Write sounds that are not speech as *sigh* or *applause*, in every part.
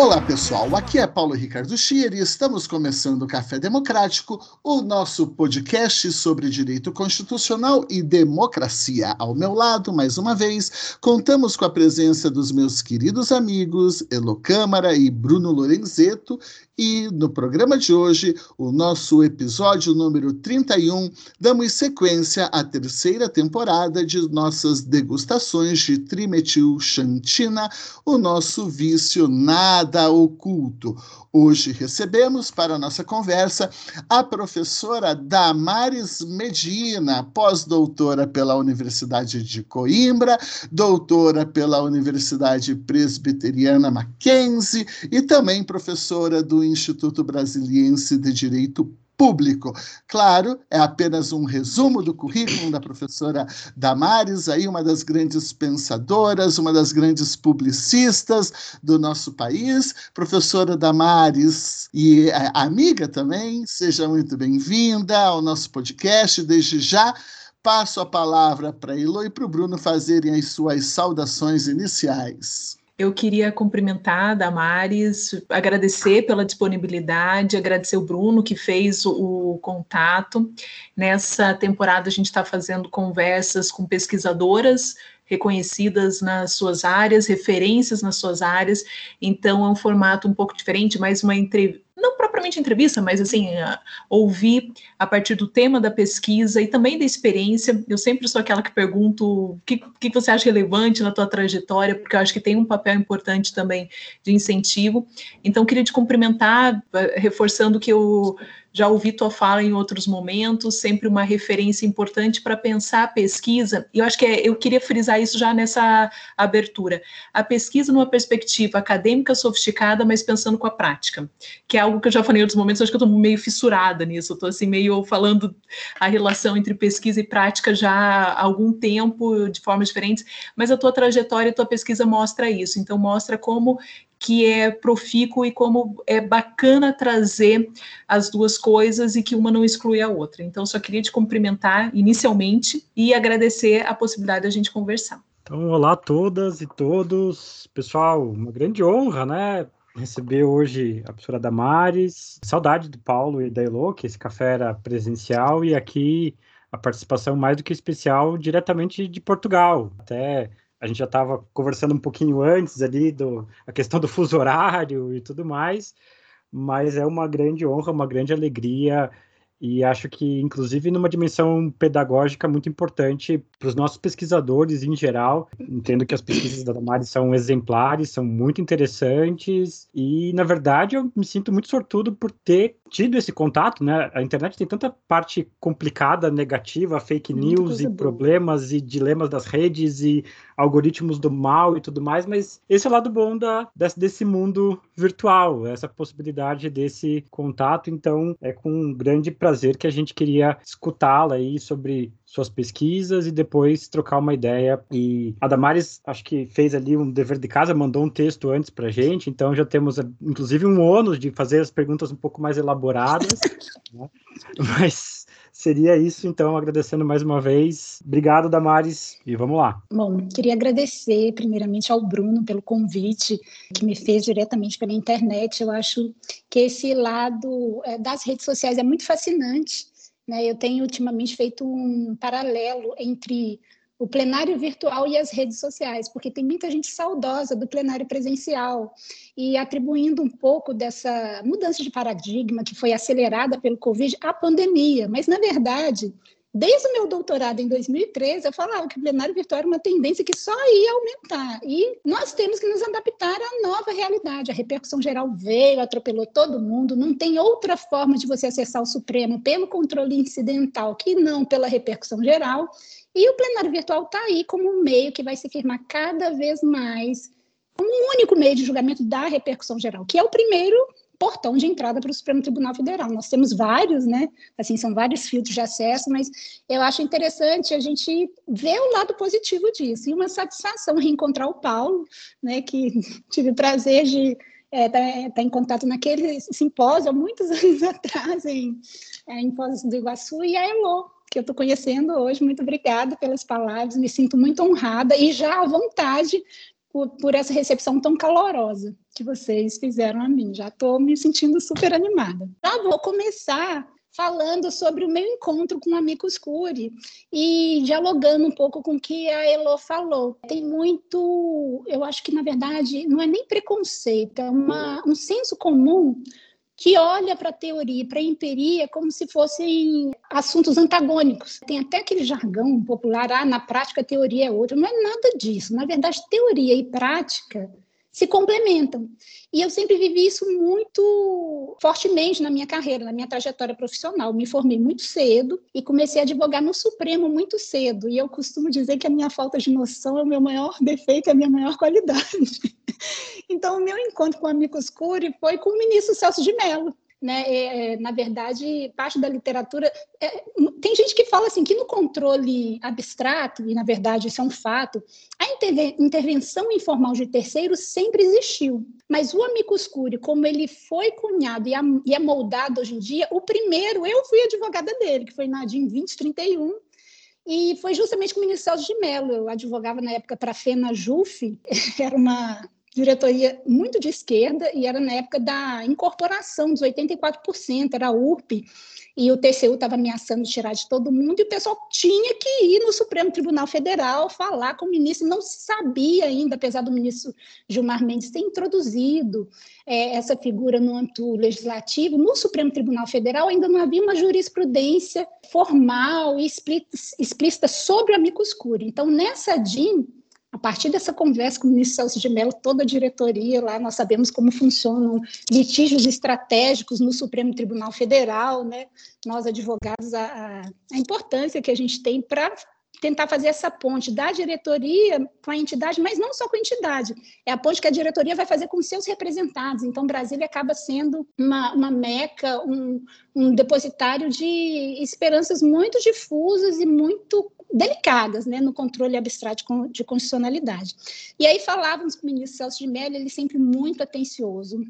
Olá pessoal, aqui é Paulo Ricardo Schier e estamos começando o Café Democrático, o nosso podcast sobre direito constitucional e democracia. Ao meu lado, mais uma vez, contamos com a presença dos meus queridos amigos Elo Câmara e Bruno Lorenzeto e no programa de hoje, o nosso episódio número 31, damos sequência à terceira temporada de nossas degustações de trimetil xantina, o nosso vício nada oculto. Hoje recebemos para nossa conversa a professora Damares Medina, pós-doutora pela Universidade de Coimbra, doutora pela Universidade Presbiteriana Mackenzie e também professora do Instituto Brasiliense de Direito Público. Claro, é apenas um resumo do currículo da professora Damares, aí uma das grandes pensadoras, uma das grandes publicistas do nosso país. Professora Damares e é, amiga também, seja muito bem-vinda ao nosso podcast. Desde já, passo a palavra para Elo e para o Bruno fazerem as suas saudações iniciais. Eu queria cumprimentar a Damares, agradecer pela disponibilidade, agradecer o Bruno que fez o, o contato. Nessa temporada a gente está fazendo conversas com pesquisadoras reconhecidas nas suas áreas, referências nas suas áreas, então é um formato um pouco diferente, mais uma entrevista não propriamente entrevista, mas assim, ouvir a partir do tema da pesquisa e também da experiência. Eu sempre sou aquela que pergunto o que, que você acha relevante na tua trajetória, porque eu acho que tem um papel importante também de incentivo. Então, queria te cumprimentar, eh, reforçando que eu já ouvi tua fala em outros momentos, sempre uma referência importante para pensar a pesquisa, e eu acho que é, eu queria frisar isso já nessa abertura. A pesquisa numa perspectiva acadêmica sofisticada, mas pensando com a prática, que é algo que eu já falei em outros momentos, acho que eu estou meio fissurada nisso, eu estou assim meio falando a relação entre pesquisa e prática já há algum tempo, de formas diferentes, mas a tua trajetória, a tua pesquisa mostra isso, então mostra como que é profícuo e como é bacana trazer as duas coisas e que uma não exclui a outra. Então, só queria te cumprimentar inicialmente e agradecer a possibilidade da gente conversar. Então, olá a todas e todos. Pessoal, uma grande honra, né? Receber hoje a professora Damares. Saudade do Paulo e da Elo, que esse café era presencial, e aqui a participação mais do que especial diretamente de Portugal. Até a gente já estava conversando um pouquinho antes ali do a questão do fuso horário e tudo mais, mas é uma grande honra, uma grande alegria e acho que, inclusive, numa dimensão pedagógica muito importante para os nossos pesquisadores em geral. Entendo que as pesquisas da Damares são exemplares, são muito interessantes, e, na verdade, eu me sinto muito sortudo por ter tido esse contato, né? A internet tem tanta parte complicada, negativa, fake news e boa. problemas e dilemas das redes e algoritmos do mal e tudo mais, mas esse é o lado bom da, desse, desse mundo virtual, essa possibilidade desse contato. Então, é com um grande prazer que a gente queria escutá-la aí sobre suas pesquisas e depois trocar uma ideia. E a Damares, acho que fez ali um dever de casa, mandou um texto antes para gente, então já temos, inclusive, um ônus de fazer as perguntas um pouco mais elaboradas. *laughs* né? Mas seria isso, então, agradecendo mais uma vez. Obrigado, Damares, e vamos lá. Bom, queria agradecer primeiramente ao Bruno pelo convite que me fez diretamente pela internet. Eu acho que esse lado é, das redes sociais é muito fascinante. Né? Eu tenho ultimamente feito um paralelo entre o plenário virtual e as redes sociais, porque tem muita gente saudosa do plenário presencial e atribuindo um pouco dessa mudança de paradigma que foi acelerada pelo Covid à pandemia. Mas, na verdade, desde o meu doutorado em 2013, eu falava que o plenário virtual era uma tendência que só ia aumentar e nós temos que nos adaptar a nova realidade. A repercussão geral veio, atropelou todo mundo, não tem outra forma de você acessar o Supremo pelo controle incidental que não pela repercussão geral. E o plenário virtual está aí como um meio que vai se firmar cada vez mais como um único meio de julgamento da repercussão geral, que é o primeiro portão de entrada para o Supremo Tribunal Federal. Nós temos vários, né? Assim, são vários filtros de acesso, mas eu acho interessante a gente ver o lado positivo disso. E uma satisfação reencontrar o Paulo, né? Que *laughs* tive o prazer de estar é, tá, tá em contato naquele simpósio há muitos *laughs* anos atrás, em, é, em Foz do Iguaçu, e a Elo, que eu estou conhecendo hoje. Muito obrigada pelas palavras, me sinto muito honrada e já à vontade por, por essa recepção tão calorosa que vocês fizeram a mim. Já estou me sentindo super animada. Já vou começar falando sobre o meu encontro com o Amicus Curi e dialogando um pouco com o que a Elo falou. Tem muito, eu acho que na verdade não é nem preconceito, é uma, um senso comum que olha para a teoria e para a empiria como se fossem assuntos antagônicos. Tem até aquele jargão popular, ah, na prática a teoria é outra. Não é nada disso. Na verdade, teoria e prática se complementam. E eu sempre vivi isso muito fortemente na minha carreira, na minha trajetória profissional. Me formei muito cedo e comecei a advogar no Supremo muito cedo. E eu costumo dizer que a minha falta de noção é o meu maior defeito, é a minha maior *laughs* qualidade. Então, o meu encontro com o Amicus Curi foi com o ministro Celso de Mello né? É, é, na verdade, parte da literatura. É, tem gente que fala assim que no controle abstrato, e na verdade isso é um fato, a intervenção informal de terceiros sempre existiu. Mas o amicus curiae, como ele foi cunhado e, e é moldado hoje em dia, o primeiro, eu fui advogada dele, que foi na DIN 2031, e foi justamente com o ministro Celso de Mello. Eu advogava na época para a FENA JUF, *laughs* era uma diretoria muito de esquerda e era na época da incorporação dos 84%, era a URP, e o TCU estava ameaçando tirar de todo mundo, e o pessoal tinha que ir no Supremo Tribunal Federal falar com o ministro, não sabia ainda, apesar do ministro Gilmar Mendes ter introduzido é, essa figura no âmbito legislativo, no Supremo Tribunal Federal ainda não havia uma jurisprudência formal e explícita sobre o amicus curiae. Então, nessa DIN, a partir dessa conversa com o ministro Celso de Mello, toda a diretoria lá, nós sabemos como funcionam litígios estratégicos no Supremo Tribunal Federal, né? nós advogados, a, a importância que a gente tem para tentar fazer essa ponte da diretoria com a entidade, mas não só com a entidade, é a ponte que a diretoria vai fazer com seus representados. Então, Brasília acaba sendo uma, uma meca, um, um depositário de esperanças muito difusas e muito delicadas né, no controle abstrato de constitucionalidade. E aí falávamos com o ministro Celso de Mello, ele sempre muito atencioso,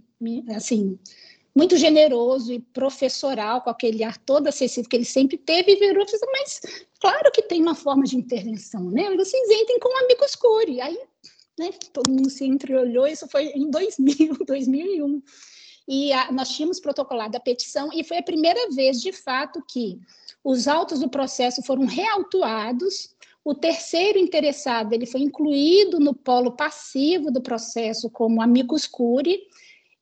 assim, muito generoso e professoral, com aquele ar todo acessível que ele sempre teve, e virou e mas claro que tem uma forma de intervenção, né? Vocês entrem com um amigo escuro. Aí, né, todo mundo se entreolhou, isso foi em 2000, 2001. *laughs* E a, nós tínhamos protocolado a petição, e foi a primeira vez, de fato, que os autos do processo foram reautuados, o terceiro interessado ele foi incluído no polo passivo do processo como amicus curiae,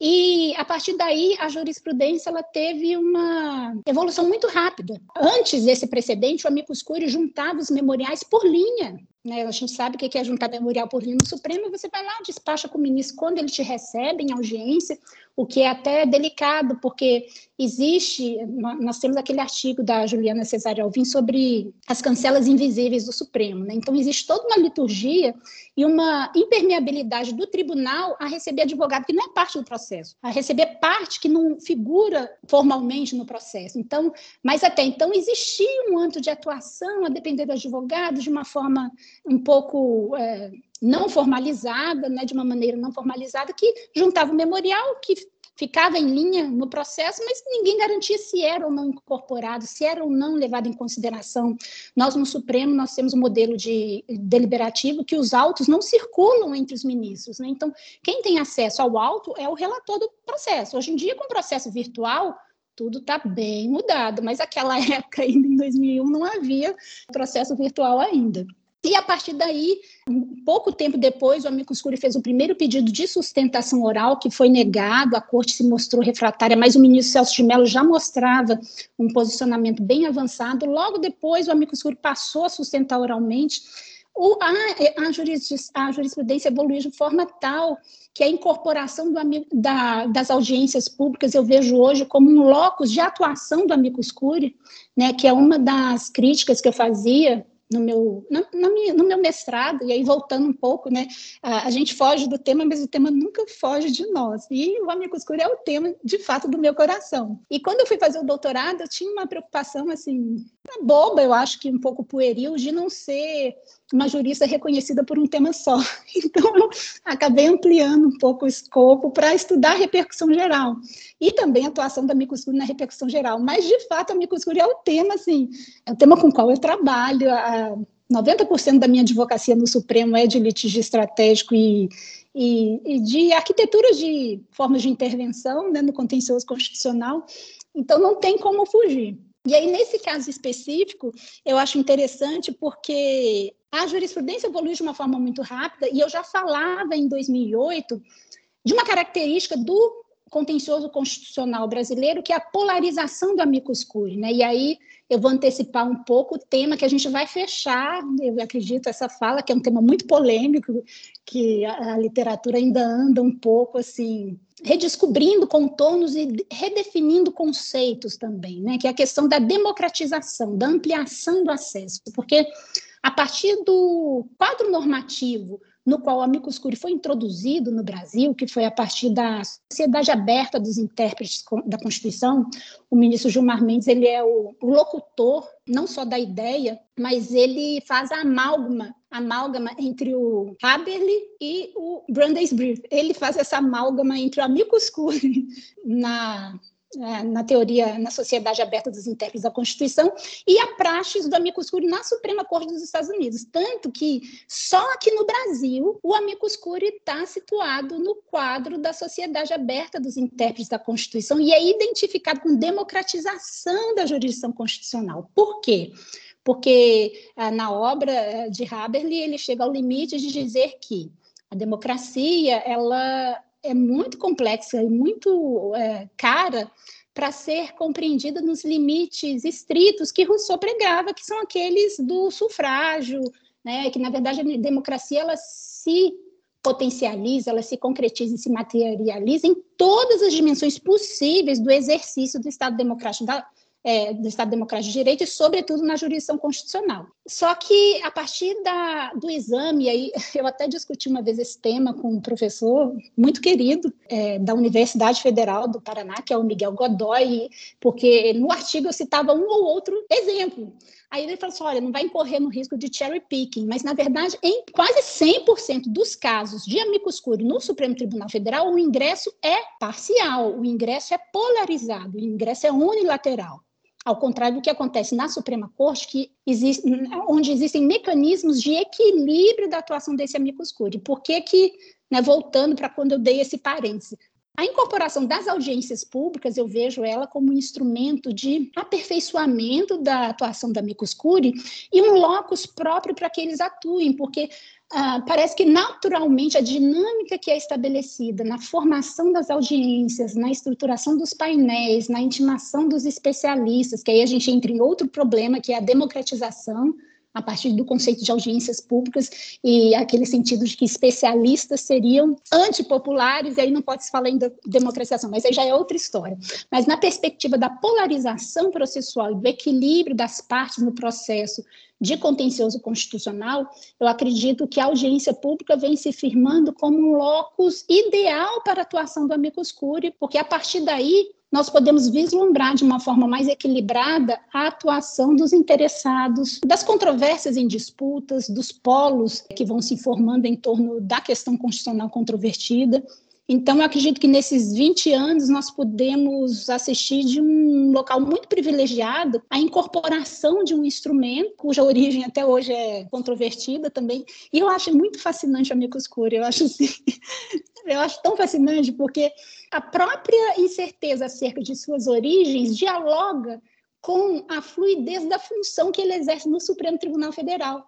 e a partir daí a jurisprudência ela teve uma evolução muito rápida. Antes desse precedente, o amicus curiae juntava os memoriais por linha. Né? A gente sabe o que é juntar memorial por no Supremo, você vai lá, despacha com o ministro quando ele te recebe em audiência, o que é até delicado, porque existe, nós temos aquele artigo da Juliana Cesário Alvim sobre as cancelas invisíveis do Supremo, né? então existe toda uma liturgia e uma impermeabilidade do tribunal a receber advogado que não é parte do processo, a receber parte que não figura formalmente no processo. Então, mas até então existia um âmbito de atuação, a depender do advogado, de uma forma um pouco é, não formalizada, né, de uma maneira não formalizada, que juntava o memorial, que ficava em linha no processo, mas ninguém garantia se era ou não incorporado, se era ou não levado em consideração. Nós, no Supremo, nós temos um modelo de deliberativo que os autos não circulam entre os ministros. Né? Então, quem tem acesso ao auto é o relator do processo. Hoje em dia, com o processo virtual, tudo está bem mudado, mas aquela *laughs* época, ainda em 2001, não havia processo virtual ainda. E a partir daí, pouco tempo depois, o Amicus Curiae fez o primeiro pedido de sustentação oral, que foi negado, a corte se mostrou refratária, mas o ministro Celso de Mello já mostrava um posicionamento bem avançado. Logo depois, o Amicus Curiae passou a sustentar oralmente. o, a, a, juris, a, jurisprudência evoluiu de forma tal que a incorporação do, da, das audiências públicas eu vejo hoje como um locus de atuação do amicus curiae, né, que é uma das críticas que eu fazia no meu, minha, no meu mestrado, e aí voltando um pouco, né, a, a, gente foge do tema, mas o tema nunca foge de nós, e o Amicus Curiae é o tema, de fato, do meu coração. E quando eu fui fazer o doutorado, eu tinha uma preocupação, assim, boba, eu acho que um pouco pueril, de não ser uma jurista reconhecida por um tema só. *laughs* Então, eu acabei ampliando um pouco o escopo para estudar a repercussão geral e também a atuação da micoscura na repercussão geral. Mas, de fato, a micoscura é o tema, assim, é o tema com o qual eu trabalho. A 90% da minha advocacia no Supremo é de litígio estratégico e, e, e de arquitetura de formas de intervenção né, no contencioso constitucional. Então, não tem como fugir. E aí, nesse caso específico, eu acho interessante porque a jurisprudência evolui de uma forma muito rápida, e eu já falava em 2008 de uma característica do contencioso constitucional brasileiro, que é a polarização do amicus curiae, né? E aí eu vou antecipar um pouco o tema que a gente vai fechar, eu acredito essa fala que é um tema muito polêmico, que a, literatura ainda anda um pouco assim redescobrindo contornos e redefinindo conceitos também, né? Que é a questão da democratização, da ampliação do acesso, porque a partir do quadro normativo no qual o amicus curiae foi introduzido no Brasil, que foi a partir da Sociedade Aberta dos Intérpretes da Constituição, o ministro Gilmar Mendes ele é o, o locutor não só da ideia, mas ele faz a amálgama, amálgama entre o Haberle e o Brandeis Brief. Ele faz essa amálgama entre o amicus curiae *laughs* na na teoria, na Sociedade Aberta dos Intérpretes da Constituição, e a praxis do amicus curiae na Suprema Corte dos Estados Unidos. Tanto que só aqui no Brasil o amicus curiae está situado no quadro da Sociedade Aberta dos Intérpretes da Constituição e é identificado com democratização da jurisdição constitucional. Por quê? Porque ah, na obra eh, de Haberle ele chega ao limite de dizer que a democracia ela é muito complexa e muito é, cara para ser compreendida nos limites estritos que Rousseau pregava, que são aqueles do sufrágio, né, que na verdade a democracia ela se potencializa, ela se concretiza e se materializa em todas as dimensões possíveis do exercício do Estado democrático da, é, do Estado Democrático de Direito e, sobretudo, na jurisdição constitucional. Só que, a partir da, do exame, aí, *laughs* eu até discuti uma vez esse tema com um professor muito querido é, da Universidade Federal do Paraná, que é o Miguel Godoy, porque no artigo eu citava um ou outro exemplo. Aí ele falou assim: olha, não vai incorrer no risco de cherry picking, mas na verdade, em quase 100% dos casos de amicus curiae no Supremo Tribunal Federal, o ingresso é parcial, o ingresso é polarizado, o ingresso é unilateral ao contrário do que acontece na Suprema Corte, que existe, onde existem mecanismos de equilíbrio da atuação desse amicus curiae. Por que que, né, voltando para quando eu dei esse parêntese, a incorporação das audiências públicas, eu vejo ela como um instrumento de aperfeiçoamento da atuação da amicus curiae e um locus próprio para que eles atuem, porque ah, parece que naturalmente a dinâmica que é estabelecida na formação das audiências, na estruturação dos painéis, na intimação dos especialistas, que aí a gente entra em outro problema, que é a democratização a partir do conceito de audiências públicas e aquele sentido de que especialistas seriam antipopulares, e aí não pode se falar em democratização, mas aí já é outra história. Mas na perspectiva da polarização processual e do equilíbrio das partes no processo de contencioso constitucional, eu acredito que a audiência pública vem se firmando como um locus ideal para a atuação do amicus curiae, porque a partir daí nós podemos vislumbrar de uma forma mais equilibrada a atuação dos interessados, das controvérsias em disputas, dos polos que vão se formando em torno da questão constitucional controvertida. Então, eu acredito que nesses 20 anos nós podemos assistir de um local muito privilegiado a incorporação de um instrumento cuja origem até hoje é controvertida também. E eu acho muito fascinante a micoscura. Eu acho assim, *laughs* eu acho tão fascinante porque a própria incerteza acerca de suas origens dialoga com a fluidez da função que ele exerce no Supremo Tribunal Federal.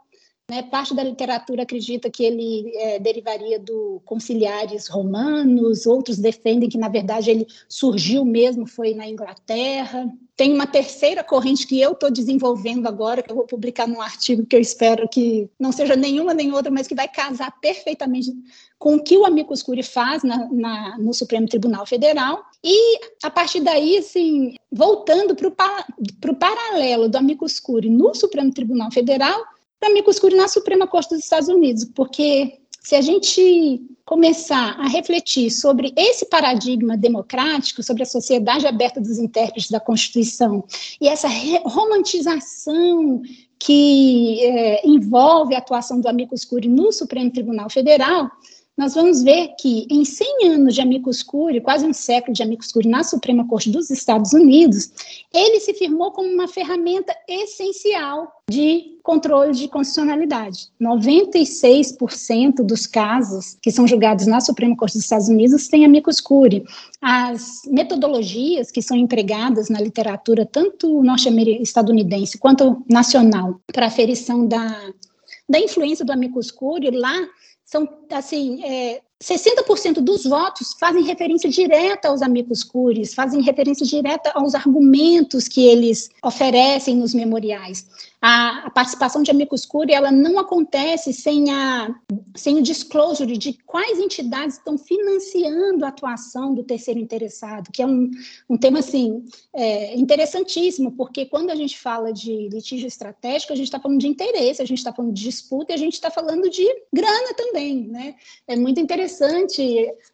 Né? Parte da literatura acredita que ele é, derivaria do conciliares romanos, outros defendem que, na verdade, ele surgiu mesmo, foi na Inglaterra. Tem uma terceira corrente que eu estou desenvolvendo agora, que eu vou publicar num artigo que eu espero que não seja nenhuma nem outra, mas que vai casar perfeitamente com o que o Amicus Curiae faz na, na, no Supremo Tribunal Federal. E, a partir daí, assim, voltando para o paralelo do Amicus Curiae no Supremo Tribunal Federal, para Amicus Curiae na Suprema Corte dos Estados Unidos, porque se a gente começar a refletir sobre esse paradigma democrático, sobre a sociedade aberta dos intérpretes da Constituição e essa romantização que é, envolve a atuação do amicus curiae no Supremo Tribunal Federal, nós vamos ver que em 100 anos de amicus curiae, quase um século de amicus curiae na Suprema Corte dos Estados Unidos, ele se firmou como uma ferramenta essencial de controle de constitucionalidade. 96% dos casos que são julgados na Suprema Corte dos Estados Unidos têm amicus curiae. As metodologias que são empregadas na literatura, tanto norte-estadunidense quanto nacional, para aferição da, da influência do amicus curiae, lá são, assim, é, 60% dos votos fazem referência direta aos amigos cures, fazem referência direta aos argumentos que eles oferecem nos memoriais. A, a participação de amigos curi ela não acontece sem, a, sem o disclosure de quais entidades estão financiando a atuação do terceiro interessado, que é um, um tema assim é, interessantíssimo, porque quando a gente fala de litígio estratégico, a gente está falando de interesse, a gente está falando de disputa e a gente está falando de grana também, né? É muito interessante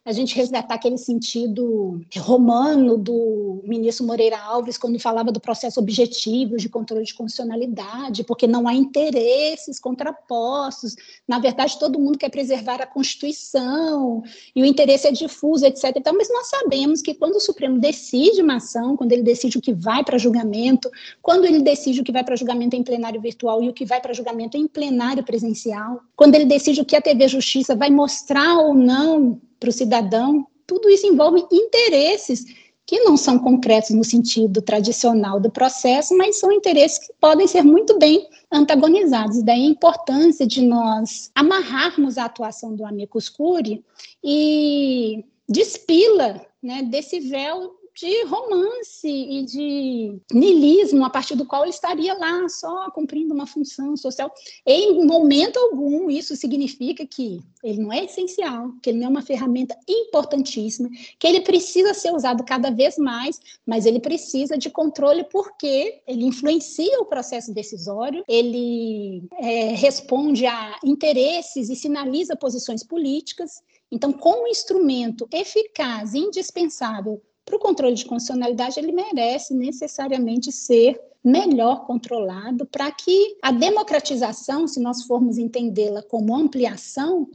a gente resgatar aquele sentido romano do ministro Moreira Alves, quando falava do processo objetivo de controle de constitucionalidade, porque não há interesses contrapostos. Na verdade, todo mundo quer preservar a Constituição, e o interesse é difuso, etc. Então, mas nós sabemos que quando o Supremo decide uma ação, quando ele decide o que vai para julgamento, quando ele decide o que vai para julgamento em plenário virtual e o que vai para julgamento em plenário presencial, quando ele decide o que a TV Justiça vai mostrar ou não para o cidadão, tudo isso envolve interesses que não são concretos no sentido tradicional do processo, mas são interesses que podem ser muito bem antagonizados. Daí a importância de nós amarrarmos a atuação do amicus curiae e despila né, desse véu de romance e de nilismo, a partir do qual ele estaria lá só cumprindo uma função social. Em momento algum, isso significa que ele não é essencial, que ele não é uma ferramenta importantíssima, que ele precisa ser usado cada vez mais, mas ele precisa de controle porque ele influencia o processo decisório, ele é, responde a interesses e sinaliza posições políticas. Então, como instrumento eficaz e indispensável para o controle de constitucionalidade, ele merece necessariamente ser melhor controlado para que a democratização, se nós formos entendê-la como ampliação,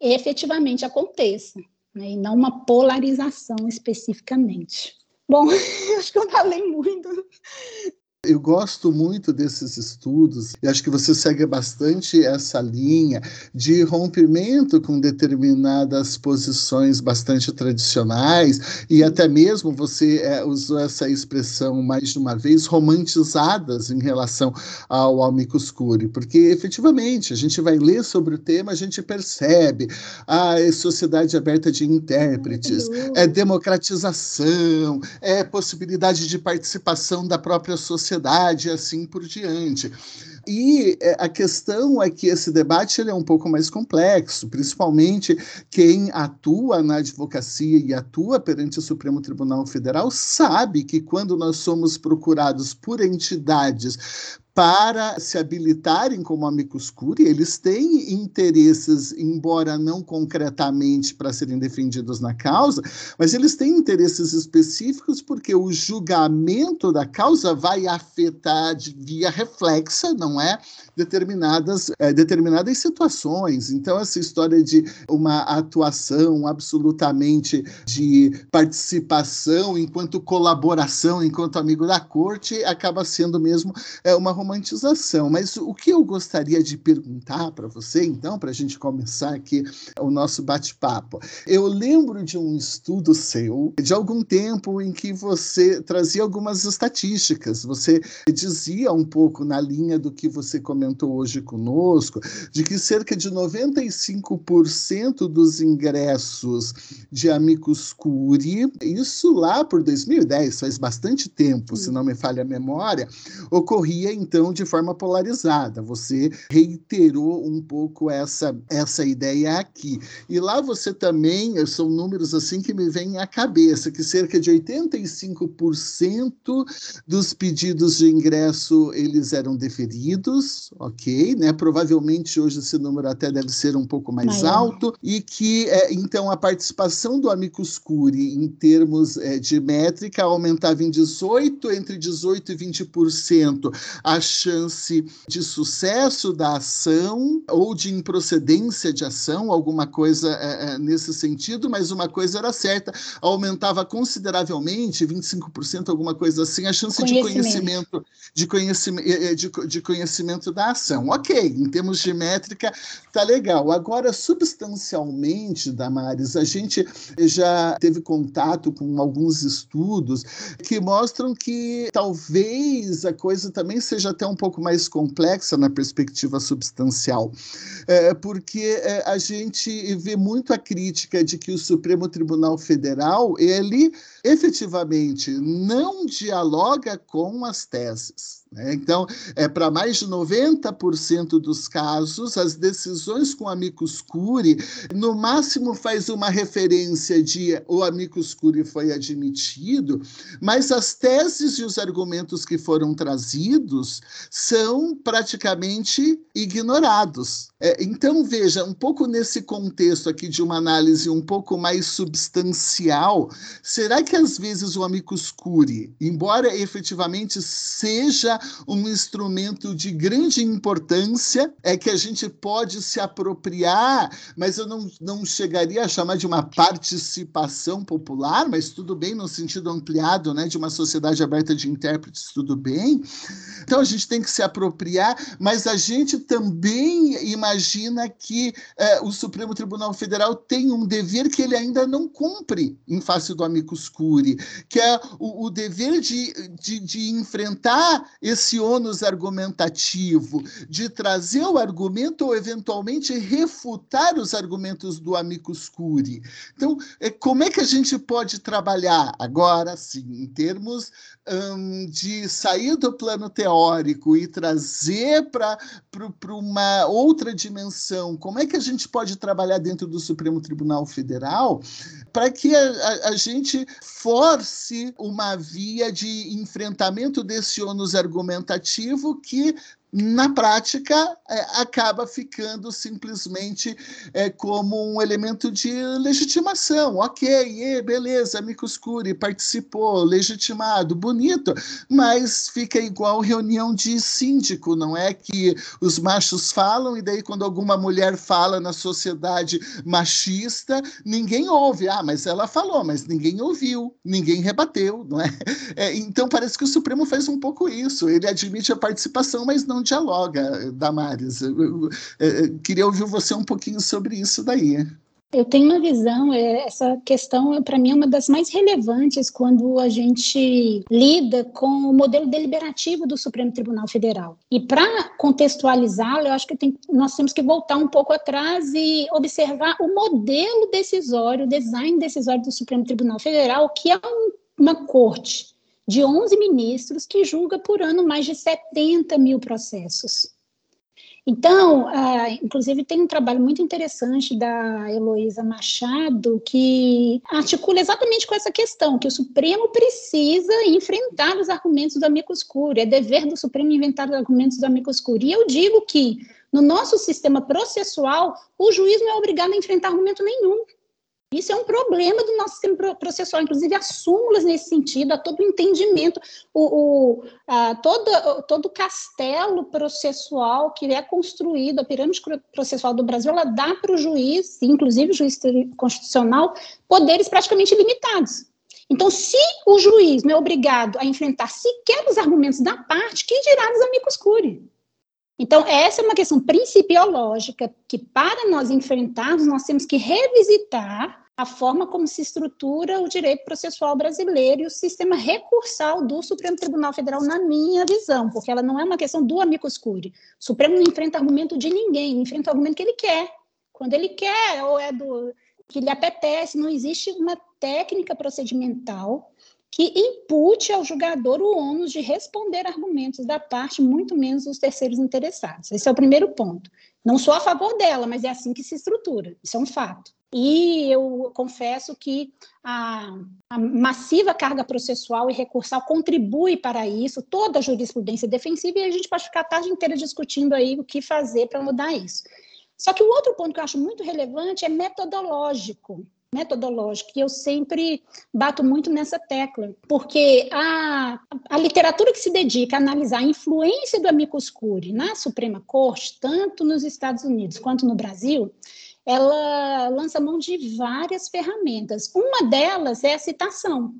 efetivamente aconteça, né, e não uma polarização especificamente. Bom, *laughs* acho que eu falei muito. Eu gosto muito desses estudos e acho que você segue bastante essa linha de rompimento com determinadas posições bastante tradicionais e até mesmo você é, usou essa expressão mais de uma vez, romantizadas em relação ao amicus curiae, porque efetivamente a gente vai ler sobre o tema, a gente percebe a sociedade aberta de intérpretes, é democratização, é possibilidade de participação da própria sociedade sociedade e assim por diante. E é, a questão é que esse debate ele é um pouco mais complexo, principalmente quem atua na advocacia e atua perante o Supremo Tribunal Federal sabe que quando nós somos procurados por entidades para se habilitarem como amicus curiae, eles têm interesses, embora não concretamente para serem defendidos na causa, mas eles têm interesses específicos porque o julgamento da causa vai afetar de via reflexa, não é? Determinadas, é, determinadas situações. Então, essa história de uma atuação absolutamente de participação enquanto colaboração, enquanto amigo da corte, acaba sendo mesmo é, uma romantização. Mas o que eu gostaria de perguntar para você, então, para a gente começar aqui o nosso bate-papo, eu lembro de um estudo seu de algum tempo em que você trazia algumas estatísticas, você dizia um pouco na linha do que você comentou comentou hoje conosco, de que cerca de 95% dos ingressos de Amicus Curi, isso lá por 2010, faz bastante tempo, se não me falha a memória, ocorria então de forma polarizada. Você reiterou um pouco essa, essa ideia aqui. E lá você também, são números assim que me vêm à cabeça, que cerca de 85% dos pedidos de ingresso eles eram deferidos, ok, né? Provavelmente hoje esse número até deve ser um pouco mais Maior. alto e que é, então a participação do Amicus Curi em termos é, de métrica aumentava em 18 entre 18 e 20% a chance de sucesso da ação ou de improcedência de ação, alguma coisa é, é nesse sentido, mas uma coisa era certa, aumentava consideravelmente, 25%, alguma coisa assim, a chance conhecimento. de conhecimento, de conhecimento, eh, eh, de, de conhecimento da ação. Ok, em termos de métrica, tá legal. Agora, substancialmente, Damares, a gente já teve contato com alguns estudos que mostram que talvez a coisa também seja até um pouco mais complexa na perspectiva substancial, é, porque é, a gente vê muito a crítica de que o Supremo Tribunal Federal ele efetivamente não dialoga com as teses. Né? Então, é, para mais de 90% dos casos, as decisões com amicus curi, no máximo faz uma referência de o amicus curi foi admitido, mas as teses e os argumentos que foram trazidos são praticamente ignorados. É, então, veja, um pouco nesse contexto aqui de uma análise um pouco mais substancial, será que às vezes o amicus curi, embora efetivamente seja um instrumento de grande importância, é que a gente pode se apropriar, mas eu não, não chegaria a chamar de uma participação popular, mas tudo bem no sentido ampliado, né, de uma sociedade aberta de intérpretes, tudo bem. Então a gente tem que se apropriar, mas a gente também imagina que eh, o Supremo Tribunal Federal tem um dever que ele ainda não cumpre em face do amicus curi, que é o, o dever de, de, de enfrentar esse ônus argumentativo, de trazer o argumento ou eventualmente refutar os argumentos do amicus curi. Então, é, como é que a gente pode trabalhar agora, sim, em termos hum, de sair do plano teórico e trazer para uma outra dimensão? Como é que a gente pode trabalhar dentro do Supremo Tribunal Federal para que a, a gente force uma via de enfrentamento desse ônus argumentativo que na prática, é, acaba ficando simplesmente é, como um elemento de legitimação. Ok, e, beleza, Amicus Curi participou, legitimado, bonito, mas fica igual reunião de síndico, não é? Que os machos falam e daí quando alguma mulher fala na sociedade machista, ninguém ouve. Ah, mas ela falou, mas ninguém ouviu, ninguém rebateu, não é? é então parece que o Supremo faz um pouco isso. Ele admite a participação, mas não dialoga, Damares. Eu, eu, eu, queria ouvir você um pouquinho sobre isso daí. Eu tenho uma visão, é, essa questão, para mim, é uma das mais relevantes quando a gente lida com o modelo deliberativo do Supremo Tribunal Federal. E para contextualizá-lo, eu acho que tem, nós temos que voltar um pouco atrás e observar o modelo decisório, o design decisório do Supremo Tribunal Federal, que é um, uma corte de 11 ministros que julga por ano mais de 70 mil processos. Então, uh, inclusive, tem um trabalho muito interessante da Heloísa Machado que articula exatamente com essa questão, que o Supremo precisa enfrentar os argumentos do amicus curiae, é dever do Supremo inventar os argumentos do amicus curiae. E eu digo que, no nosso sistema processual, o juiz não é obrigado a enfrentar argumento nenhum. Isso é um problema do nosso sistema processual, inclusive há súmulas nesse sentido, há todo o entendimento, o, o a, todo, todo o castelo processual que é construído, a pirâmide processual do Brasil, ela dá para o juiz, inclusive o juiz constitucional, poderes praticamente limitados. Então, se o juiz não é obrigado a enfrentar sequer os argumentos da parte, que dirá dos amigos curi? Então, essa é uma questão principiológica que, para nós enfrentarmos, nós temos que revisitar a forma como se estrutura o direito processual brasileiro e o sistema recursal do Supremo Tribunal Federal, na minha visão, porque ela não é uma questão do amicus curiae. O Supremo não enfrenta argumento de ninguém, enfrenta o argumento que ele quer. Quando ele quer, ou é do que lhe apetece, não existe uma técnica procedimental que impute ao julgador o ônus de responder argumentos da parte, muito menos dos terceiros interessados. Esse é o primeiro ponto. Não sou a favor dela, mas é assim que se estrutura, isso é um fato. E eu confesso que a, a, massiva carga processual e recursal contribui para isso, toda a jurisprudência defensiva, e a gente pode ficar a tarde inteira discutindo aí o que fazer para mudar isso. Só que o outro ponto que eu acho muito relevante é metodológico metodológico, e eu sempre bato muito nessa tecla, porque a, a literatura que se dedica a analisar a influência do amicus curiae na Suprema Corte, tanto nos Estados Unidos quanto no Brasil, ela lança mão de várias ferramentas. Uma delas é a citação,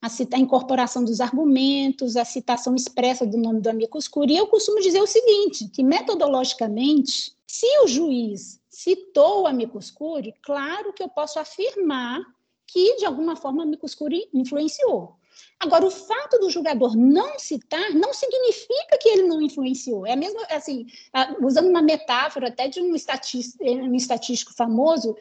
a, cita, a incorporação dos argumentos, a citação expressa do nome do amicus curiae. Eu costumo dizer o seguinte, que metodologicamente, se o juiz citou o amicus curiae, claro que eu posso afirmar que, de alguma forma, o amicus curiae influenciou. Agora, o fato do julgador não citar não significa que ele não influenciou. É mesmo assim, usando uma metáfora até de um estatístico, um estatístico famoso,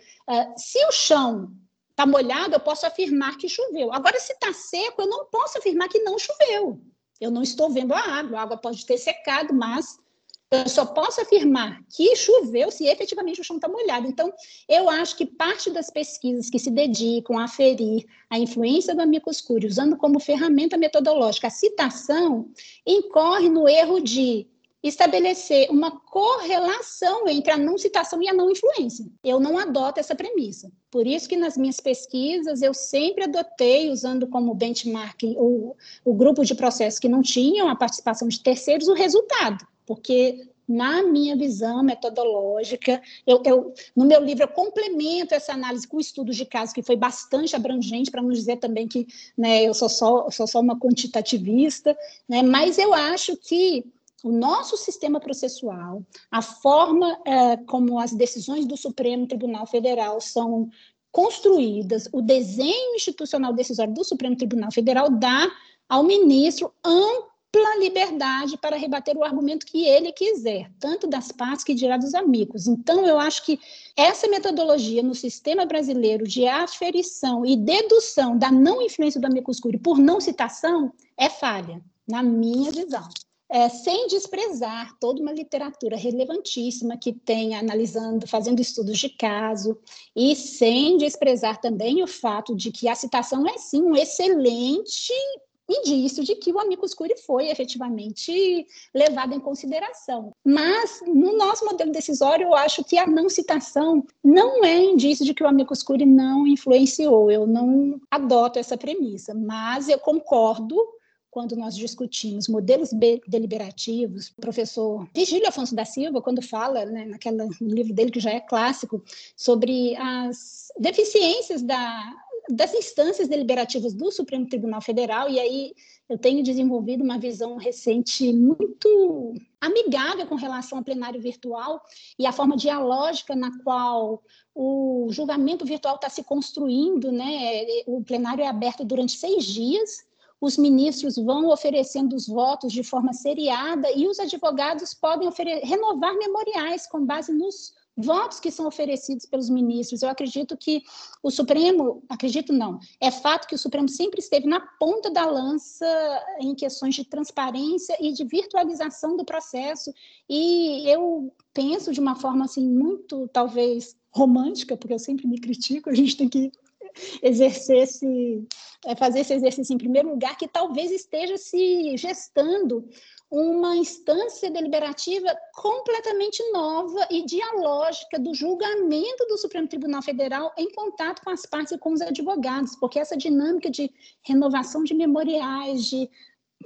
se o chão está molhado, eu posso afirmar que choveu. Agora, se está seco, eu não posso afirmar que não choveu. Eu não estou vendo a água, a água pode ter secado, mas eu só posso afirmar que choveu se efetivamente o chão está molhado. Então, eu acho que parte das pesquisas que se dedicam a aferir a influência do amicus curiae, usando como ferramenta metodológica a citação, incorre no erro de estabelecer uma correlação entre a não citação e a não influência. Eu não adoto essa premissa. Por isso que nas minhas pesquisas eu sempre adotei, usando como benchmark o, o grupo de processos que não tinham a participação de terceiros, o resultado porque na minha visão metodológica, eu, eu, no meu livro eu complemento essa análise com estudos de casos que foi bastante abrangente, para não dizer também que né, eu sou só, sou só uma quantitativista, né, mas eu acho que o nosso sistema processual, a forma é, como as decisões do Supremo Tribunal Federal são construídas, o desenho institucional decisório do Supremo Tribunal Federal dá ao ministro amplo ampla liberdade para rebater o argumento que ele quiser, tanto das partes que dirá dos amigos. Então, eu acho que essa metodologia no sistema brasileiro de aferição e dedução da não influência do amicus curiae por não citação é falha, na minha visão. É, sem desprezar toda uma literatura relevantíssima que tem analisando, fazendo estudos de caso, e sem desprezar também o fato de que a citação é sim um excelente indício de que o amicus curiae foi efetivamente levado em consideração. Mas, no nosso modelo decisório, eu acho que a não citação não é indício de que o amicus curiae não influenciou. Eu não adoto essa premissa, mas eu concordo quando nós discutimos modelos deliberativos, o professor Vigílio Afonso da Silva, quando fala, né, naquela, no livro dele que já é clássico, sobre as deficiências da das instâncias deliberativas do Supremo Tribunal Federal, e aí eu tenho desenvolvido uma visão recente muito amigável com relação ao plenário virtual e a forma dialógica na qual o julgamento virtual está se construindo, né? O plenário é aberto durante seis dias, os ministros vão oferecendo os votos de forma seriada e os advogados podem renovar memoriais com base nos votos que são oferecidos pelos ministros. Eu acredito que o Supremo, acredito não, é fato que o Supremo sempre esteve na ponta da lança em questões de transparência e de virtualização do processo. E eu penso de uma forma assim muito, talvez, romântica, porque eu sempre me critico, a gente tem que exercer esse, é, fazer esse exercício em primeiro lugar, que talvez esteja se gestando uma instância deliberativa completamente nova e dialógica do julgamento do Supremo Tribunal Federal em contato com as partes e com os advogados, porque essa dinâmica de renovação de memoriais, de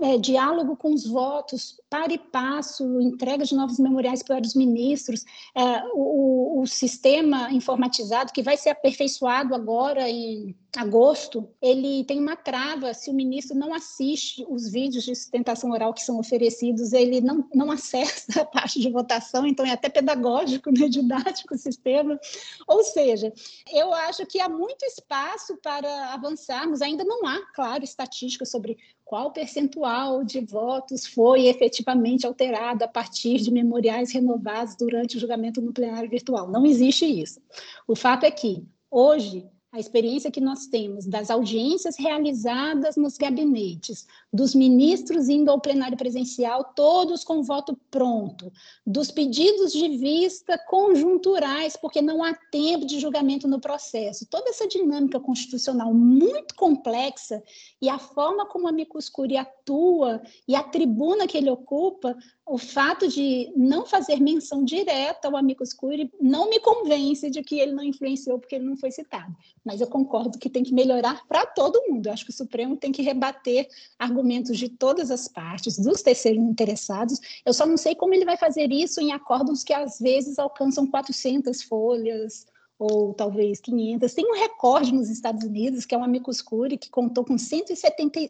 é, diálogo com os votos, para e passo, entrega de novos memoriais para os ministros, é, o, o, sistema informatizado que vai ser aperfeiçoado agora em agosto, ele tem uma trava, se o ministro não assiste os vídeos de sustentação oral que são oferecidos, ele não, não *laughs* acessa a parte de votação, então é até pedagógico, né, didático o sistema. Ou seja, eu acho que há muito espaço para avançarmos, ainda não há, claro, estatística sobre qual percentual de votos foi efetivamente alterado a partir de memoriais renovados durante o julgamento no plenário virtual. Não existe isso. O fato é que, hoje, a experiência que nós temos das audiências realizadas nos gabinetes, dos ministros indo ao plenário presencial, todos com voto pronto, dos pedidos de vista conjunturais, porque não há tempo de julgamento no processo. Toda essa dinâmica constitucional muito complexa e a forma como a Micuscuri atua e a tribuna que ele ocupa o fato de não fazer menção direta ao amicus curiae não me convence de que ele não influenciou porque ele não foi citado. Mas eu concordo que tem que melhorar para todo mundo. Eu acho que o Supremo tem que rebater argumentos de todas as partes, dos terceiros interessados. Eu só não sei como ele vai fazer isso em acordos que às vezes alcançam 400 folhas ou talvez 500. Tem um recorde nos Estados Unidos, que é um amicus curiae, que contou com 170,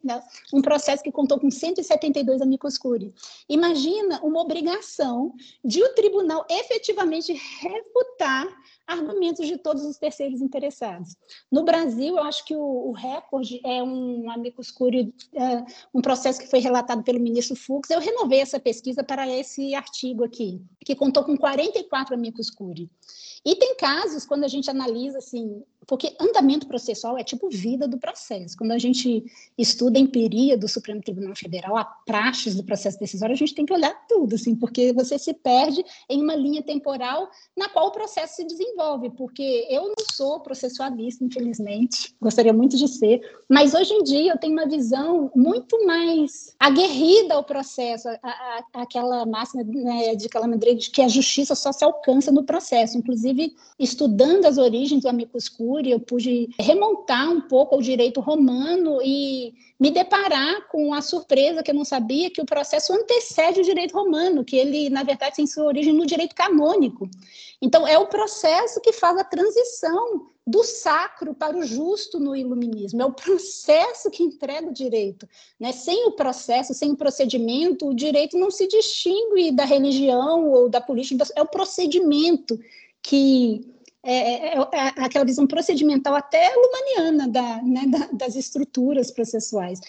um processo que contou com 172 amicus curiae. Imagina uma obrigação de o tribunal efetivamente refutar argumentos de todos os terceiros interessados. No Brasil, eu acho que o, o recorde é um amicus curiae, é, um processo que foi relatado pelo ministro Fux. Eu renovei essa pesquisa para esse artigo aqui, que contou com 44 amicus curiae. E tem casos, quando a gente analisa, assim, porque andamento processual é tipo vida do processo. Quando a gente estuda a empiria do Supremo Tribunal Federal, a praxis do processo decisório, a gente tem que olhar tudo, assim, porque você se perde em uma linha temporal na qual o processo se desenvolve, porque eu não sou processualista, infelizmente, gostaria muito de ser, mas hoje em dia eu tenho uma visão muito mais aguerrida ao processo, a, a, aquela máxima né, de Calamandre de que a justiça só se alcança no processo, inclusive estudando as origens do amicus curiae, eu pude remontar um pouco ao direito romano e me deparar com a surpresa que eu não sabia que o processo antecede o direito romano, que ele, na verdade, tem sua origem no direito canônico. Então, é o processo que faz a transição do sacro para o justo no iluminismo. É o processo que entrega o direito. Né? Sem o processo, sem o procedimento, o direito não se distingue da religião ou da política, é o procedimento que é, é, é, é, aquela visão procedimental até lumaniana da, né, da, das estruturas processuais.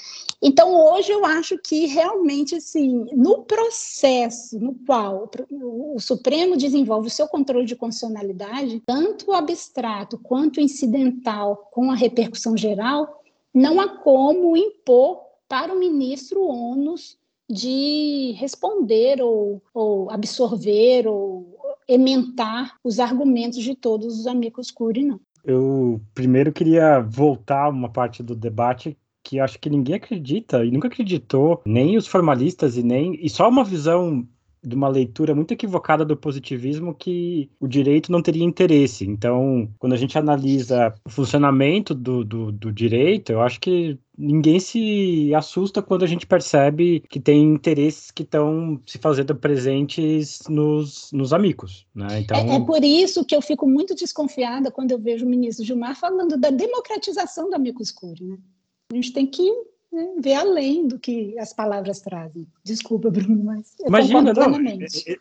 Então, hoje eu acho que realmente, assim, no processo no qual o, o Supremo desenvolve o seu controle de constitucionalidade, tanto abstrato quanto incidental, com a repercussão geral, não há como impor para o ministro ônus de responder ou, ou absorver ou ementar os argumentos de todos os amigos Cury, não. Eu primeiro queria voltar uma parte do debate que acho que ninguém acredita e nunca acreditou, nem os formalistas e nem e só uma visão de uma leitura muito equivocada do positivismo que o direito não teria interesse. Então, quando a gente analisa o funcionamento do, do, do direito, eu acho que ninguém se assusta quando a gente percebe que tem interesses que estão se fazendo presentes nos, nos amigos. Né? Então... É, é, por isso que eu fico muito desconfiada quando eu vejo o ministro Gilmar falando da democratização do amicus curiae. Né? A gente tem que né, ver além do que as palavras trazem. Desculpa, *laughs* Bruno, mas eu Imagina, não,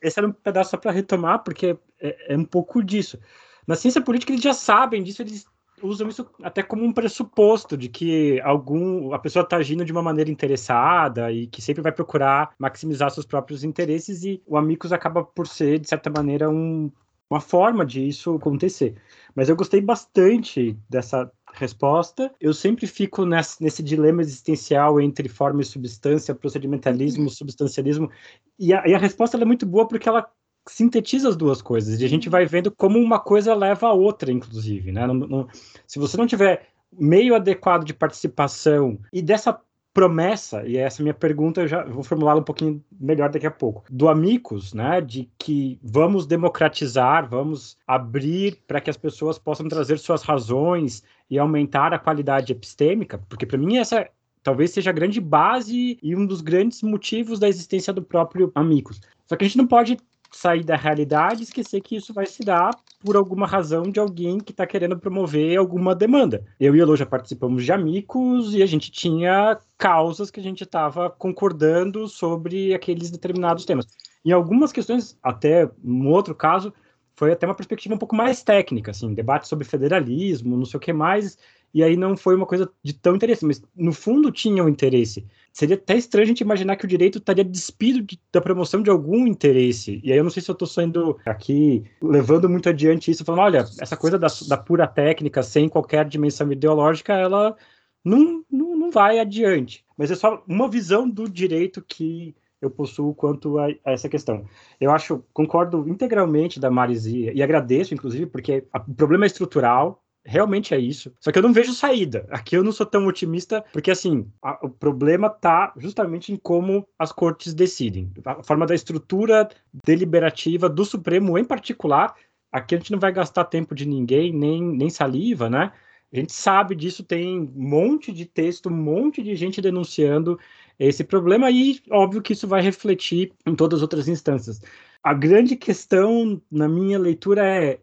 esse era um pedaço só para retomar, porque é, é, um pouco disso. Na ciência política eles já sabem disso, eles usam isso até como um pressuposto de que algum a pessoa está agindo de uma maneira interessada e que sempre vai procurar maximizar seus próprios interesses e o Amicus acaba por ser de certa maneira um, uma forma de isso acontecer. Mas eu gostei bastante dessa resposta. Eu sempre fico nesse, nesse dilema existencial entre forma e substância, procedimentalismo, uhum. substancialismo. E a, e a resposta é muito boa porque ela sintetiza as duas coisas. E a gente uhum. vai vendo como uma coisa leva a outra, inclusive. Né? Não, não, se você não tiver meio adequado de participação e dessa promessa, e essa é minha pergunta eu já vou formulá-la um pouquinho melhor daqui a pouco, do Amicus, né, de que vamos democratizar, vamos abrir para que as pessoas possam trazer suas razões e aumentar a qualidade epistêmica, porque para mim essa talvez seja a grande base e um dos grandes motivos da existência do próprio Amicus. Só que a gente não pode sair da realidade e esquecer que isso vai se dar por alguma razão de alguém que está querendo promover alguma demanda. Eu e o Elo já participamos de amigos e a gente tinha causas que a gente estava concordando sobre aqueles determinados temas. Em algumas questões, até um outro caso, foi até uma perspectiva um pouco mais técnica, assim, debate sobre federalismo, não sei o que mais, e aí não foi uma coisa de tão interesse, mas no fundo tinha um interesse. Seria até estranho a gente imaginar que o direito estaria despido de, da promoção de algum interesse. E aí eu não sei se eu estou saindo aqui levando muito adiante isso, falando, olha, essa coisa da, da pura técnica, sem qualquer dimensão ideológica, ela não, não, não vai adiante. Mas é só uma visão do direito que eu possuo quanto a, a, essa questão. Eu acho, concordo integralmente da Marizia e agradeço, inclusive, porque o problema é estrutural, realmente é isso. Só que eu não vejo saída. Aqui eu não sou tão otimista, porque assim, a, o problema está justamente em como as cortes decidem. A forma da estrutura deliberativa do Supremo, em particular, aqui a gente não vai gastar tempo de ninguém, nem, nem saliva, né? A gente sabe disso, tem um monte de texto, um monte de gente denunciando esse problema, e óbvio que isso vai refletir em todas as outras instâncias. A grande questão, na minha leitura, é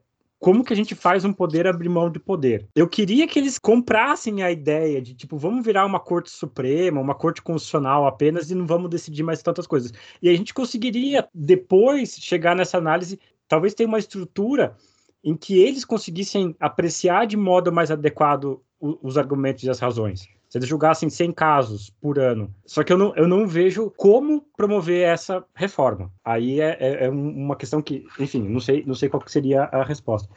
como que a gente faz um poder abrir mão de poder? Eu queria que eles comprassem a ideia de, tipo, vamos virar uma corte suprema, uma corte constitucional apenas e não vamos decidir mais tantas coisas. E a gente conseguiria, depois, chegar nessa análise, talvez ter uma estrutura em que eles conseguissem apreciar de modo mais adequado os argumentos e as razões. Se eles julgassem 100 casos por ano. Só que eu não, eu não vejo como promover essa reforma. Aí é, é, é uma questão que, enfim, não sei, não sei qual seria a resposta.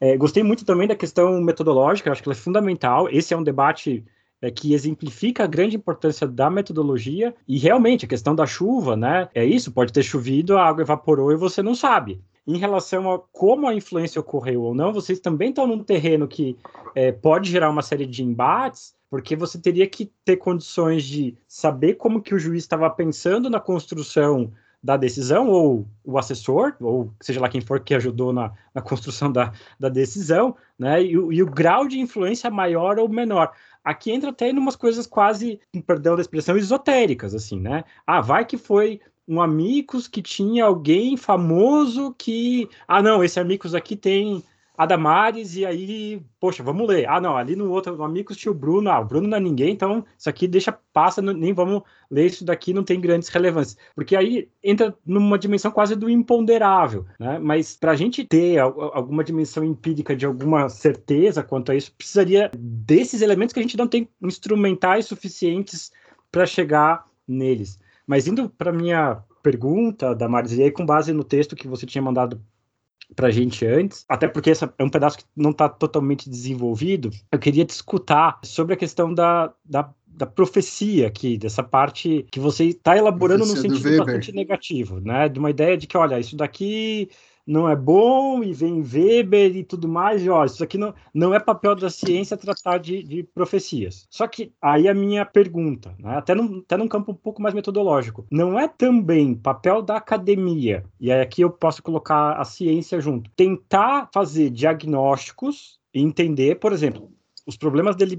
É, gostei muito também da questão metodológica, acho que ela é fundamental. Esse é um debate é, que exemplifica a grande importância da metodologia e realmente a questão da chuva, né? É isso, pode ter chovido, a água evaporou e você não sabe em relação a como a influência ocorreu ou não, vocês também estão num terreno que é, pode gerar uma série de embates, porque você teria que ter condições de saber como que o juiz estava pensando na construção da decisão, ou o assessor, ou seja lá quem for que ajudou na, na construção da, da decisão, né? E, e, o grau de influência maior ou menor. Aqui entra até em umas coisas quase, perdão da expressão, esotéricas, assim, né? Ah, vai que foi um Amigos que tinha alguém famoso que. Ah, não, esse Amigos aqui tem a Damares, e aí, poxa, vamos ler. Ah, não, ali no outro no Amigos tinha o Bruno. Ah, o Bruno não é ninguém, então isso aqui deixa, passa, nem vamos ler isso daqui, não tem grandes relevâncias. Porque aí entra numa dimensão quase do imponderável, né? Mas para a gente ter alguma dimensão empírica de alguma certeza quanto a isso, precisaria desses elementos que a gente não tem instrumentais suficientes para chegar neles. Mas indo para minha pergunta, Damares, e aí com base no texto que você tinha mandado para a gente antes, até porque esse é um pedaço que não está totalmente desenvolvido, eu queria te escutar sobre a questão da, da, da profecia aqui, dessa parte que você está elaborando no sentido bastante negativo, né? De uma ideia de que, olha, isso daqui não é bom, e vem Weber e tudo mais, e ó, isso aqui não, não é papel da ciência tratar de, de profecias. Só que aí a minha pergunta, né, até, num, até num campo um pouco mais metodológico, não é também papel da academia, e aí aqui eu posso colocar a ciência junto, tentar fazer diagnósticos e entender, por exemplo, os problemas de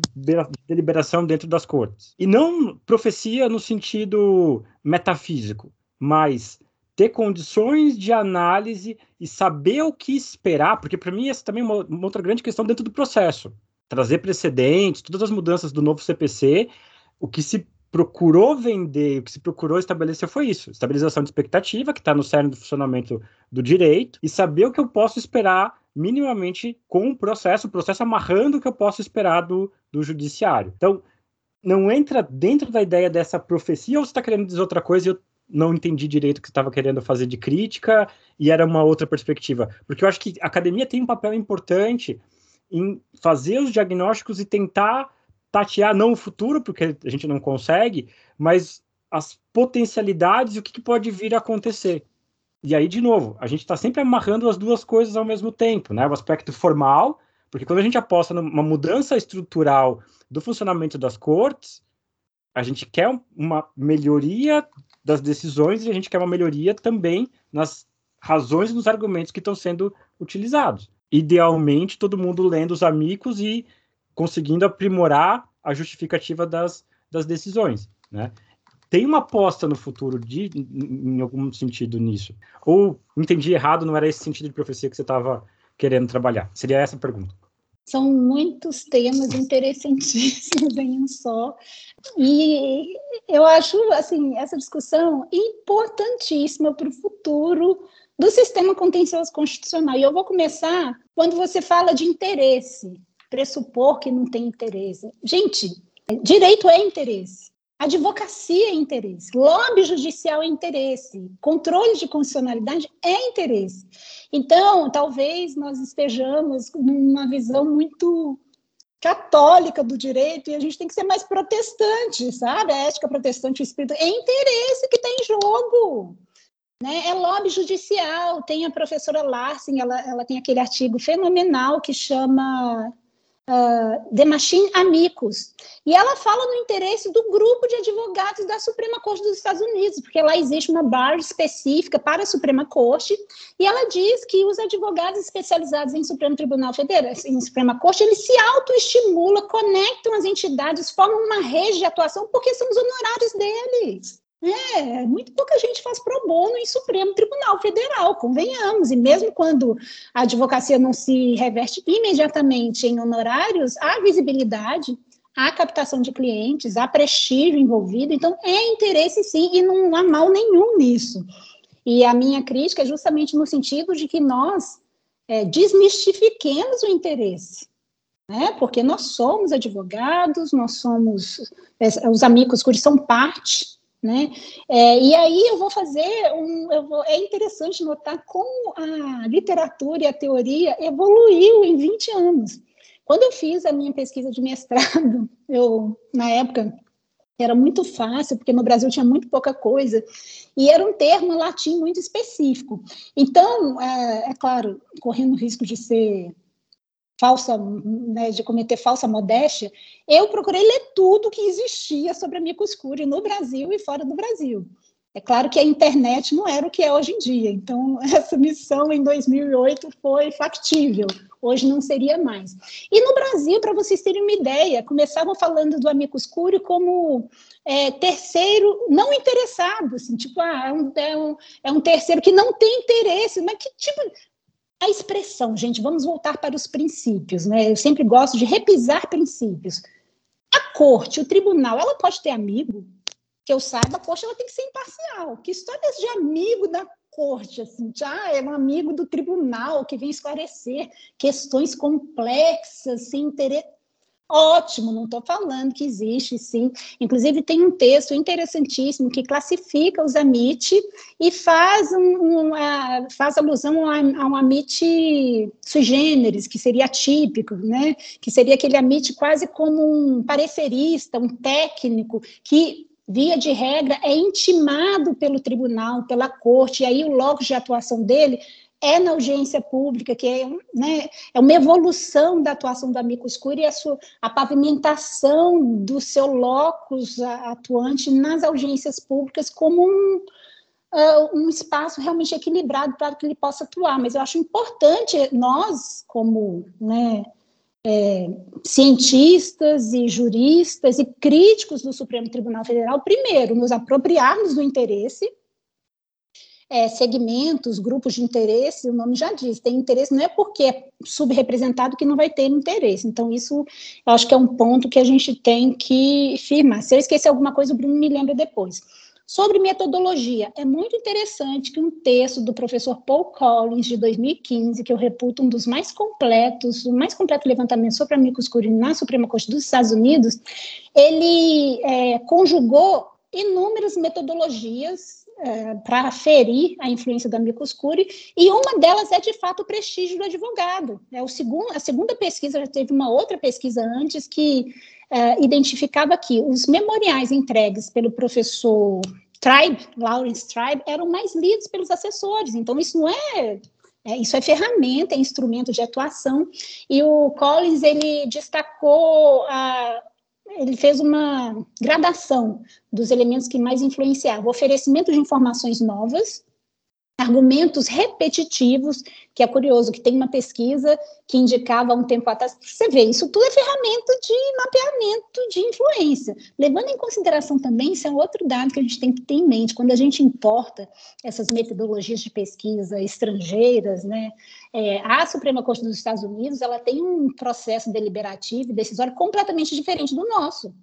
deliberação dentro das cortes. E não profecia no sentido metafísico, mas ter condições de análise e saber o que esperar, porque para mim essa também é uma, uma, outra grande questão dentro do processo. Trazer precedentes, todas as mudanças do novo CPC, o que se procurou vender, o que se procurou estabelecer foi isso: estabilização de expectativa, que está no cerne do funcionamento do direito, e saber o que eu posso esperar minimamente com o processo, o processo amarrando o que eu posso esperar do, do judiciário. Então, não entra dentro da ideia dessa profecia ou você está querendo dizer outra coisa e eu não entendi direito o que estava querendo fazer de crítica e era uma outra perspectiva. Porque eu acho que a academia tem um papel importante em fazer os diagnósticos e tentar tatear não o futuro, porque a gente não consegue, mas as potencialidades e o que, que pode vir a acontecer. E aí, de novo, a gente está sempre amarrando as duas coisas ao mesmo tempo, né? O aspecto formal, porque quando a gente aposta numa mudança estrutural do funcionamento das cortes, a gente quer uma melhoria das decisões e a gente quer uma melhoria também nas razões e nos argumentos que estão sendo utilizados. Idealmente, todo mundo lendo os amigos e conseguindo aprimorar a justificativa das, das decisões, né? Tem uma aposta no futuro de, em algum sentido nisso? Ou entendi errado, não era esse sentido de profecia que você estava querendo trabalhar? Seria essa a pergunta. São muitos temas interessantíssimos *laughs* em um só. E eu acho assim essa discussão importantíssima para o futuro do sistema contencioso constitucional. E eu vou começar quando você fala de interesse, pressupor que não tem interesse. Gente, direito é interesse. Advocacia é interesse, lobby judicial é interesse, controle de constitucionalidade é interesse. Então, talvez nós estejamos numa visão muito católica do direito e a gente tem que ser mais protestante, sabe? A ética protestante, o espírito, é interesse que está em jogo. Né? É lobby judicial. Tem a professora Larsen, ela, ela tem aquele artigo fenomenal que chama uh, The Machine Amicus. E ela fala no interesse do grupo de advogados da Suprema Corte dos Estados Unidos, porque lá existe uma bar específica para a Suprema Corte, e ela diz que os advogados especializados em Supremo Tribunal Federal, em Suprema Corte, eles se autoestimulam, conectam as entidades, formam uma rede de atuação, porque são os honorários deles. É, muito pouca gente faz pro bono em Supremo Tribunal Federal, convenhamos. E mesmo quando a advocacia não se reveste imediatamente em honorários, há visibilidade, há captação de clientes, há prestígio envolvido. Então, é interesse sim, e não há mal nenhum nisso. E a minha crítica é justamente no sentido de que nós é, desmistifiquemos o interesse. Né? Porque nós somos advogados, nós somos, é, os amigos que são parte né? É, e aí eu vou fazer um. Vou, é interessante notar como a literatura e a teoria evoluiu em 20 anos. Quando eu fiz a minha pesquisa de mestrado, *laughs* eu, na época, era muito fácil, porque no Brasil tinha muito pouca coisa, e era um termo latim muito específico. Então, é, é claro, correndo o risco de ser falsa, né, de cometer falsa modéstia, eu procurei ler tudo que existia sobre a micoscure no Brasil e fora do Brasil. É claro que a internet não era o que é hoje em dia, então *laughs* essa missão em 2008 foi factível, hoje não seria mais. E no Brasil, para vocês terem uma ideia, começavam falando do Amicus Curiae como é, terceiro não interessado, assim, tipo, ah, é um, é, um, é um terceiro que não tem interesse, mas que tipo, a expressão, gente, vamos voltar para os princípios, né? Eu sempre gosto de repisar princípios. A corte, o tribunal, ela pode ter amigo? Que eu saiba, a corte ela tem que ser imparcial. Que história é de amigo da corte, assim, ah, é um amigo do tribunal que vem esclarecer questões complexas, sem interesse. Ótimo, não estou falando que existe, sim. Inclusive, tem um texto interessantíssimo que classifica os amit e faz, um, um, uh, faz alusão a, a, um amit sui generis, que seria atípico, né? que seria aquele amit quase como um parecerista, um técnico, que via de regra, é intimado pelo tribunal, pela corte, e aí o locus de atuação dele é na audiência pública, que é, né, é uma evolução da atuação do amicus curiae, a, a pavimentação do seu locus atuante nas audiências públicas como um, uh, um espaço realmente equilibrado para que ele possa atuar. Mas eu acho importante nós, como né, é, cientistas e juristas e críticos do Supremo Tribunal Federal, primeiro, nos apropriarmos do interesse é, segmentos, grupos de interesse, o nome já diz, tem interesse, não é porque é subrepresentado que não vai ter interesse. Então, isso eu acho que é um ponto que a gente tem que firmar. Se eu esquecer alguma coisa, o Bruno me lembra depois. Sobre metodologia, é muito interessante que um texto do professor Paul Collins, de 2015, que eu reputo um dos mais completos, o mais completo levantamento sobre a microscura na Suprema Corte dos Estados Unidos, ele é, conjugou inúmeras metodologias é, para aferir a influência da micoscure, e uma delas é, de fato, o prestígio do advogado. É, o segundo, a segunda pesquisa, já teve uma outra pesquisa antes que é, identificava que os memoriais entregues pelo professor Tribe, Lawrence Tribe, eram mais lidos pelos assessores. Então, isso não é é, isso é ferramenta, é instrumento de atuação. E o Collins ele destacou a, ele fez uma gradação dos elementos que mais influenciavam. O oferecimento de informações novas, argumentos repetitivos, que é curioso, que tem uma pesquisa que indicava um tempo atrás, você vê, isso tudo é ferramenta de mapeamento de influência. Levando em consideração também, isso é outro dado que a gente tem que ter em mente, quando a gente importa essas metodologias de pesquisa estrangeiras, né, é, a Suprema Corte dos Estados Unidos, ela tem um processo deliberativo e decisório completamente diferente do nosso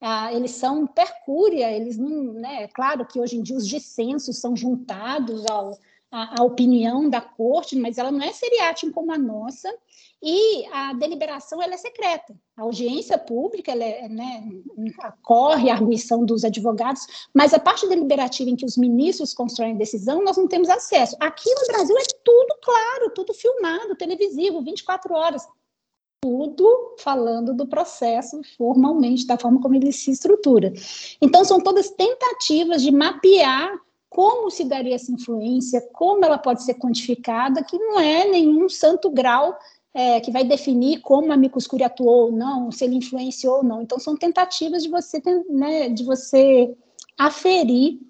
ah, eles são percúria, eles não, né, é claro que hoje em dia os dissensos são juntados ao, à opinião da corte, mas ela não é seriática como a nossa, e a deliberação ela é secreta. A audiência pública ela é, né, corre a arguição dos advogados, mas a parte deliberativa em que os ministros constroem a decisão, nós não temos acesso. Aqui no Brasil é tudo claro, tudo filmado, televisivo, 24 horas tudo falando do processo formalmente, da forma como ele se estrutura. Então, são todas tentativas de mapear como se daria essa influência, como ela pode ser quantificada, que não é nenhum santo grau é, que vai definir como a micoscura atuou ou não, se ele influenciou ou não. Então, são tentativas de você, né, de você aferir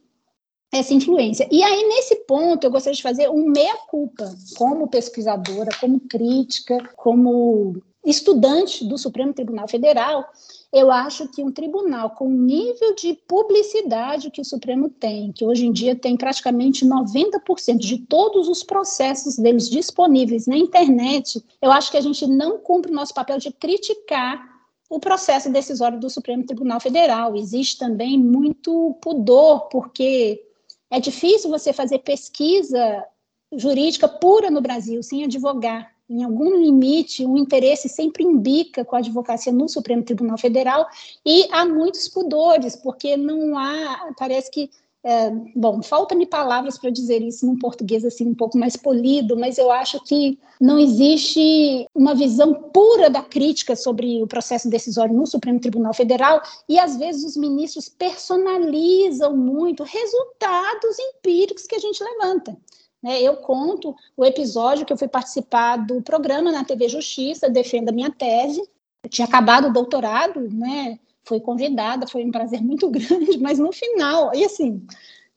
essa influência. E aí, nesse ponto, eu gostaria de fazer um meia-culpa, como pesquisadora, como crítica, como estudante do Supremo Tribunal Federal, eu acho que um tribunal com o nível de publicidade que o Supremo tem, que hoje em dia tem praticamente 90% de todos os processos deles disponíveis na internet, eu acho que a gente não cumpre o nosso papel de criticar o processo decisório do Supremo Tribunal Federal. Existe também muito pudor, porque é difícil você fazer pesquisa jurídica pura no Brasil sem advogar em algum limite, o interesse sempre imbica com a advocacia no Supremo Tribunal Federal e há muitos pudores, porque não há, parece que, é, bom, falta-me palavras para dizer isso num português assim um pouco mais polido, mas eu acho que não existe uma visão pura da crítica sobre o processo decisório no Supremo Tribunal Federal e às vezes os ministros personalizam muito resultados empíricos que a gente levanta. Né? Eu conto o episódio que eu fui participar do programa na TV Justiça, Defenda Minha Tese. Eu tinha acabado o doutorado, né? fui convidada, foi um prazer muito *laughs* grande, mas no final, e assim,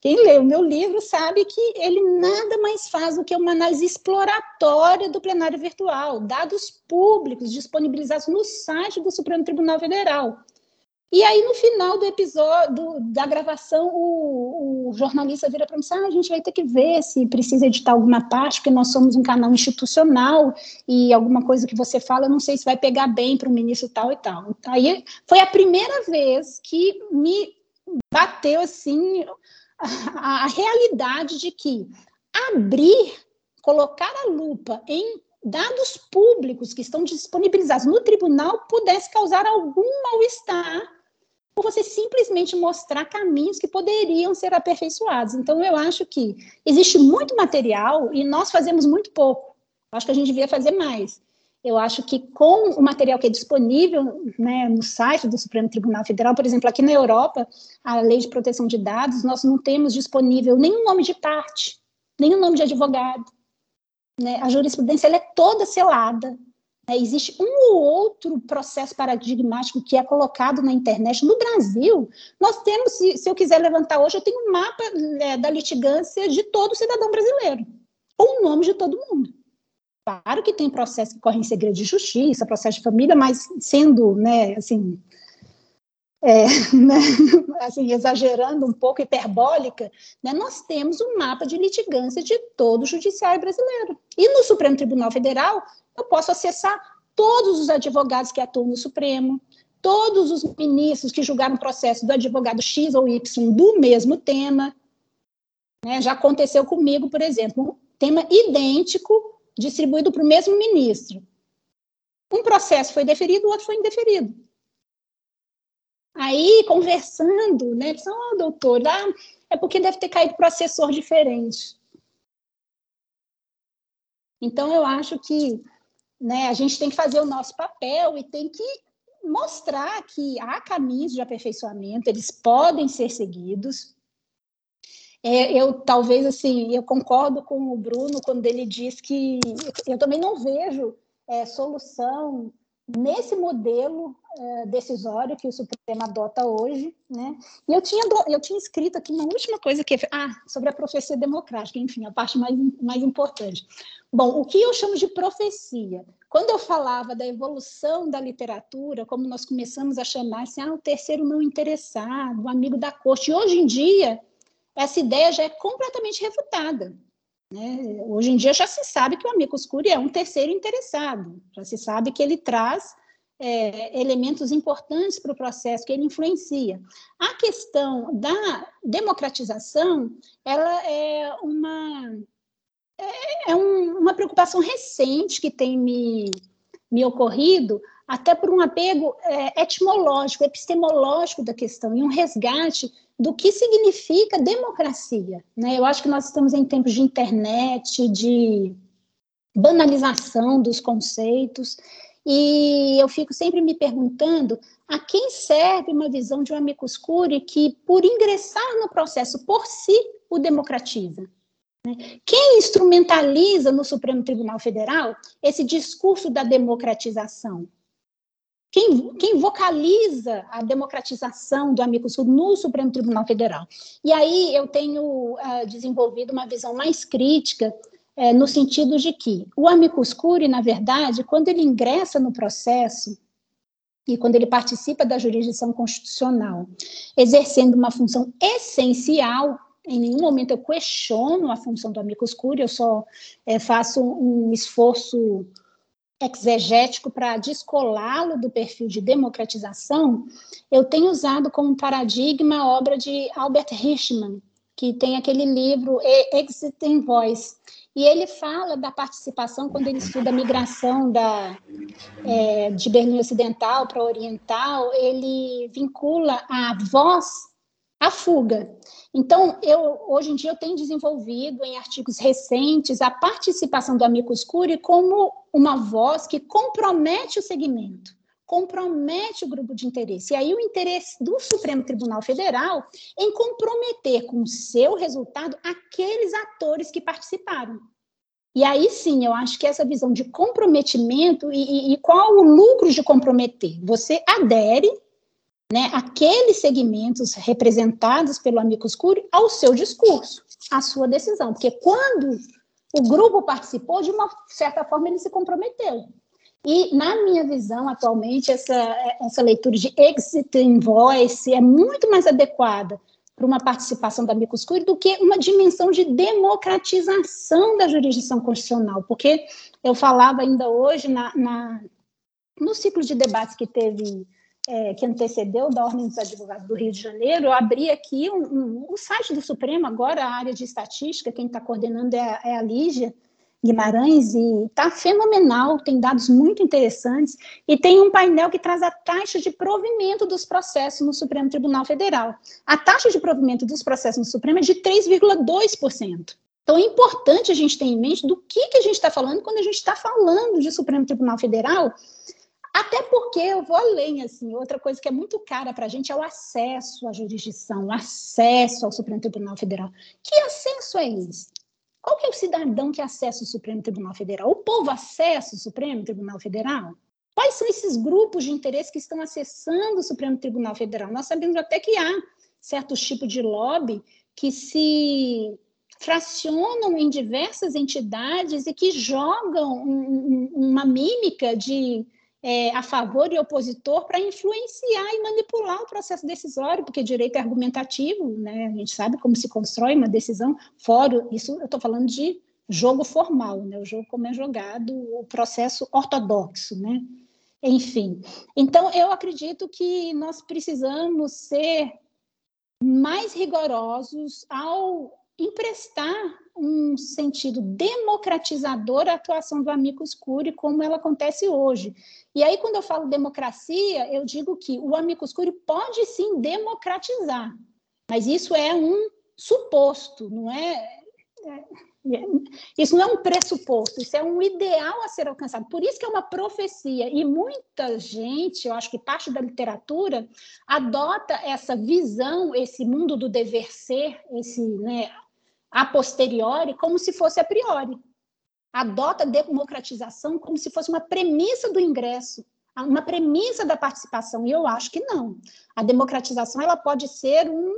quem lê o meu livro sabe que ele nada mais faz do que uma análise exploratória do plenário virtual, dados públicos disponibilizados no site do Supremo Tribunal Federal. E aí, no final do episódio, da gravação, o, o jornalista vira para mim e ah, a gente vai ter que ver se precisa editar alguma parte, porque nós somos um canal institucional e alguma coisa que você fala, eu não sei se vai pegar bem para o ministro tal e tal. Aí foi a primeira vez que me bateu, assim, a, a realidade de que abrir, colocar a lupa em dados públicos que estão disponibilizados no tribunal pudesse causar algum mal-estar por você simplesmente mostrar caminhos que poderiam ser aperfeiçoados. Então, eu acho que existe muito material e nós fazemos muito pouco. Eu acho que a gente devia fazer mais. Eu acho que com o material que é disponível né, no site do Supremo Tribunal Federal, por exemplo, aqui na Europa, a lei de proteção de dados, nós não temos disponível nenhum nome de parte, nenhum nome de advogado. Né? A jurisprudência é toda selada, é, existe um ou outro processo paradigmático que é colocado na internet. No Brasil, nós temos, se, se eu quiser levantar hoje, eu tenho um mapa é, da litigância de todo cidadão brasileiro, com o nome de todo mundo. Claro que tem processo que corre em segredo de justiça, processo de família, mas sendo, né, assim, é, *laughs* né, assim, exagerando um pouco, hiperbólica, né, nós temos um mapa de litigância de todo o judiciário brasileiro. E no Supremo Tribunal Federal, eu posso acessar todos os advogados que atuam no Supremo, todos os ministros que julgaram o processo do advogado X ou Y do mesmo tema. Né? Já aconteceu comigo, por exemplo, um tema idêntico distribuído para o mesmo ministro. Um processo foi deferido, o outro foi indeferido. Aí, conversando, né, disse, oh, doutor, ah, é porque deve ter caído para assessor diferente. Então, eu acho que né, a gente tem que fazer o nosso papel e tem que mostrar que há caminhos de aperfeiçoamento, eles podem ser seguidos. É, eu talvez assim, eu concordo com o Bruno quando ele diz que eu também não vejo é, solução nesse modelo é, decisório que o Supremo adota hoje, né? E eu tinha, eu tinha escrito aqui uma última coisa que é, ah, sobre a profecia democrática, enfim, a parte mais, mais importante. Bom, o que eu chamo de profecia? Quando eu falava da evolução da literatura, como nós começamos a chamar assim, ah, o terceiro não interessado, o amigo da corte, e hoje em dia essa ideia já é completamente refutada. Né? Hoje em dia já se sabe que o amigo escuro é um terceiro interessado, já se sabe que ele traz é, elementos importantes para o processo, que ele influencia. A questão da democratização, ela é uma, é, é um, uma preocupação recente que tem me, me ocorrido, até por um apego é, etimológico, epistemológico da questão, e um resgate do que significa democracia. Né? Eu acho que nós estamos em tempos de internet, de banalização dos conceitos, e eu fico sempre me perguntando a quem serve uma visão de um amicus curiae que, por ingressar no processo por si, o democratiza. Né? Quem instrumentaliza no Supremo Tribunal Federal esse discurso da democratização? quem, quem vocaliza a democratização do Amigo Sul no Supremo Tribunal Federal. E aí eu tenho uh, desenvolvido uma visão mais crítica uh, no sentido de que o amicus curiae, na verdade, quando ele ingressa no processo e quando ele participa da jurisdição constitucional, exercendo uma função essencial em nenhum momento eu questiono a função do amicus curiae, eu só é, faço um esforço exegético para descolá-lo do perfil de democratização, eu tenho usado como paradigma a obra de Albert Hirschman, que tem aquele livro Exit in Voice. E ele fala da participação quando ele estuda a migração da, é, de Berlim Ocidental para Oriental, ele vincula a voz à fuga. Então, eu, hoje em dia, eu tenho desenvolvido em artigos recentes a participação do amicus curiae como uma voz que compromete o segmento, compromete o grupo de interesse. E aí o interesse do Supremo Tribunal Federal em comprometer com o seu resultado aqueles atores que participaram. E aí sim, eu acho que essa visão de comprometimento e, e, e qual o lucro de comprometer? Você adere né, aqueles segmentos representados pelo Amicus Curiae ao seu discurso, à sua decisão. Porque quando o grupo participou, de uma certa forma, ele se comprometeu. E, na minha visão, atualmente, essa, essa leitura de exit in voice é muito mais adequada para uma participação da Amicus Curiae do que uma dimensão de democratização da jurisdição constitucional, porque eu falava ainda hoje na, na no ciclo de debates que teve é, que antecedeu da Ordem dos Advogados do Rio de Janeiro, eu abri aqui um, um, o site do Supremo, agora a área de estatística, quem está coordenando é a, é a Lígia Guimarães, e está fenomenal, tem dados muito interessantes, e tem um painel que traz a taxa de provimento dos processos no Supremo Tribunal Federal. A taxa de provimento dos processos no Supremo é de 3,2%. Então, é importante a gente ter em mente do que, que a gente está falando quando a gente está falando de Supremo Tribunal Federal, até porque eu vou além, assim, outra coisa que é muito cara para a gente é o acesso à jurisdição, o acesso ao Supremo Tribunal Federal. Que acesso é esse? Qual que é o cidadão que acessa o Supremo Tribunal Federal? O povo acessa o Supremo Tribunal Federal? Quais são esses grupos de interesse que estão acessando o Supremo Tribunal Federal? Nós sabemos até que há certos tipos de lobby que se fracionam em diversas entidades e que jogam um, um, uma mímica de é, a favor e opositor para influenciar e manipular o processo decisório, porque direito é argumentativo, né? a gente sabe como se constrói uma decisão, fora, isso eu estou falando de jogo formal, né? o jogo como é jogado, o processo ortodoxo, né? Enfim, então eu acredito que nós precisamos ser mais rigorosos ao emprestar um sentido democratizador à atuação do amicus curiae como ela acontece hoje. E aí, quando eu falo democracia, eu digo que o amicus curiae pode sim democratizar, mas isso é um suposto, não é, é isso não é um pressuposto, isso é um ideal a ser alcançado. Por isso que é uma profecia. E muita gente, eu acho que parte da literatura, adota essa visão, esse mundo do dever ser, esse né, a posteriori como se fosse a priori. Adota a democratização como se fosse uma premissa do ingresso uma premissa da participação, e eu acho que não. A democratização ela pode ser um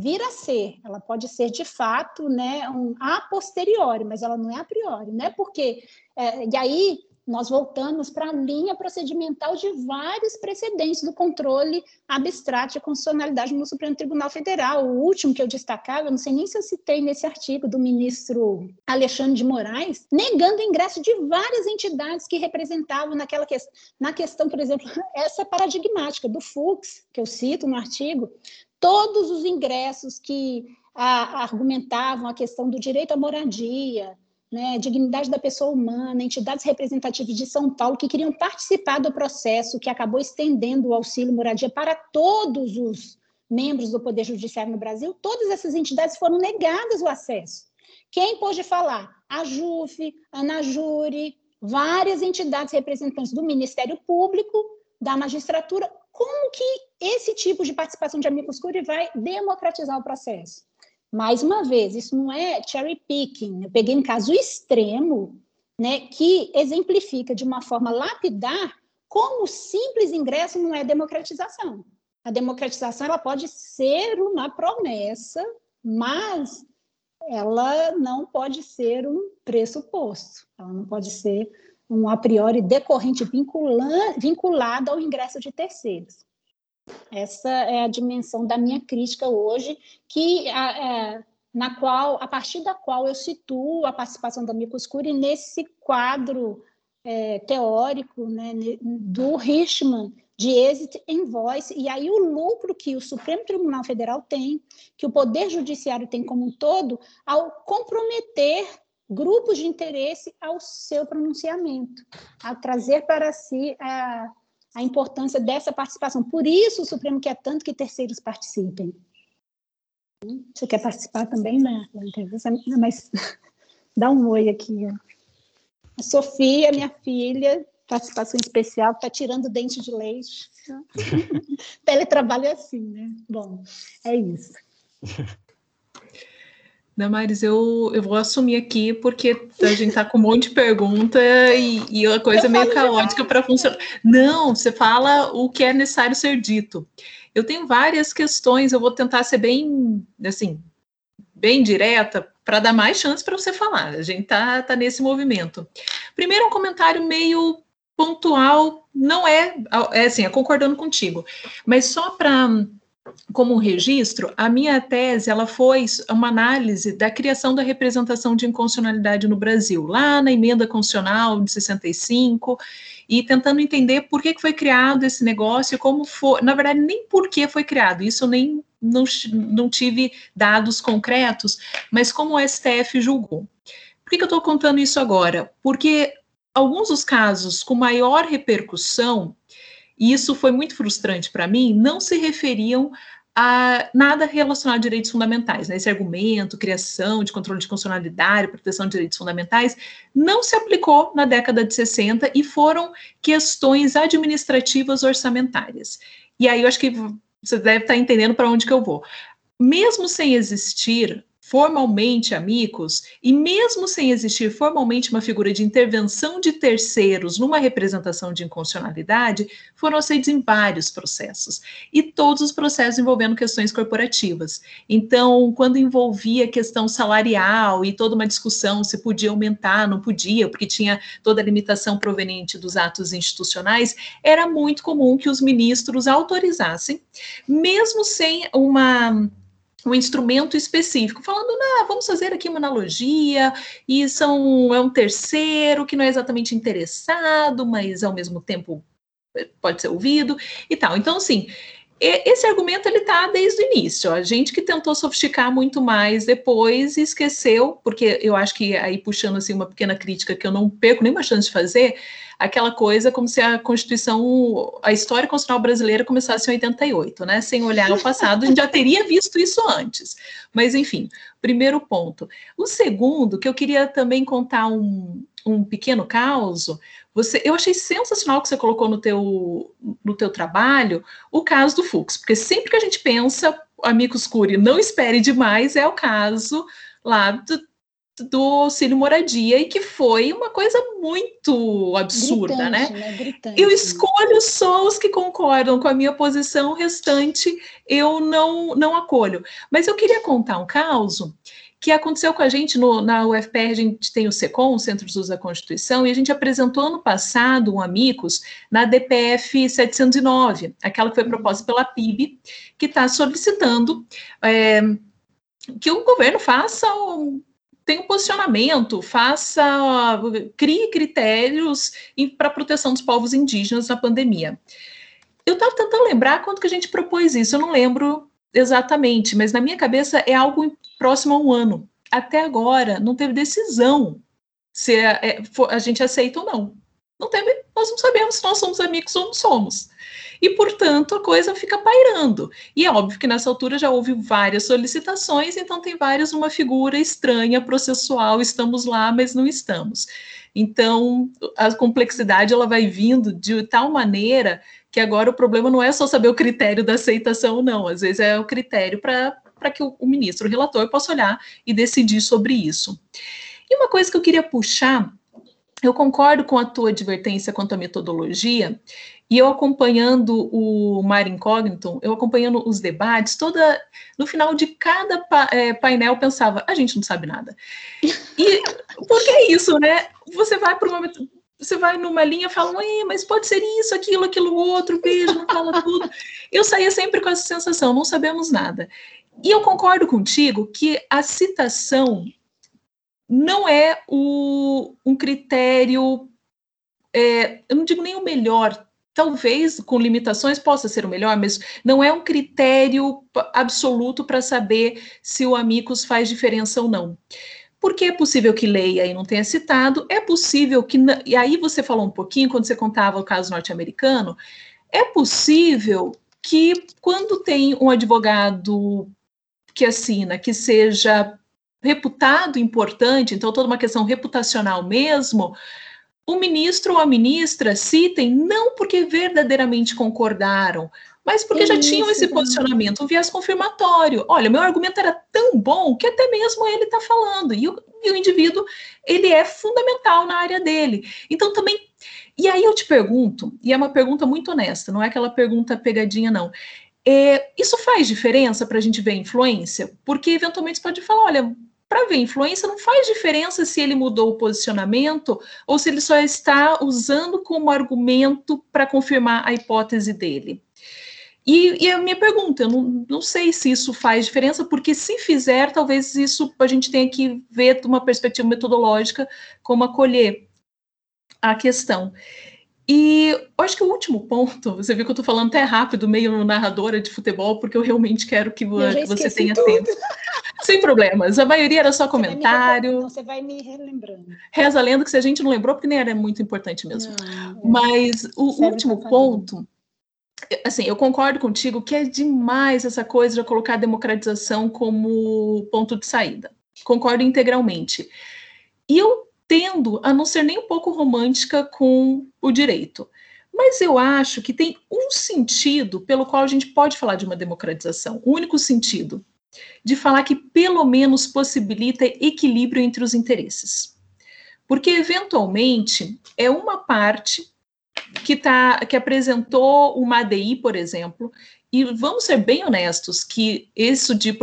vir a ser, ela pode ser de fato, né, um a posteriori, mas ela não é a priori, não é porque é, e aí nós voltamos para a linha procedimental de vários precedentes do controle abstrato de constitucionalidade no Supremo Tribunal Federal. O último que eu destacava, não sei nem se eu citei nesse artigo do ministro Alexandre de Moraes, negando o ingresso de várias entidades que representavam naquela que, na questão, por exemplo, *laughs* essa paradigmática do Fux, que eu cito no artigo, todos os ingressos que a, argumentavam a questão do direito à moradia, né, dignidade da pessoa humana, entidades representativas de São Paulo que queriam participar do processo que acabou estendendo o auxílio moradia para todos os membros do Poder Judiciário no Brasil, todas essas entidades foram negadas o acesso. Quem pôde falar? A JUF, a ANAJURE, várias entidades representantes do Ministério Público, da magistratura. Como que esse tipo de participação de amigos curi vai democratizar o processo? Mais uma vez, isso não é cherry picking. Eu peguei um caso extremo, né, que exemplifica de uma forma lapidar como o simples ingresso não é democratização. A democratização ela pode ser uma promessa, mas ela não pode ser um pressuposto. Ela não pode ser um a priori decorrente vinculado ao ingresso de terceiros. Essa é a dimensão da minha crítica hoje, que é, na qual, a partir da qual eu situo a participação da Micoscuri nesse quadro é, teórico né, do Richman de exit em voice, e aí o lucro que o Supremo Tribunal Federal tem, que o Poder Judiciário tem como um todo, ao comprometer grupos de interesse ao seu pronunciamento, a trazer para si a a importância dessa participação. Por isso o Supremo quer tanto que terceiros participem. Você quer participar também na, na entrevista? Mas *laughs* dá um oi aqui. A Sofia, minha filha, participação especial, está tirando dente de leite. *laughs* Teletrabalho é assim, né? Bom, é isso. *laughs* Damares, eu, eu vou assumir aqui, porque a gente tá com um monte de pergunta e, e a coisa eu meio caótica para funcionar. Não, você fala o que é necessário ser dito. Eu tenho várias questões, eu vou tentar ser bem, assim, bem direta para dar mais chance para você falar. A gente tá, tá nesse movimento. Primeiro, um comentário meio pontual, não é, é assim, é concordando contigo, mas só para como um registro, a minha tese ela foi uma análise da criação da representação de inconstitucionalidade no Brasil, lá na emenda constitucional de 65, e tentando entender por que, que foi criado esse negócio, como foi, na verdade, nem por que foi criado, isso nem não, não tive dados concretos, mas como o STF julgou. Por que, que eu estou contando isso agora? Porque alguns dos casos com maior repercussão e isso foi muito frustrante para mim, não se referiam a nada relacionado a direitos fundamentais. Né? Esse argumento, criação de controle de constitucionalidade, proteção de direitos fundamentais, não se aplicou na década de 60 e foram questões administrativas orçamentárias. E aí eu acho que você deve estar entendendo para onde que eu vou. Mesmo sem existir formalmente amigos, e mesmo sem existir formalmente uma figura de intervenção de terceiros numa representação de inconstitucionalidade, foram aceitos em vários processos, e todos os processos envolvendo questões corporativas. Então, quando envolvia questão salarial e toda uma discussão se podia aumentar, não podia, porque tinha toda a limitação proveniente dos atos institucionais, era muito comum que os ministros autorizassem, mesmo sem uma um instrumento específico, falando, não, vamos fazer aqui uma analogia, e são, é um terceiro que não é exatamente interessado, mas ao mesmo tempo eh, pode ser ouvido e tal. Então, assim, esse argumento ele está desde o início. A gente que tentou sofisticar muito mais depois e esqueceu, porque eu acho que aí puxando assim uma pequena crítica que eu não perco nenhuma chance de fazer, aquela coisa como se a Constituição, a história constitucional brasileira começasse em 88, né? Sem olhar ao passado, a gente já teria visto isso antes. Mas, enfim, primeiro ponto. O segundo, que eu queria também contar um, um pequeno caso, você, eu achei sensacional que você colocou no teu, no teu trabalho o caso do Fux, porque sempre que a gente pensa, amigos Curi, não espere demais, é o caso lá do, do auxílio moradia e que foi uma coisa muito absurda, né? Gritante, né? Gritante. Eu escolho só os que concordam com a minha posição, o restante eu não, não acolho. Mas eu queria contar um caso que aconteceu com a gente no, na UFPR, a gente tem o SECOM, o Centro de Uso da Constituição, e a gente apresentou ano passado um Amicus na DPF 709, aquela que foi proposta pela PIB, que está solicitando é, que o governo faça um tem um posicionamento, faça, crie critérios para a proteção dos povos indígenas na pandemia. Eu estava tentando lembrar quando que a gente propôs isso, eu não lembro exatamente, mas na minha cabeça é algo próximo a um ano. Até agora não teve decisão se é, é a gente aceita ou não. Não teve, nós não sabemos se nós somos amigos ou não somos e, portanto, a coisa fica pairando. E é óbvio que nessa altura já houve várias solicitações, então tem várias uma figura estranha, processual, estamos lá, mas não estamos. Então, a complexidade ela vai vindo de tal maneira que agora o problema não é só saber o critério da aceitação, não. Às vezes é o critério para que o, o ministro, o relator, possa olhar e decidir sobre isso. E uma coisa que eu queria puxar eu concordo com a tua advertência quanto à metodologia, e eu acompanhando o Mar Incógnito, eu acompanhando os debates, toda no final de cada pa, é, painel pensava, a gente não sabe nada. E *laughs* por que isso, né? Você vai para uma você vai numa linha e fala, mas pode ser isso, aquilo, aquilo outro, beijo, não fala tudo. Eu saía sempre com essa sensação, não sabemos nada. E eu concordo contigo que a citação não é o, um critério, é, eu não digo nem o melhor, talvez com limitações possa ser o melhor, mas não é um critério absoluto para saber se o Amicus faz diferença ou não. Porque é possível que leia e não tenha citado, é possível que. E aí você falou um pouquinho, quando você contava o caso norte-americano, é possível que quando tem um advogado que assina que seja reputado importante, então toda uma questão reputacional mesmo, o ministro ou a ministra citem não porque verdadeiramente concordaram, mas porque Isso, já tinham esse posicionamento, um viés confirmatório. Olha, meu argumento era tão bom que até mesmo ele está falando, e o, e o indivíduo, ele é fundamental na área dele. Então também e aí eu te pergunto, e é uma pergunta muito honesta, não é aquela pergunta pegadinha, não. É, isso faz diferença para a gente ver influência? Porque eventualmente você pode falar, olha, para ver influência não faz diferença se ele mudou o posicionamento ou se ele só está usando como argumento para confirmar a hipótese dele. E, e, a minha pergunta, eu não, não sei se isso faz diferença, porque se fizer, talvez isso a gente tenha que ver de uma perspectiva metodológica como acolher a questão. E acho que o último ponto, você viu que eu estou falando até rápido, meio narradora de futebol, porque eu realmente quero que, que você tenha tudo. tempo. Sem problemas. A maioria era só comentário. Você vai me relembrando. Reza a lenda que se a gente não lembrou, porque nem era muito importante mesmo. Não, é. Mas o último ponto, assim, eu concordo contigo que é demais essa coisa de colocar a democratização como ponto de saída. Concordo integralmente. E eu tendo a não ser nem um pouco romântica com o direito. Mas eu acho que tem um sentido pelo qual a gente pode falar de uma democratização, o um único sentido, de falar que pelo menos possibilita equilíbrio entre os interesses. Porque, eventualmente, é uma parte que, tá, que apresentou uma ADI, por exemplo, e vamos ser bem honestos que isso de,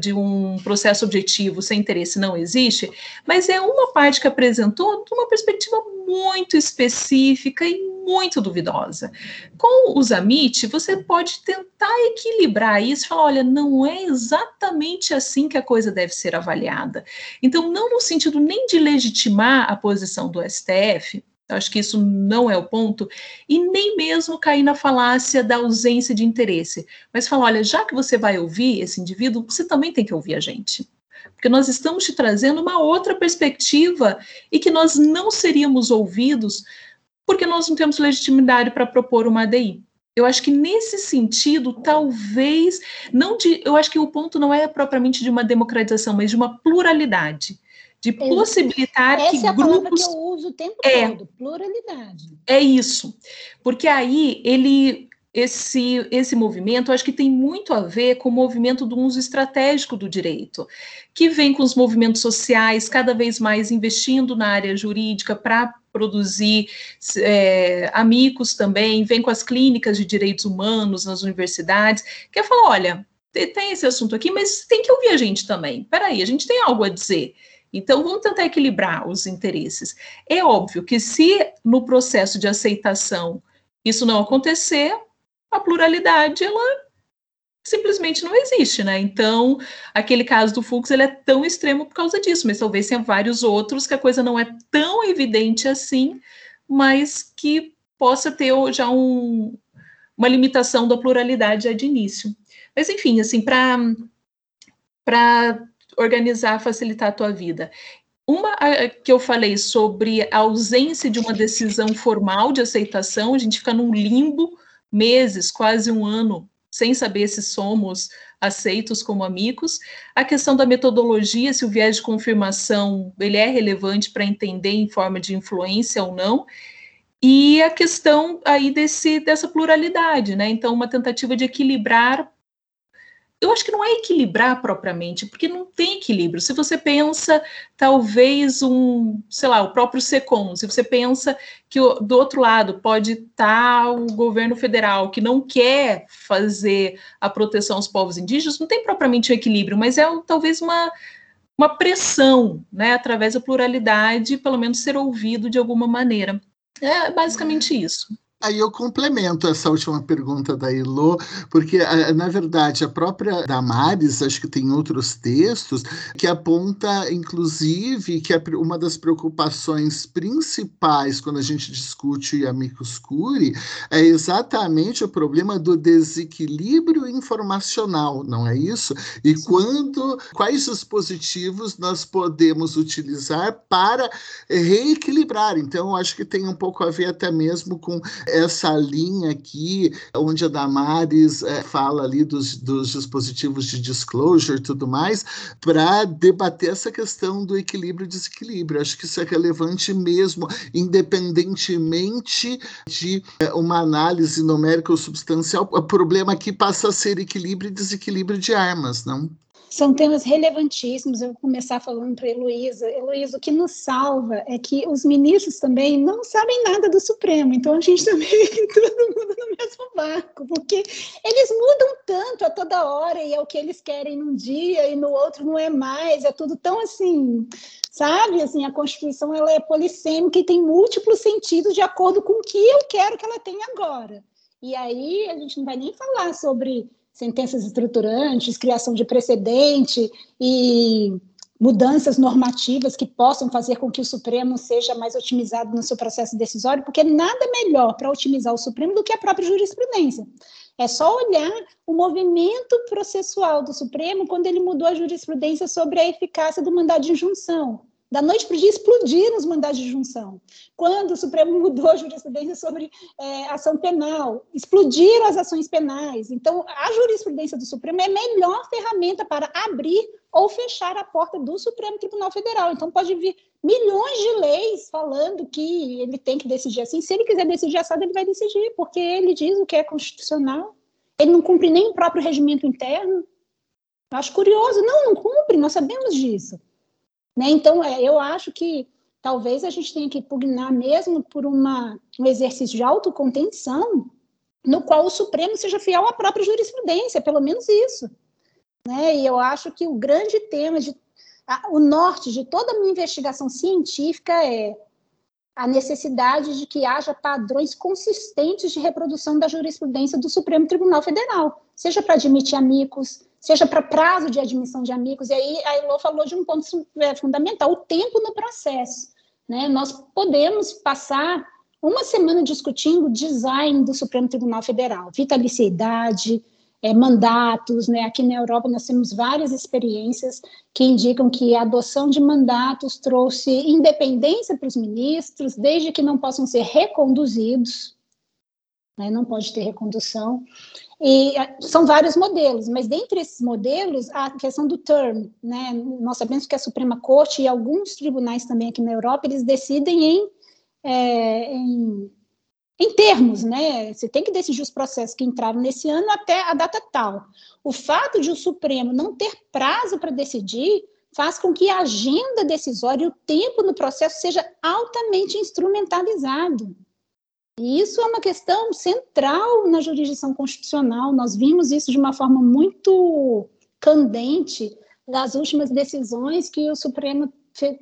de, um processo objetivo sem interesse não existe, mas é uma parte que apresentou de uma perspectiva muito específica e muito duvidosa. Com os Amit, você pode tentar equilibrar isso e falar: olha, não é exatamente assim que a coisa deve ser avaliada. Então, não no sentido nem de legitimar a posição do STF, Acho que isso não é o ponto, e nem mesmo cair na falácia da ausência de interesse, mas falar: olha, já que você vai ouvir esse indivíduo, você também tem que ouvir a gente. Porque nós estamos te trazendo uma outra perspectiva e que nós não seríamos ouvidos porque nós não temos legitimidade para propor uma ADI. Eu acho que nesse sentido, talvez, não de, eu acho que o ponto não é propriamente de uma democratização, mas de uma pluralidade de possibilitar Essa que é a grupos que eu uso o tempo é, todo, pluralidade. É isso, porque aí ele esse, esse movimento, acho que tem muito a ver com o movimento do uso estratégico do direito, que vem com os movimentos sociais cada vez mais investindo na área jurídica para produzir é, amigos também, vem com as clínicas de direitos humanos nas universidades, que é falar, olha, tem esse assunto aqui, mas tem que ouvir a gente também. Peraí, a gente tem algo a dizer. Então, vamos tentar equilibrar os interesses. É óbvio que se no processo de aceitação isso não acontecer, a pluralidade ela simplesmente não existe, né? Então, aquele caso do Fux ele é tão extremo por causa disso, mas talvez tenha vários outros que a coisa não é tão evidente assim, mas que possa ter já um, uma limitação da pluralidade já de início. Mas enfim, assim, para para organizar, facilitar a tua vida. Uma que eu falei sobre a ausência de uma decisão formal de aceitação, a gente fica num limbo meses, quase um ano, sem saber se somos aceitos como amigos. A questão da metodologia, se o viés de confirmação ele é relevante para entender em forma de influência ou não. E a questão aí desse, dessa pluralidade, né? Então, uma tentativa de equilibrar eu acho que não é equilibrar propriamente, porque não tem equilíbrio. Se você pensa, talvez, um, sei lá, o próprio SECOM, se você pensa que do outro lado pode estar o governo federal que não quer fazer a proteção aos povos indígenas, não tem propriamente um equilíbrio, mas é talvez uma, uma pressão, né, através da pluralidade, pelo menos ser ouvido de alguma maneira. É basicamente isso. Aí eu complemento essa última pergunta da Elo, porque, na verdade, a própria Damares, acho que tem outros textos, que aponta, inclusive, que uma das preocupações principais quando a gente discute amicus curi é exatamente o problema do desequilíbrio informacional, não é isso? E quando, quais dispositivos nós podemos utilizar para reequilibrar. Então, acho que tem um pouco a ver até mesmo com essa linha aqui, onde a Damares é, fala ali dos, dos dispositivos de disclosure e tudo mais, para debater essa questão do equilíbrio e desequilíbrio. Acho que isso é relevante mesmo, independentemente de é, uma análise numérica ou substancial. O problema aqui passa a ser equilíbrio e desequilíbrio de armas, não? São temas relevantíssimos. Eu vou começar falando para a Heloísa. Heloísa, o que nos salva é que os ministros também não sabem nada do Supremo. Então, a gente *laughs* também, todo mundo no mesmo barco, porque eles mudam tanto a toda hora e é o que eles querem num dia e no outro não é mais. É tudo tão assim, sabe? Assim, a Constituição ela é polissêmica e tem múltiplos sentidos de acordo com o que eu quero que ela tenha agora. E aí, a gente não vai nem falar sobre sentenças estruturantes, criação de precedente e mudanças normativas que possam fazer com que o Supremo seja mais otimizado no seu processo decisório, porque nada melhor para otimizar o Supremo do que a própria jurisprudência. É só olhar o movimento processual do Supremo quando ele mudou a jurisprudência sobre a eficácia do mandado de injunção. Da noite para o dia explodiram os mandados de junção. Quando o Supremo mudou a jurisprudência sobre é, ação penal, explodiram as ações penais. Então, a jurisprudência do Supremo é a melhor ferramenta para abrir ou fechar a porta do Supremo Tribunal Federal. Então, pode vir milhões de leis falando que ele tem que decidir assim. Se ele quiser decidir assado, ele vai decidir, porque ele diz o que é constitucional. Ele não cumpre nem o próprio regimento interno. Eu acho curioso. Não, não cumpre, nós sabemos disso. Né? Então, é, eu acho que talvez a gente tenha que pugnar mesmo por uma, um exercício de autocontenção, no qual o Supremo seja fiel à própria jurisprudência, pelo menos isso. Né? E eu acho que o grande tema, de, a, o norte de toda a minha investigação científica é a necessidade de que haja padrões consistentes de reprodução da jurisprudência do Supremo Tribunal Federal, seja para admitir amigos, seja para prazo de admissão de amigos. E aí a Elo falou de um ponto é, fundamental, o tempo no processo. Né? Nós podemos passar uma semana discutindo o design do Supremo Tribunal Federal, vitaliciedade, é, mandatos. Né? Aqui na Europa nós temos várias experiências que indicam que a adoção de mandatos trouxe independência para os ministros, desde que não possam ser reconduzidos, né? não pode ter recondução. E ah, são vários modelos, mas dentre esses modelos, a questão do term, né? Nós sabemos que a Suprema Corte e alguns tribunais também aqui na Europa, eles decidem em, é, em em termos, né? Você tem que decidir os processos que entraram nesse ano até a data tal. O fato de o Supremo não ter prazo para decidir faz com que a agenda decisória e o tempo no processo seja altamente instrumentalizado. E isso é uma questão central na jurisdição constitucional. Nós vimos isso de uma forma muito candente nas últimas decisões que o Supremo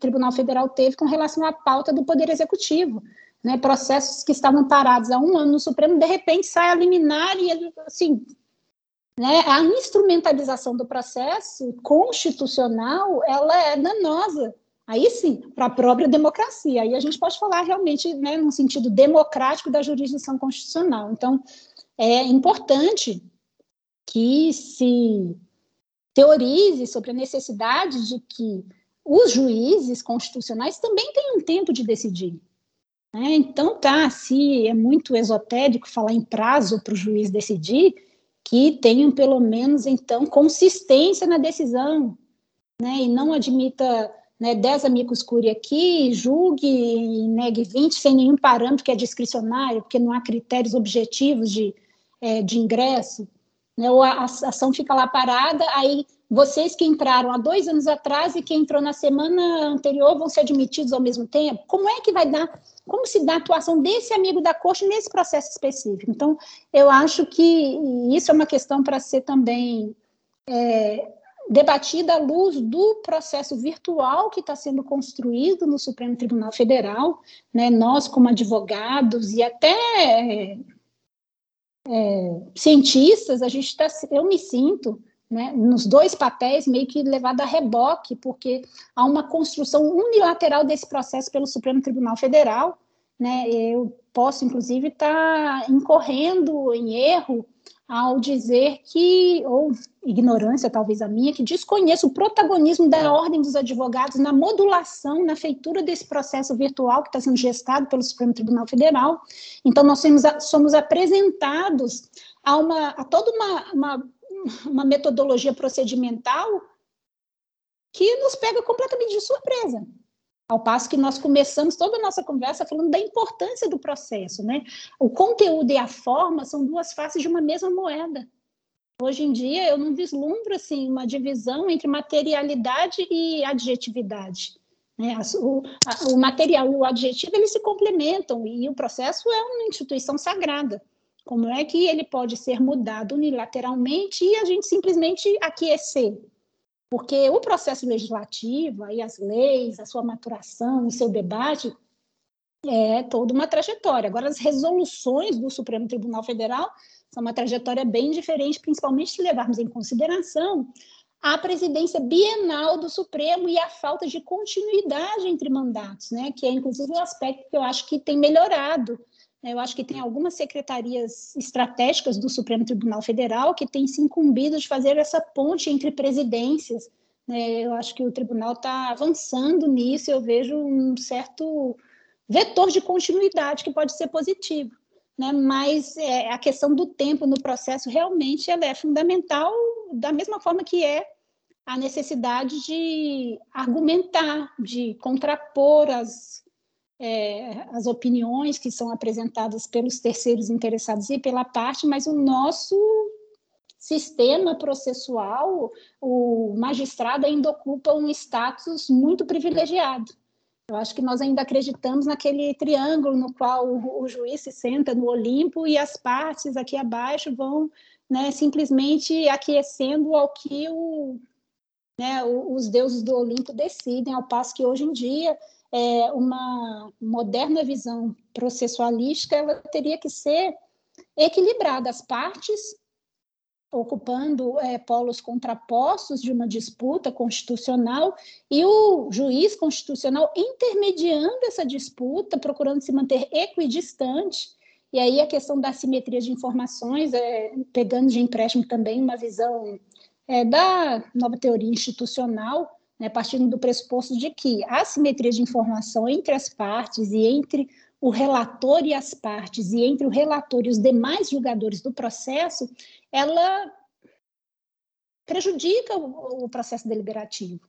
Tribunal Federal teve com relação à pauta do Poder Executivo. Né, processos que estavam parados há um ano no Supremo, de repente sai a liminar e, assim, né, a instrumentalização do processo constitucional, ela é danosa, aí sim, para a própria democracia. Aí a gente pode falar realmente, né, num sentido democrático da jurisdição constitucional. Então, é importante que se teorize sobre a necessidade de que os juízes constitucionais também tenham tempo de decidir. Né? Então, tá, se é muito esotérico falar em prazo para o juiz decidir, que tenham pelo menos, então, consistência na decisão, né? e não admita né, 10 amigos curi aqui, julgue e negue 20 sem nenhum parâmetro que é discricionário, porque não há critérios objetivos de, é, de ingresso né, ou a, ação fica lá parada, aí vocês que entraram há dois anos atrás e que entrou na semana anterior vão ser admitidos ao mesmo tempo? Como é que vai dar, como se dá a atuação desse amigo da corte nesse processo específico? Então, eu acho que isso é uma questão para ser também é, debatida à luz do processo virtual que está sendo construído no Supremo Tribunal Federal, né? nós como advogados e até é, cientistas, a gente está, eu me sinto, né, nos dois papéis meio que levado a reboque, porque há uma construção unilateral desse processo pelo Supremo Tribunal Federal, né, eu posso, inclusive, estar tá incorrendo em erro ao dizer que, ou ignorância talvez a minha, que desconheço o protagonismo da Ordem dos Advogados na modulação, na feitura desse processo virtual que está sendo gestado pelo Supremo Tribunal Federal. Então, nós somos, somos apresentados a, uma, a toda uma, uma, uma metodologia procedimental que nos pega completamente de surpresa. Ao passo que nós começamos toda a nossa conversa falando da importância do processo, né? O conteúdo e a forma são duas faces de uma mesma moeda. Hoje em dia eu não vislumbro assim uma divisão entre materialidade e adjetividade. Né? O, a, o material o adjetivo eles se complementam e o processo é uma instituição sagrada. Como é que ele pode ser mudado unilateralmente e a gente simplesmente aquecer? Porque o processo legislativo, aí as leis, a sua maturação, o seu debate, é toda uma trajetória. Agora, as resoluções do Supremo Tribunal Federal são uma trajetória bem diferente, principalmente se levarmos em consideração a presidência bienal do Supremo e a falta de continuidade entre mandatos, né? que é inclusive um aspecto que eu acho que tem melhorado eu acho que tem algumas secretarias estratégicas do Supremo Tribunal Federal que têm se incumbido de fazer essa ponte entre presidências. Né? Eu acho que o tribunal está avançando nisso, eu vejo um certo vetor de continuidade que pode ser positivo. Né? Mas é, a questão do tempo no processo realmente ela é fundamental, da mesma forma que é a necessidade de argumentar, de contrapor as é, as opiniões que são apresentadas pelos terceiros interessados e pela parte, mas o nosso sistema processual, o magistrado ainda ocupa um status muito privilegiado. Eu acho que nós ainda acreditamos naquele triângulo no qual o, juiz se senta no Olimpo e as partes aqui abaixo vão né, simplesmente aquecendo ao que o, né, os deuses do Olimpo decidem, ao passo que hoje em dia é, uma moderna visão processualística ela teria que ser equilibrada, as partes ocupando é, polos contrapostos de uma disputa constitucional e o juiz constitucional intermediando essa disputa, procurando se manter equidistante. E aí a questão da simetria de informações, é, pegando de empréstimo também uma visão é, da nova teoria institucional, né, partindo do pressuposto de que a simetria de informação entre as partes e entre o relator e as partes, e entre o relator e os demais julgadores do processo, ela prejudica o, o processo deliberativo.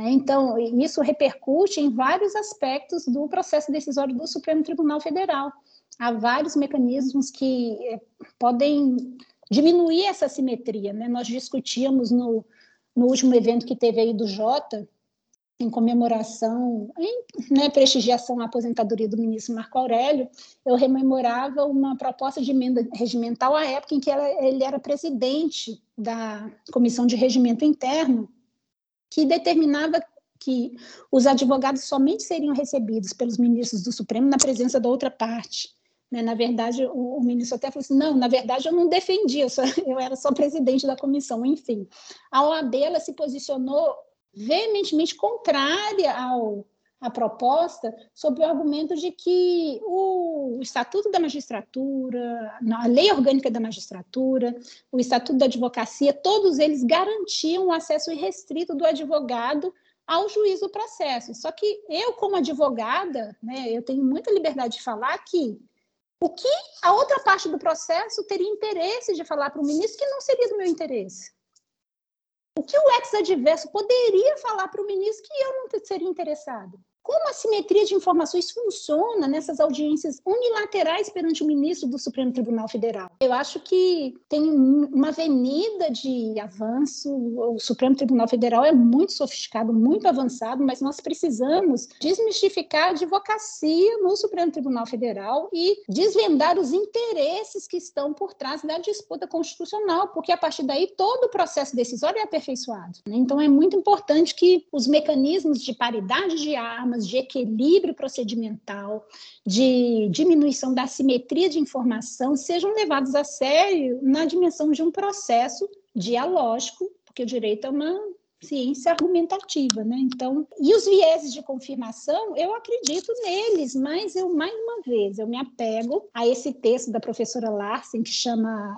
Né? Então, isso repercute em vários aspectos do processo decisório do Supremo Tribunal Federal. há vários mecanismos que eh, podem diminuir essa simetria. Né? Nós discutíamos no, no último evento que teve aí do Jota, em comemoração, em né, prestigiação à aposentadoria do ministro Marco Aurélio, eu rememorava uma proposta de emenda regimental à época em que ela, ele era presidente da Comissão de Regimento Interno, que determinava que os advogados somente seriam recebidos pelos ministros do Supremo na presença da outra parte. Né? Na verdade, o, o, ministro até falou assim: não, na verdade eu não defendi, eu, só, *laughs* eu era só presidente da comissão. Enfim, a OAB ela se posicionou veementemente contrária ao, à proposta, sob o argumento de que o, o Estatuto da Magistratura, a Lei Orgânica da Magistratura, o Estatuto da Advocacia, todos eles garantiam o acesso irrestrito do advogado ao juiz do processo. Só que eu, como advogada, né, eu tenho muita liberdade de falar que o que a outra parte do processo teria interesse de falar para o ministro que não seria do meu interesse. O que o ex-adverso poderia falar para o ministro que eu não seria interessado? Como a simetria de informações funciona nessas audiências unilaterais perante o ministro do Supremo Tribunal Federal? Eu acho que tem uma avenida de avanço. O Supremo Tribunal Federal é muito sofisticado, muito avançado, mas nós precisamos desmistificar a advocacia no Supremo Tribunal Federal e desvendar os interesses que estão por trás da disputa constitucional, porque a partir daí todo o processo decisório é aperfeiçoado. Né? Então é muito importante que os mecanismos de paridade de armas normas de equilíbrio procedimental, de diminuição da simetria de informação, sejam levados a sério na dimensão de um processo dialógico, porque o direito é uma ciência argumentativa, né? Então, e os vieses de confirmação, eu acredito neles, mas eu mais uma vez eu me apego a esse texto da professora Larsen que chama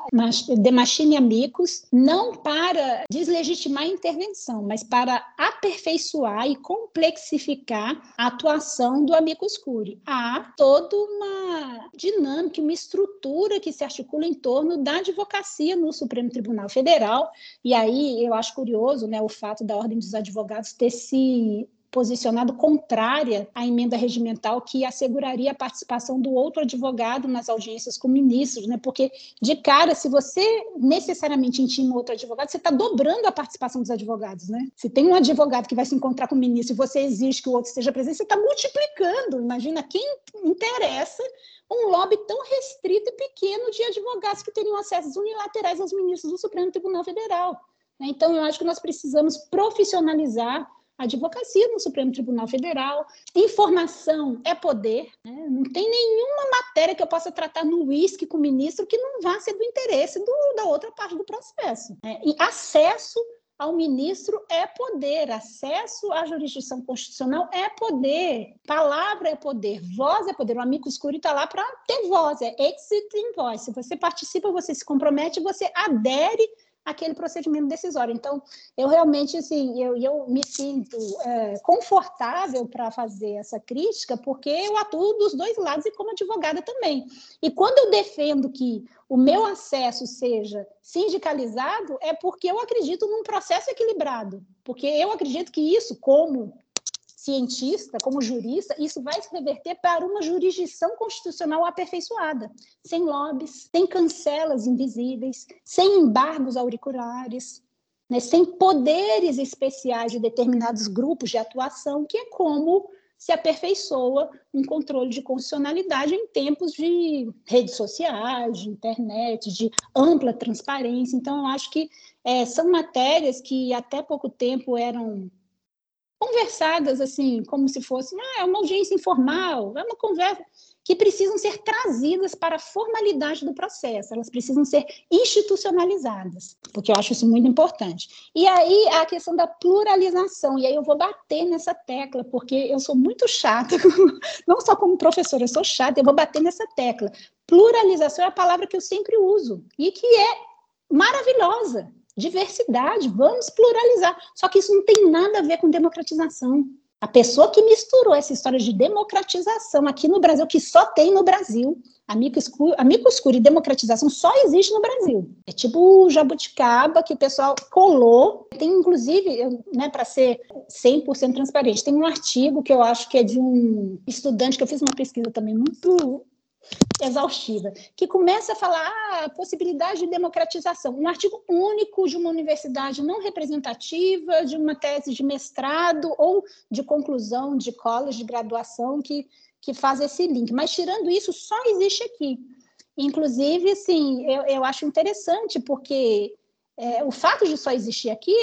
De Machine Amicus, não para deslegitimar a intervenção, mas para aperfeiçoar e complexificar a atuação do amicus curiae. Há toda uma dinâmica, uma estrutura que se articula em torno da advocacia no Supremo Tribunal Federal, e aí eu acho curioso, né, o fato fato da Ordem dos Advogados ter se posicionado contrária à emenda regimental que asseguraria a participação do outro advogado nas audiências com ministros, né? Porque de cara, se você necessariamente intima outro advogado, você está dobrando a participação dos advogados, né? Se tem um advogado que vai se encontrar com o ministro e você exige que o outro esteja presente, você está multiplicando. Imagina quem interessa um lobby tão restrito e pequeno de advogados que teriam acessos unilaterais aos ministros do Supremo Tribunal Federal. Né? Então, eu acho que nós precisamos profissionalizar a advocacia no Supremo Tribunal Federal. Informação é poder. Né? Não tem nenhuma matéria que eu possa tratar no uísque com o ministro que não vá ser do interesse do, da outra parte do processo. Né? E acesso ao ministro é poder, acesso à jurisdição constitucional é poder, palavra é poder, voz é poder. O amigo escuro está lá para ter voz, é exit in voice. Se você participa, você se compromete, você adere aquele procedimento decisório. Então, eu realmente, assim, eu, eu me sinto é, confortável para fazer essa crítica, porque eu atuo dos dois lados e como advogada também. E quando eu defendo que o meu acesso seja sindicalizado, é porque eu acredito num processo equilibrado, porque eu acredito que isso, como cientista, como jurista, isso vai se reverter para uma jurisdição constitucional aperfeiçoada, sem lobbies, sem cancelas invisíveis, sem embargos auriculares, né, sem poderes especiais de determinados grupos de atuação, que é como se aperfeiçoa um controle de constitucionalidade em tempos de redes sociais, de internet, de ampla transparência. Então, eu acho que é, são matérias que até pouco tempo eram conversadas assim, como se fosse é uma audiência informal, é uma conversa que precisam ser trazidas para a formalidade do processo, elas precisam ser institucionalizadas, porque eu acho isso muito importante. E aí a questão da pluralização, e aí eu vou bater nessa tecla, porque eu sou muito chata, *laughs* não só como professora, eu sou chata, eu vou bater nessa tecla. Pluralização é a palavra que eu sempre uso e que é maravilhosa diversidade, vamos pluralizar. Só que isso não tem nada a ver com democratização. A pessoa que misturou essa história de democratização aqui no Brasil, que só tem no Brasil, amigo escuro, amigo escuro e democratização só existe no Brasil. É tipo o jabuticaba que o pessoal colou. Tem, inclusive, né, para ser 100% transparente, tem um artigo que eu acho que é de um estudante, que eu fiz uma pesquisa também muito exaustiva, que começa a falar ah, a possibilidade de democratização. Um artigo único de uma universidade não representativa, de uma tese de mestrado ou de conclusão de college de graduação que, que faz esse link. Mas, tirando isso, só existe aqui. Inclusive, assim, eu, eu acho interessante, porque é, o fato de só existir aqui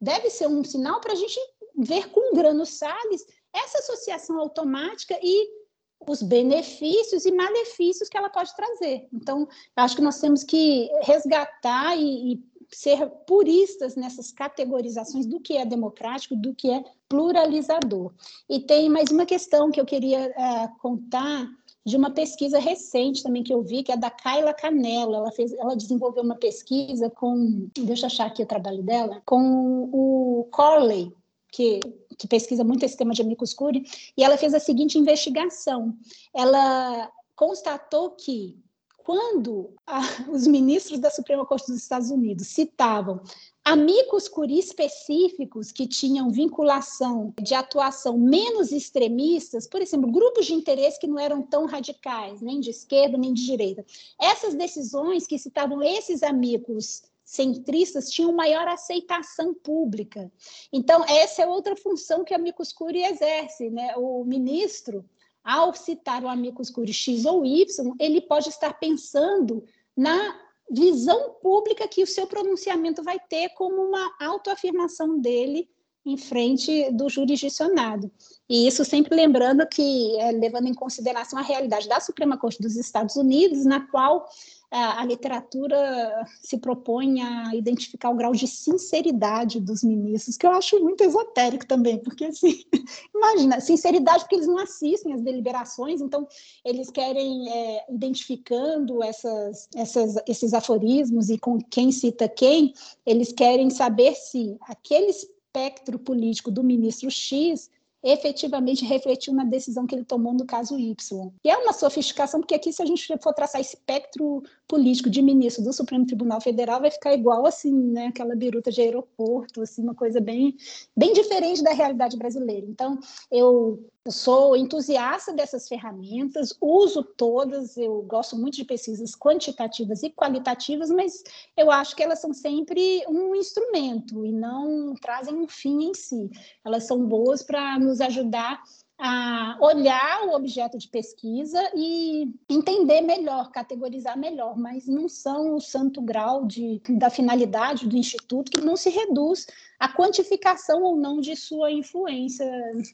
deve ser um sinal para a gente ver com Grano Salles essa associação automática e os benefícios e malefícios que ela pode trazer. Então, acho que nós temos que resgatar e, e ser puristas nessas categorizações do que é democrático, do que é pluralizador. E tem mais uma questão que eu queria uh, contar de uma pesquisa recente também que eu vi, que é da Kayla Canella. Ela, ela desenvolveu uma pesquisa com, deixa eu achar aqui o trabalho dela, com o Corley, que, que pesquisa muito esse tema de amicus curiae, e ela fez a seguinte investigação. Ela constatou que quando a, os ministros da Suprema Corte dos Estados Unidos citavam amigos curi específicos que tinham vinculação de atuação menos extremistas, por exemplo, grupos de interesse que não eram tão radicais, nem de esquerda nem de direita. Essas decisões que citavam esses amigos centristas tinham maior aceitação pública. Então, essa é outra função que a amicus curiae exerce, né? O ministro, ao citar o amicus curiae X ou Y, ele pode estar pensando na visão pública que o seu pronunciamento vai ter como uma autoafirmação dele em frente do jurisdicionado. E isso sempre lembrando que, é, levando em consideração a realidade da Suprema Corte dos Estados Unidos, na qual a literatura se propõe a identificar o grau de sinceridade dos ministros, que eu acho muito esotérico também, porque assim, *laughs* imagina, sinceridade porque eles não assistem às deliberações, então eles querem é, identificando essas, essas, esses aforismos e com quem cita quem, eles querem saber se aquele espectro político do ministro X efetivamente refletiu na decisão que ele tomou no caso Y. E é uma sofisticação, porque aqui, se a gente for traçar espectro político de ministro do Supremo Tribunal Federal, vai ficar igual assim, né, aquela biruta de aeroporto, assim, uma coisa bem, bem diferente da realidade brasileira. Então, eu sou entusiasta dessas ferramentas, uso todas, eu gosto muito de pesquisas quantitativas e qualitativas, mas eu acho que elas são sempre um instrumento e não trazem um fim em si. Elas são boas para nos ajudar a olhar o objeto de pesquisa e entender melhor, categorizar melhor, mas não são o santo grau de, da finalidade do instituto, que não se reduz à quantificação ou não de sua influência,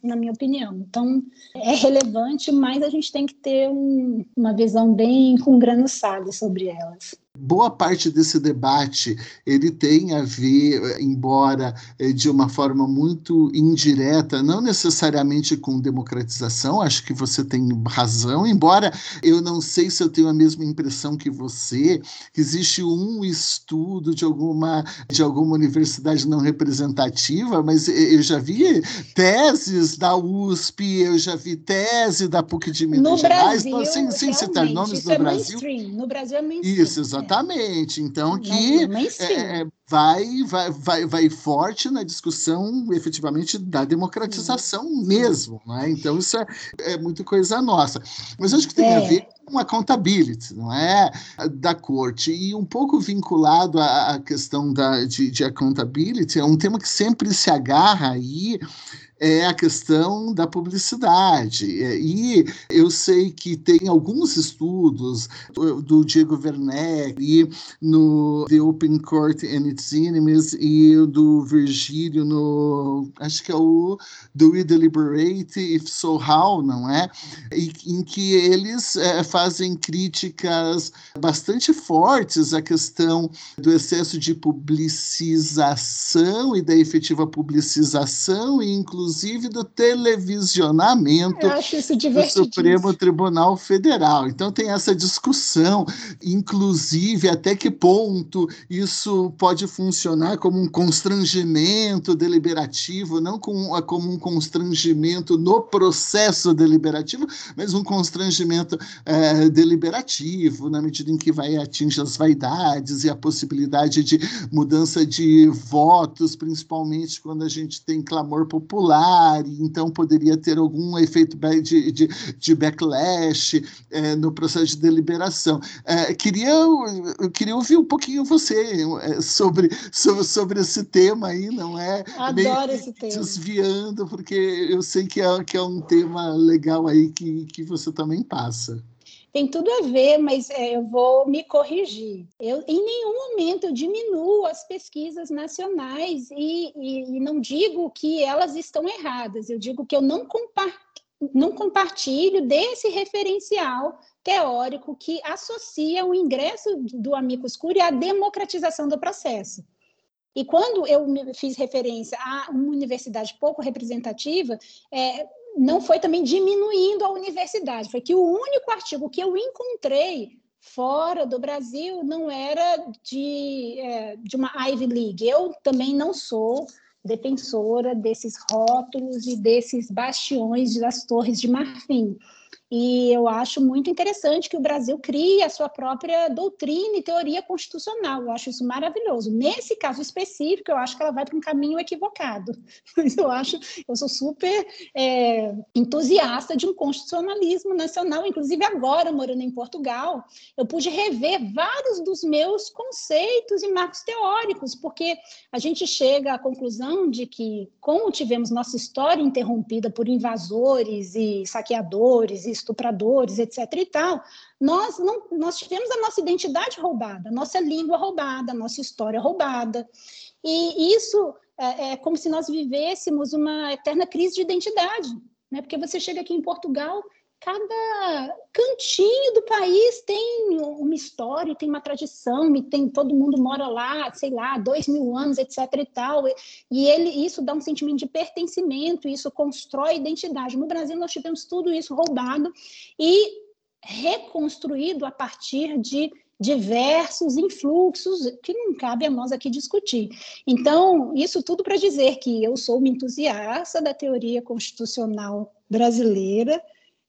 na minha opinião. Então, é relevante, mas a gente tem que ter um, uma visão bem com salles sobre elas boa parte desse debate ele tem a ver, embora eh, de uma forma muito indireta, não necessariamente com democratização, acho que você tem razão, embora eu não sei se eu tenho a mesma impressão que você, existe um estudo de alguma, de alguma universidade não representativa, mas eu já vi teses da USP, eu já vi tese da PUC de Minas no Gerais, Brasil, sem, sem citar nomes do é Brasil. No Brasil é mainstream. Isso, exatamente. Exatamente. Então, que é, vai, vai, vai, vai forte na discussão, efetivamente, da democratização uhum. mesmo. Né? Então, isso é, é muito coisa nossa. Mas acho que tem é. a ver com accountability, não é? Da corte. E um pouco vinculado à, à questão da, de, de accountability, é um tema que sempre se agarra aí é a questão da publicidade. E eu sei que tem alguns estudos do Diego Werneck e no The Open Court and Its Enemies e do Virgílio no acho que é o Do We Deliberate If So How, não é? E, em que eles é, fazem críticas bastante fortes à questão do excesso de publicização e da efetiva publicização e inclusive inclusive do televisionamento do Supremo Tribunal Federal. Então tem essa discussão, inclusive até que ponto isso pode funcionar como um constrangimento deliberativo, não como, como um constrangimento no processo deliberativo, mas um constrangimento é, deliberativo, na medida em que vai atingir as vaidades e a possibilidade de mudança de votos, principalmente quando a gente tem clamor popular impopular, então poderia ter algum efeito de, de, de backlash é, no processo de deliberação. É, queria, eu queria ouvir um pouquinho você é, sobre, sobre, sobre esse tema aí, não é? Adoro esse tema. Desviando, porque eu sei que é, que é um tema legal aí que, que você também passa tem tudo a ver, mas é, eu vou me corrigir. Eu, em nenhum momento eu diminuo as pesquisas nacionais e, e, e não digo que elas estão erradas, eu digo que eu não, compar, não compartilho desse referencial teórico que associa o ingresso do Amicus Curiae à democratização do processo. E quando eu fiz referência a uma universidade pouco representativa, é, não foi também diminuindo a universidade, foi que o único artigo que eu encontrei fora do Brasil não era de, é, de uma Ivy League. Eu também não sou defensora desses rótulos e desses bastiões das torres de marfim. E eu acho muito interessante que o Brasil crie a sua própria doutrina e teoria constitucional. Eu acho isso maravilhoso. Nesse caso específico, eu acho que ela vai para um caminho equivocado. *laughs* Mas eu acho, eu sou super é, entusiasta de um constitucionalismo nacional. Inclusive, agora, morando em Portugal, eu pude rever vários dos meus conceitos e marcos teóricos, porque a gente chega à conclusão de que, como tivemos nossa história interrompida por invasores e saqueadores e estupradores, etc. e tal, nós, não, nós tivemos a nossa identidade roubada, nossa língua roubada, nossa história roubada. E isso é, é como se nós vivêssemos uma eterna crise de identidade, né? porque você chega aqui em Portugal cada cantinho do país tem uma história, tem uma tradição, tem todo mundo mora lá, sei lá, dois mil anos, etc. e tal. E ele, isso dá um sentimento de pertencimento, isso constrói identidade. No Brasil nós tivemos tudo isso roubado e reconstruído a partir de diversos influxos que não cabe a nós aqui discutir. Então, isso tudo para dizer que eu sou uma entusiasta da teoria constitucional brasileira,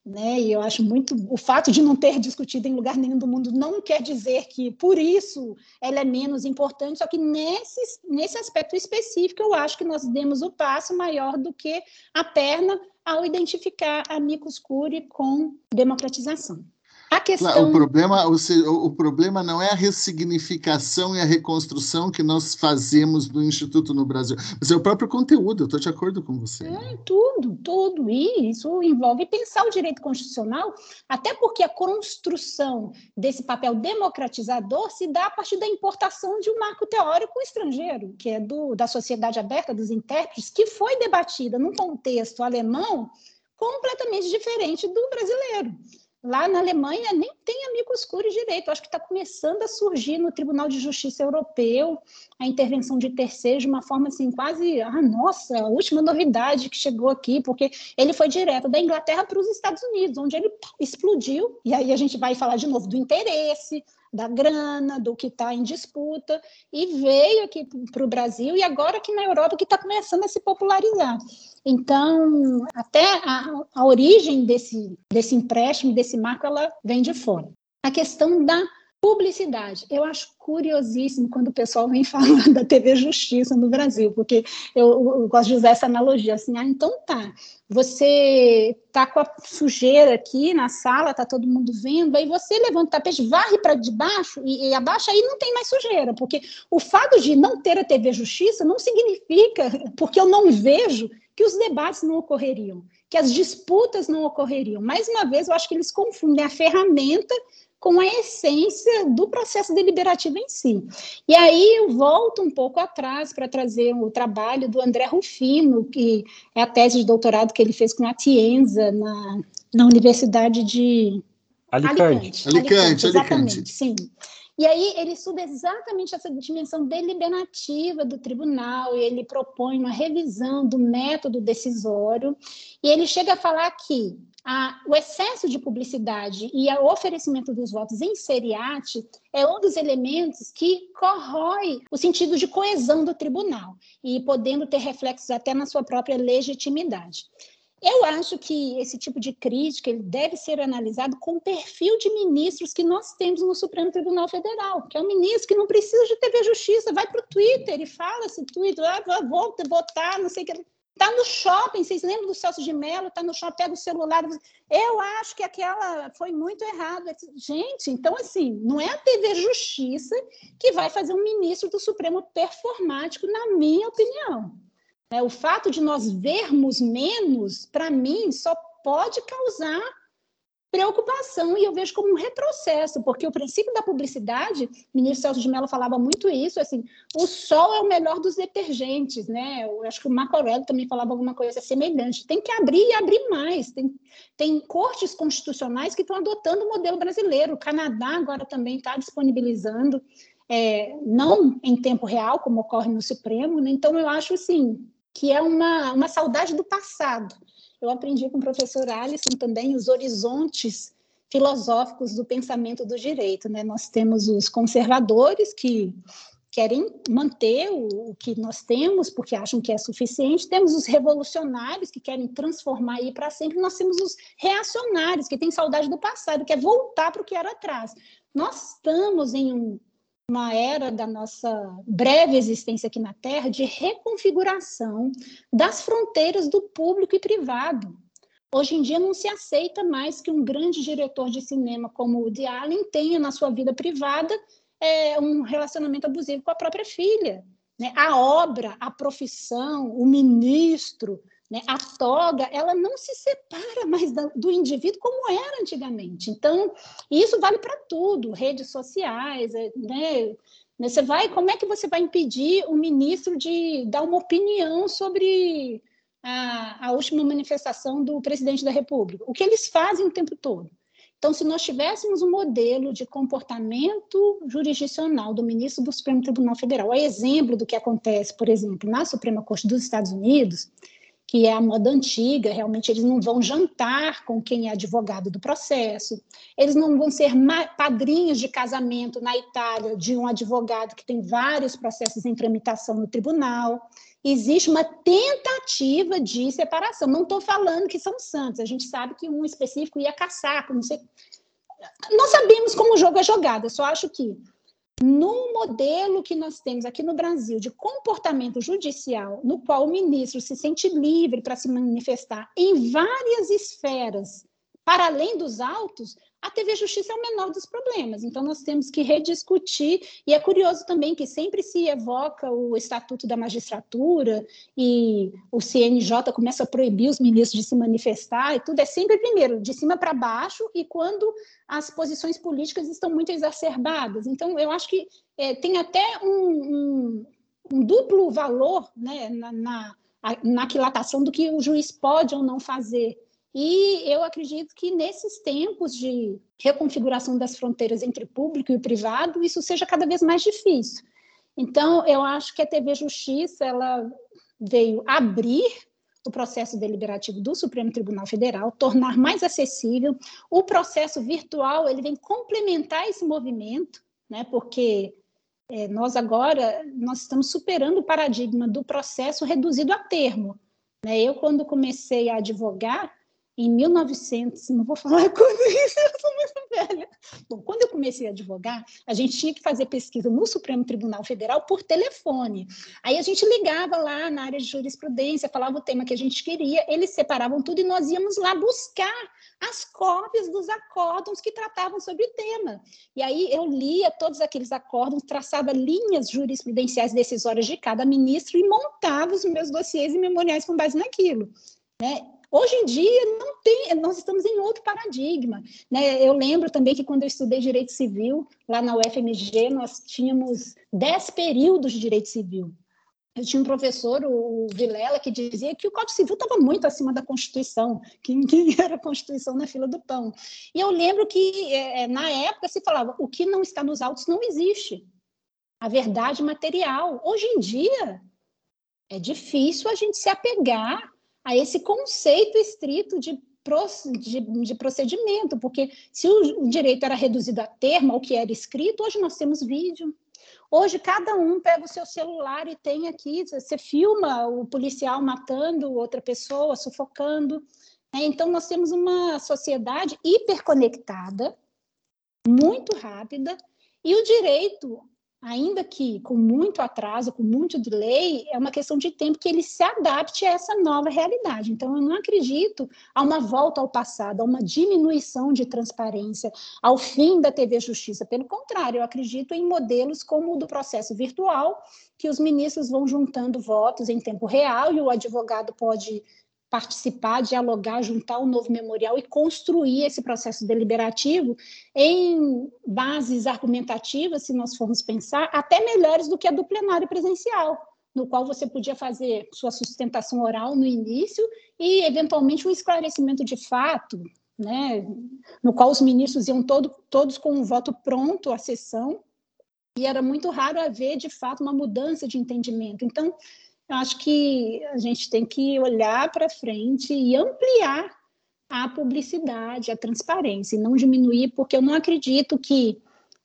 né? E eu acho muito o fato de não ter discutido em lugar nenhum do mundo não quer dizer que por isso ela é menos importante, só que nesse, nesse aspecto específico eu acho que nós demos o passo maior do que a perna ao identificar a Micos Curi com democratização. A questão... o, problema, o, o problema não é a ressignificação e a reconstrução que nós fazemos do Instituto no Brasil, mas é o próprio conteúdo, eu estou de acordo com você. É, tudo, tudo. E isso envolve pensar o direito constitucional, até porque a construção desse papel democratizador se dá a partir da importação de um marco teórico estrangeiro, que é do, da sociedade aberta dos intérpretes, que foi debatida num contexto alemão completamente diferente do brasileiro. Lá na Alemanha nem tem amigos curos direito. Acho que está começando a surgir no Tribunal de Justiça Europeu a intervenção de terceiros de uma forma assim quase, ah, nossa, a última novidade que chegou aqui, porque ele foi direto da Inglaterra para os Estados Unidos, onde ele explodiu. E aí a gente vai falar de novo do interesse, da grana, do que está em disputa, e veio aqui para o Brasil, e agora aqui na Europa que está começando a se popularizar. Então, até a, a origem desse, desse empréstimo, desse marco, ela vem de fora. A questão da Publicidade. Eu acho curiosíssimo quando o pessoal vem *laughs* falar da TV Justiça no Brasil, porque eu, eu, gosto de usar essa analogia assim, ah, então tá, você tá com a sujeira aqui na sala, tá todo mundo vendo, aí você levanta o tapete, varre para debaixo e, e abaixa, aí não tem mais sujeira, porque o fato de não ter a TV Justiça não significa, porque eu não vejo, que os debates não ocorreriam, que as disputas não ocorreriam. Mais uma vez, eu acho que eles confundem a ferramenta com a essência do processo deliberativo em si. E aí eu volto um pouco atrás para trazer o trabalho do André Rufino, que é a tese de doutorado que ele fez com a Tienza na, na Universidade de Alicante. Alicante, Alicante, exatamente, Alicante. sim. E aí ele estuda exatamente essa dimensão deliberativa do tribunal, e ele propõe uma revisão do método decisório, e ele chega a falar que a, o excesso de publicidade e o oferecimento dos votos em seriate é um dos elementos que corrói o sentido de coesão do tribunal e podendo ter reflexos até na sua própria legitimidade. Eu acho que esse tipo de crítica ele deve ser analisado com o perfil de ministros que nós temos no Supremo Tribunal Federal, que é um ministro que não precisa de TV Justiça, vai para o Twitter e fala se Twitter, ah, vou votar, não sei o que Está no shopping, vocês lembram do Celso de Mello? Está no shopping, pega o celular. Eu acho que aquela foi muito errado. Gente, então, assim, não é a TV Justiça que vai fazer um ministro do Supremo performático, na minha opinião. É, o fato de nós vermos menos, para mim, só pode causar preocupação e eu vejo como um retrocesso, porque o princípio da publicidade, o ministro Celso de Mello falava muito isso, assim, o sol é o melhor dos detergentes, né? Eu acho que o Marco Aurélio também falava alguma coisa semelhante. Tem que abrir e abrir mais. Tem, tem cortes constitucionais que estão adotando o modelo brasileiro. O Canadá agora também está disponibilizando, é, não em tempo real, como ocorre no Supremo, né? Então eu acho assim que é uma, uma saudade do passado eu aprendi com o professor Alisson também os horizontes filosóficos do pensamento do direito. Né? Nós temos os conservadores que querem manter o, o que nós temos porque acham que é suficiente. Temos os revolucionários que querem transformar aí para sempre. Nós temos os reacionários que têm saudade do passado, que é voltar para o que era atrás. Nós estamos em um uma era da nossa breve existência aqui na Terra de reconfiguração das fronteiras do público e privado. Hoje em dia não se aceita mais que um grande diretor de cinema como o Woody Allen tenha na sua vida privada é, um relacionamento abusivo com a própria filha. Né? A obra, a profissão, o ministro, né? A toga, ela não se separa mais do indivíduo como era antigamente. Então, isso vale para tudo, redes sociais, é, né? Você vai, como é que você vai impedir o ministro de dar uma opinião sobre a, a última manifestação do presidente da República? O que eles fazem o tempo todo? Então, se nós tivéssemos um modelo de comportamento jurisdicional do ministro do Supremo Tribunal Federal, a exemplo do que acontece, por exemplo, na Suprema Corte dos Estados Unidos, que é a moda antiga, realmente eles não vão jantar com quem é advogado do processo, eles não vão ser padrinhos de casamento na Itália de um advogado que tem vários processos em tramitação no tribunal. Existe uma tentativa de separação. Não estou falando que são santos, a gente sabe que um específico ia caçar, não sei. Nós sabemos como o jogo é jogado, eu só acho que no modelo que nós temos aqui no Brasil de comportamento judicial, no qual o ministro se sente livre para se manifestar em várias esferas, para além dos autos, a TV Justiça é o menor dos problemas. Então, nós temos que rediscutir. E é curioso também que sempre se evoca o Estatuto da Magistratura e o CNJ começa a proibir os ministros de se manifestar e tudo. É sempre, primeiro, de cima para baixo e quando as posições políticas estão muito exacerbadas. Então, eu acho que é, tem até um, um, um, duplo valor né, na, na, na aquilatação do que o juiz pode ou não fazer. E eu acredito que nesses tempos de reconfiguração das fronteiras entre público e privado, isso seja cada vez mais difícil. Então, eu acho que a TV Justiça ela veio abrir o processo deliberativo do Supremo Tribunal Federal, tornar mais acessível. O processo virtual ele vem complementar esse movimento, né? Porque é, nós agora nós estamos superando o paradigma do processo reduzido a termo. Né? Eu quando comecei a advogar em 1900, não vou falar *laughs* quando isso, eu sou muito velha. Bom, quando eu comecei a advogar, a gente tinha que fazer pesquisa no Supremo Tribunal Federal por telefone. Aí a gente ligava lá na área de jurisprudência, falava o tema que a gente queria, eles separavam tudo e nós íamos lá buscar as cópias dos acórdons que tratavam sobre o tema. E aí eu lia todos aqueles acórdons, traçava linhas jurisprudenciais decisórias de cada ministro e montava os meus dossiês e memoriais com base naquilo. Né? Hoje em dia não tem, nós estamos em outro paradigma. Né? Eu lembro também que quando eu estudei direito civil, lá na UFMG, nós tínhamos dez períodos de direito civil. Eu tinha um professor, o Vilela, que dizia que o Código Civil estava muito acima da Constituição, que ninguém *laughs* era a Constituição na fila do pão. E eu lembro que, é, é, na época, se falava: o que não está nos autos não existe. A verdade material. Hoje em dia, é difícil a gente se apegar a esse conceito estrito de, de, de procedimento, porque se o, direito era reduzido a termo, ao que era escrito, hoje nós temos vídeo, Hoje, cada um pega o seu celular e tem aqui, você filma o policial matando outra pessoa, sufocando. Né? Então, nós temos uma sociedade hiperconectada, muito rápida, e o direito ainda que com muito atraso, com muito delay, é uma questão de tempo que ele se adapte a essa nova realidade. Então, eu não acredito a uma volta ao passado, a uma diminuição de transparência, ao fim da TV Justiça. Pelo contrário, eu acredito em modelos como o do processo virtual, que os ministros vão juntando votos em tempo real e o advogado pode participar, dialogar, juntar o um novo memorial e construir esse processo deliberativo em bases argumentativas, se nós formos pensar, até melhores do que a do plenário presencial, no qual você podia fazer sua sustentação oral no início e, eventualmente, um esclarecimento de fato, né, no qual os ministros iam todo, todos com um voto pronto à sessão, e era muito raro haver, de fato, uma mudança de entendimento. Então, eu acho que a gente tem que olhar para frente e ampliar a publicidade, a transparência, e não diminuir, porque eu não acredito que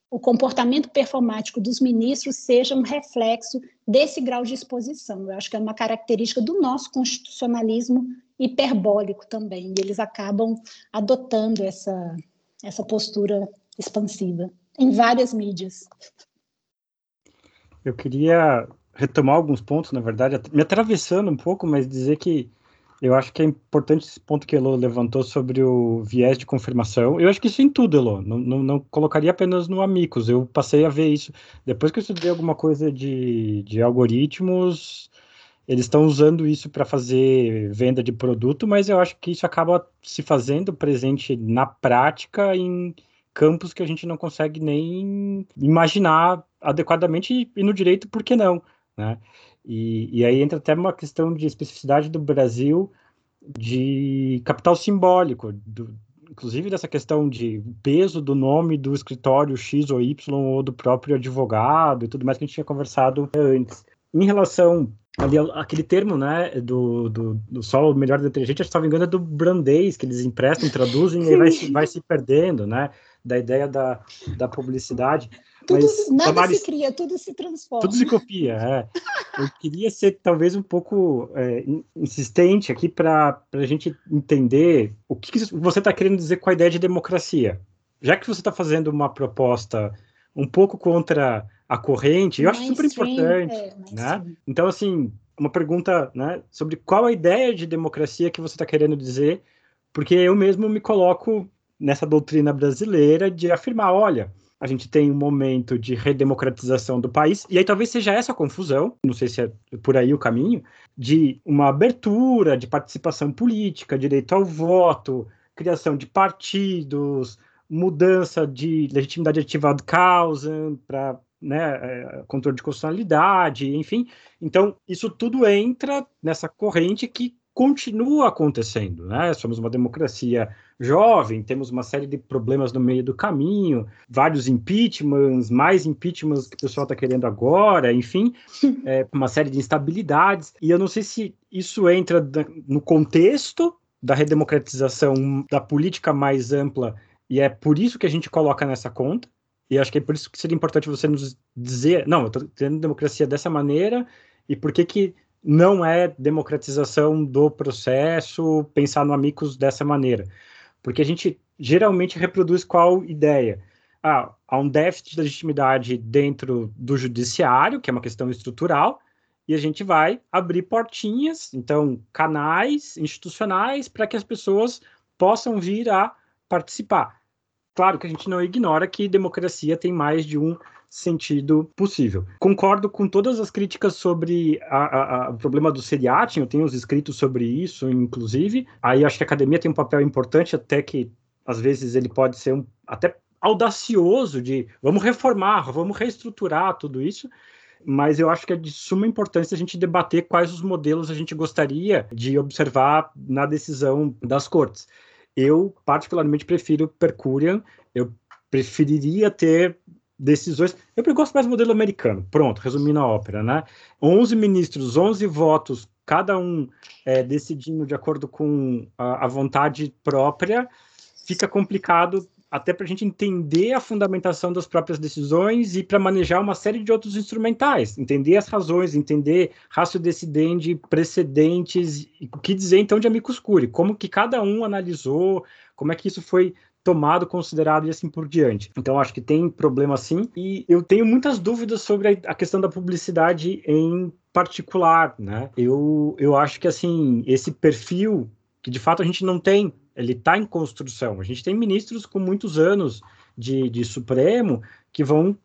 o comportamento performático dos ministros seja um reflexo desse grau de exposição. Eu acho que é uma característica do nosso constitucionalismo hiperbólico também, eles acabam adotando essa, essa postura expansiva em várias mídias. Eu queria retomar alguns pontos, na verdade, me atravessando um pouco, mas dizer que eu acho que é importante esse ponto que Elo levantou sobre o viés de confirmação. Eu acho que isso em tudo, Elo. Não, não, não colocaria apenas no Amigos. Eu passei a ver isso. Depois que eu estudei alguma coisa de, de algoritmos, eles estão usando isso para fazer venda de produto, mas eu acho que isso acaba se fazendo presente na prática em campos que a gente não consegue nem imaginar adequadamente e, no direito, por que não? Né? E, e aí entra até uma questão de especificidade do Brasil de capital simbólico, do, inclusive dessa questão de peso do nome do escritório X ou Y ou do próprio advogado e tudo mais que a gente tinha conversado antes. Em relação ali aquele termo, né, do, do, do solo melhor detergente, se não me engano é do Brandeis, que eles emprestam, traduzem e vai, vai se perdendo, né, da ideia da, da publicidade. Tudo, Mas, nada se cria, tudo se transforma. Tudo se copia, é. *laughs* Eu queria ser talvez um pouco é, insistente aqui para a gente entender o que você está querendo dizer com a ideia de democracia. Já que você está fazendo uma proposta um pouco contra a corrente, eu acho super importante, é, né? Então, assim, uma pergunta né, sobre qual a ideia de democracia que você está querendo dizer, porque eu mesmo me coloco nessa doutrina brasileira de afirmar, olha, a gente tem um momento de redemocratização do país, e aí talvez seja essa a confusão, não sei se é por aí o caminho, de uma abertura de participação política, direito ao voto, criação de partidos, mudança de legitimidade ativa ad causa para né, é, controle de constitucionalidade, enfim. Então, isso tudo entra nessa corrente que continua acontecendo, né? Somos uma democracia jovem, temos uma série de problemas no meio do caminho, vários impeachments, mais impeachments que o pessoal está querendo agora, enfim, *laughs* é, uma série de instabilidades. E eu não sei se isso entra no contexto da redemocratização da política mais ampla, e é por isso que a gente coloca nessa conta. E acho que é por isso que seria importante você nos dizer, não, eu estou tendo democracia dessa maneira, e por que que não é democratização do processo pensar no amigos dessa maneira. Porque a gente geralmente reproduz qual ideia? Ah, há um déficit de legitimidade dentro do judiciário, que é uma questão estrutural, e a gente vai abrir portinhas, então, canais institucionais para que as pessoas possam vir a participar. Claro que a gente não ignora que democracia tem mais de um sentido possível. Concordo com todas as críticas sobre a, a, a, o problema do seriatim, eu tenho os escritos sobre isso, inclusive. Aí acho que a academia tem um papel importante, até que às vezes ele pode ser um, até audacioso de vamos reformar, vamos reestruturar tudo isso mas eu acho que é de suma importância a gente debater quais os modelos a gente gostaria de observar na decisão das cortes. Eu, particularmente, prefiro Percurian, eu preferiria ter decisões. Eu gosto mais do modelo americano. Pronto, resumindo a ópera, né? 11 ministros, 11 votos, cada um é, decidindo de acordo com a, a vontade própria, fica complicado até para a gente entender a fundamentação das próprias decisões e para manejar uma série de outros instrumentais, entender as razões, entender ratio decidendi, precedentes, o que dizer então de amicus curiae, como que cada um analisou, como é que isso foi tomado, considerado e assim por diante. Então, acho que tem problema sim. E eu tenho muitas dúvidas sobre a questão da publicidade em particular, né? Eu, eu acho que, assim, esse perfil que de fato a gente não tem, ele está em construção. A gente tem ministros com muitos anos de, de Supremo que vão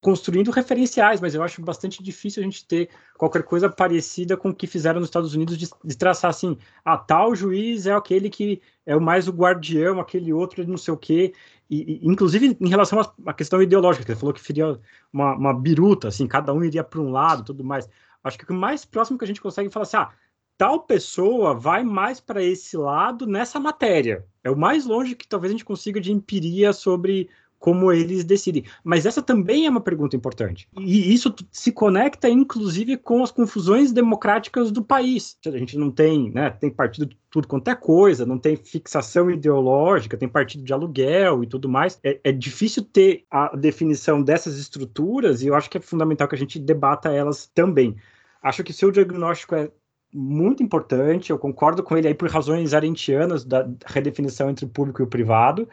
construindo referenciais, mas eu acho bastante difícil a gente ter qualquer coisa parecida com o que fizeram nos Estados Unidos de, de traçar assim, ah, tal juiz é aquele que é o mais o guardião, aquele outro não sei o quê, e, e inclusive em relação à questão ideológica, que ele falou que seria uma, uma biruta, assim, cada um iria para um lado, tudo mais. Acho que o mais próximo que a gente consegue falar assim, ah, tal pessoa vai mais para esse lado nessa matéria. É o mais longe que talvez a gente consiga de empiria sobre como eles decidem. Mas essa também é uma pergunta importante. E isso se conecta, inclusive, com as confusões democráticas do país. A gente não tem, né, tem partido de tudo quanto é coisa, não tem fixação ideológica, tem partido de aluguel e tudo mais. É, é difícil ter a definição dessas estruturas e eu acho que é fundamental que a gente debata elas também. Acho que seu diagnóstico é muito importante, eu concordo com ele aí por razões arentianas da redefinição entre o público e o privado,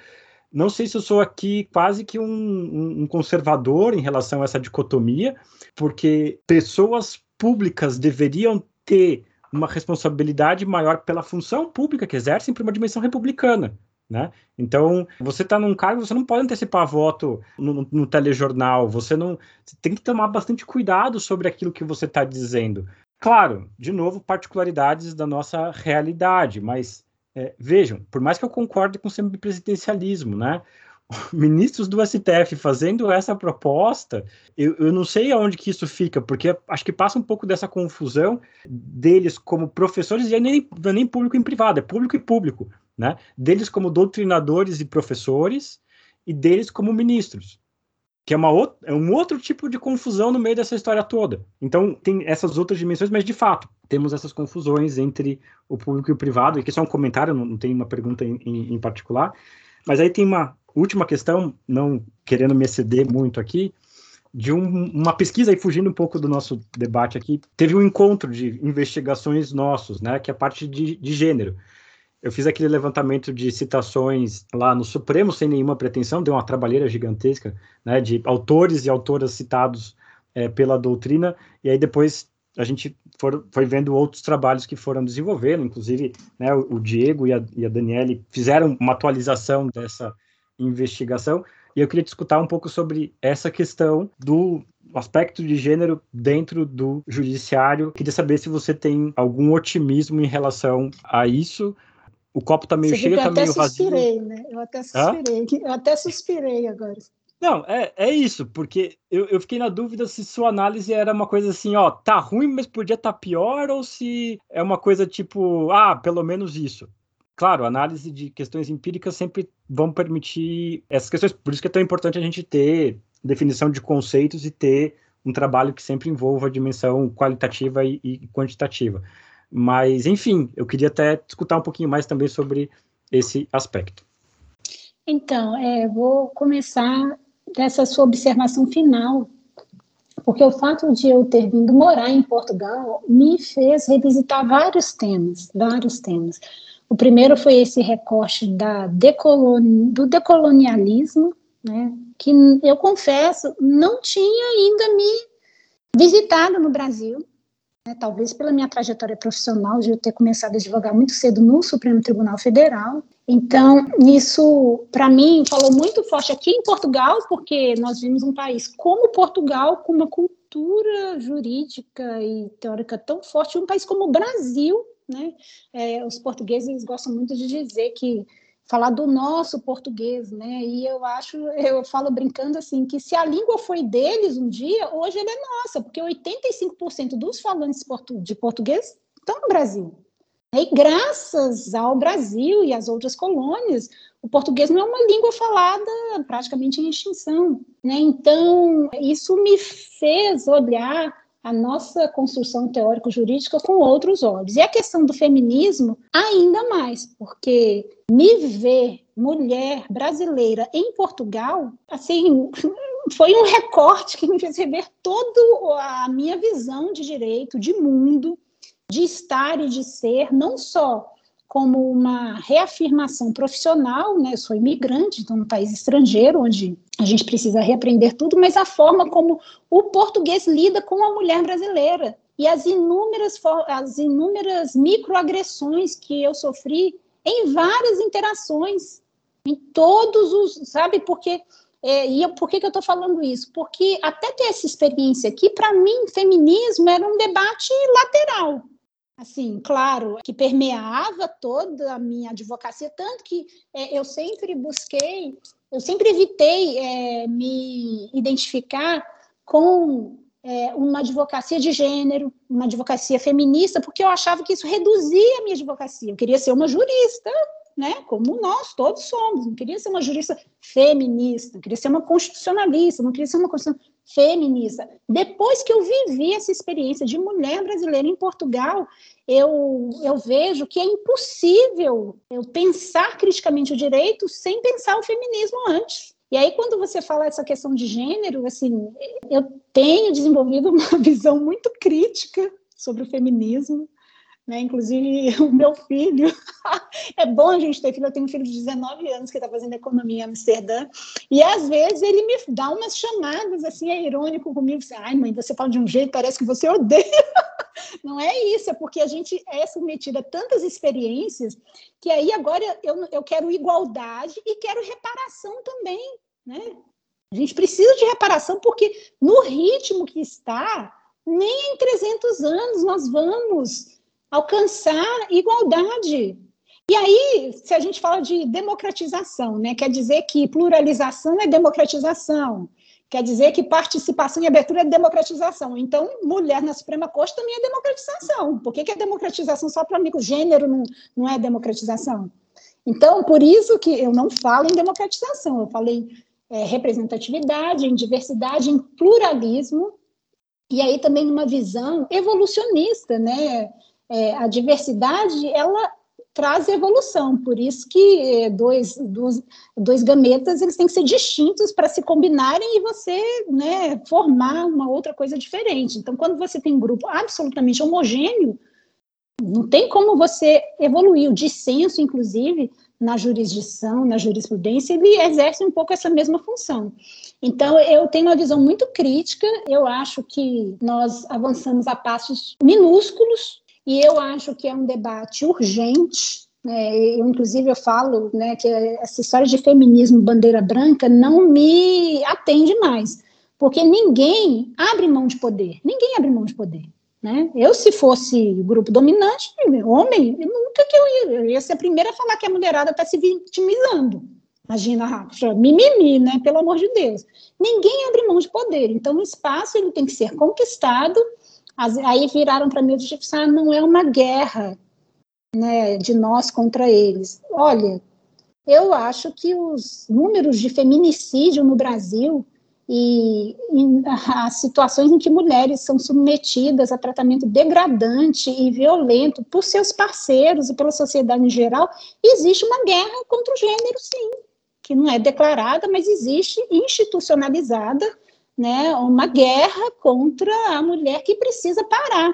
não sei se eu sou aqui quase que um, um conservador em relação a essa dicotomia, porque pessoas públicas deveriam ter uma responsabilidade maior pela função pública que exercem para uma dimensão republicana. Né? Então, você está num cargo, você não pode antecipar voto no, no, telejornal, você não você tem que tomar bastante cuidado sobre aquilo que você está dizendo. Claro, de novo, particularidades da nossa realidade, mas é, vejam, por mais que eu concorde com o semipresidencialismo, né? *laughs* Ministros do STF fazendo essa proposta, eu, eu não sei aonde que isso fica, porque acho que passa um pouco dessa confusão deles como professores, e nem, não é nem público e privado, é público e público, né? Deles como doutrinadores e professores, e deles como ministros que é, uma outra, é um outro tipo de confusão no meio dessa história toda. Então, tem essas outras dimensões, mas de fato, temos essas confusões entre o público e o privado, e que é só um comentário, não, não tem uma pergunta em, em, particular. Mas aí tem uma última questão, não querendo me exceder muito aqui, de um, uma pesquisa, aí fugindo um pouco do nosso debate aqui, teve um encontro de investigações nossos, né, que é a parte de, de gênero. Eu fiz aquele levantamento de citações lá no Supremo sem nenhuma pretensão, deu uma trabalheira gigantesca, né, de autores e autoras citados é, pela doutrina, e aí depois a gente for, foi vendo outros trabalhos que foram desenvolvendo, inclusive né, o, Diego e a, e a Daniele fizeram uma atualização dessa investigação, e eu queria discutir um pouco sobre essa questão do aspecto de gênero dentro do judiciário. Queria saber se você tem algum otimismo em relação a isso, o copo tá meio Você cheio, tá meio vazio. Né? Eu até suspirei, eu até suspirei agora. Não, é, é isso, porque eu, eu fiquei na dúvida se sua análise era uma coisa assim, ó, tá ruim, mas podia estar tá pior, ou se é uma coisa tipo, ah, pelo menos isso. Claro, análise de questões empíricas sempre vão permitir essas questões, por isso que é tão importante a gente ter definição de conceitos e ter um trabalho que sempre envolva a dimensão qualitativa e, e quantitativa. Mas, enfim, eu queria até escutar um pouquinho mais também sobre esse aspecto. Então, é, vou começar dessa sua observação final, porque o fato de eu ter vindo morar em Portugal me fez revisitar vários temas, vários temas. O primeiro foi esse recorte da do decolonialismo, né, que eu confesso não tinha ainda me visitado no Brasil, né, talvez pela minha trajetória profissional, de eu ter começado a advogar muito cedo no Supremo Tribunal Federal. Então, isso, para mim, falou muito forte aqui em Portugal, porque nós vimos um país como Portugal, com uma cultura jurídica e teórica tão forte, um país como o Brasil, né? É, os portugueses gostam muito de dizer que falar do nosso português, né? E eu acho, eu falo brincando assim, que se a língua foi deles um dia, hoje ela é nossa, porque 85% dos falantes de português estão no Brasil. E graças ao Brasil e às outras colônias, o português não é uma língua falada praticamente em extinção. Né? Então, isso me fez olhar a nossa construção teórico-jurídica com outros olhos. E a questão do feminismo, ainda mais, porque me ver mulher brasileira em Portugal, assim, *laughs* foi um recorte que me fez rever toda a minha visão de direito, de mundo, de estar e de ser, não só como uma reafirmação profissional, né? Eu sou imigrante, estou num país estrangeiro, onde a gente precisa reaprender tudo, mas a forma como o português lida com a mulher brasileira e as inúmeras, as inúmeras microagressões que eu sofri em várias interações, em todos os, sabe, porque é, e eu, por que, que eu estou falando isso? Porque até ter essa experiência aqui, para mim, feminismo era um debate lateral. Assim, claro, que permeava toda a minha advocacia, tanto que é, eu sempre busquei, eu sempre evitei é, me identificar com é, uma advocacia de gênero, uma advocacia feminista, porque eu achava que isso reduzia a minha advocacia. Eu queria ser uma jurista, né, como nós todos somos. Não queria ser uma jurista feminista, queria ser uma constitucionalista, não queria ser uma constitucionalista feminista. Depois que eu vivi essa experiência de mulher brasileira em Portugal, eu, eu vejo que é impossível eu pensar criticamente o direito sem pensar o feminismo antes. E aí, quando você fala essa questão de gênero, assim, eu tenho desenvolvido uma *laughs* visão muito crítica sobre o feminismo, né? Inclusive, *laughs* o meu filho, *laughs* é bom a gente ter filho, eu tenho um filho de 19 anos que está fazendo economia em Amsterdã, e às vezes ele me dá umas chamadas, assim, é irônico comigo, assim, ai mãe, você fala de um jeito, parece que você *laughs* odeia. Não é isso, é porque a gente é submetida a tantas experiências que aí agora eu, eu quero igualdade e quero reparação também, né? A gente precisa de reparação porque no ritmo que está, nem em 300 anos nós vamos alcançar igualdade. E aí, se a gente fala de democratização, né, quer dizer que pluralização é democratização, quer dizer que participação e abertura é democratização. Então, mulher na Suprema Corte também é democratização. Por que, que é democratização só para amigo? Gênero não, não é democratização. Então, por isso que eu não falo em democratização, eu falei em é, representatividade, em diversidade, em pluralismo, e aí também numa visão evolucionista, né? É, a diversidade ela traz evolução, por isso que é, dois, dois, dois gametas eles têm que ser distintos para se combinarem e você né, formar uma outra coisa diferente. Então, quando você tem um grupo absolutamente homogêneo, não tem como você evoluir. O dissenso, inclusive, na jurisdição, na jurisprudência, ele exerce um pouco essa mesma função. Então, eu tenho uma visão muito crítica, eu acho que nós avançamos a passos minúsculos e eu acho que é um debate urgente. Né? Eu, inclusive, eu falo né, que essa história de feminismo bandeira branca não me atende mais, porque ninguém abre mão de poder, ninguém abre mão de poder. Né? Eu, se fosse grupo dominante, homem, nunca que eu ia, eu ia ser a primeira a falar que a mulherada está se vitimizando. Imagina, Rafa, mimimi, né? Pelo amor de Deus. Ninguém abre mão de poder. Então, o espaço ele tem que ser conquistado Aí viraram para mim e disseram, ah, não é uma guerra né, de nós contra eles. Olha, eu acho que os números de feminicídio no Brasil e, e, as situações em que mulheres são submetidas a tratamento degradante e violento por seus parceiros e pela sociedade em geral, existe uma guerra contra o gênero, sim, que não é declarada, mas existe institucionalizada né, uma guerra contra a mulher que precisa parar.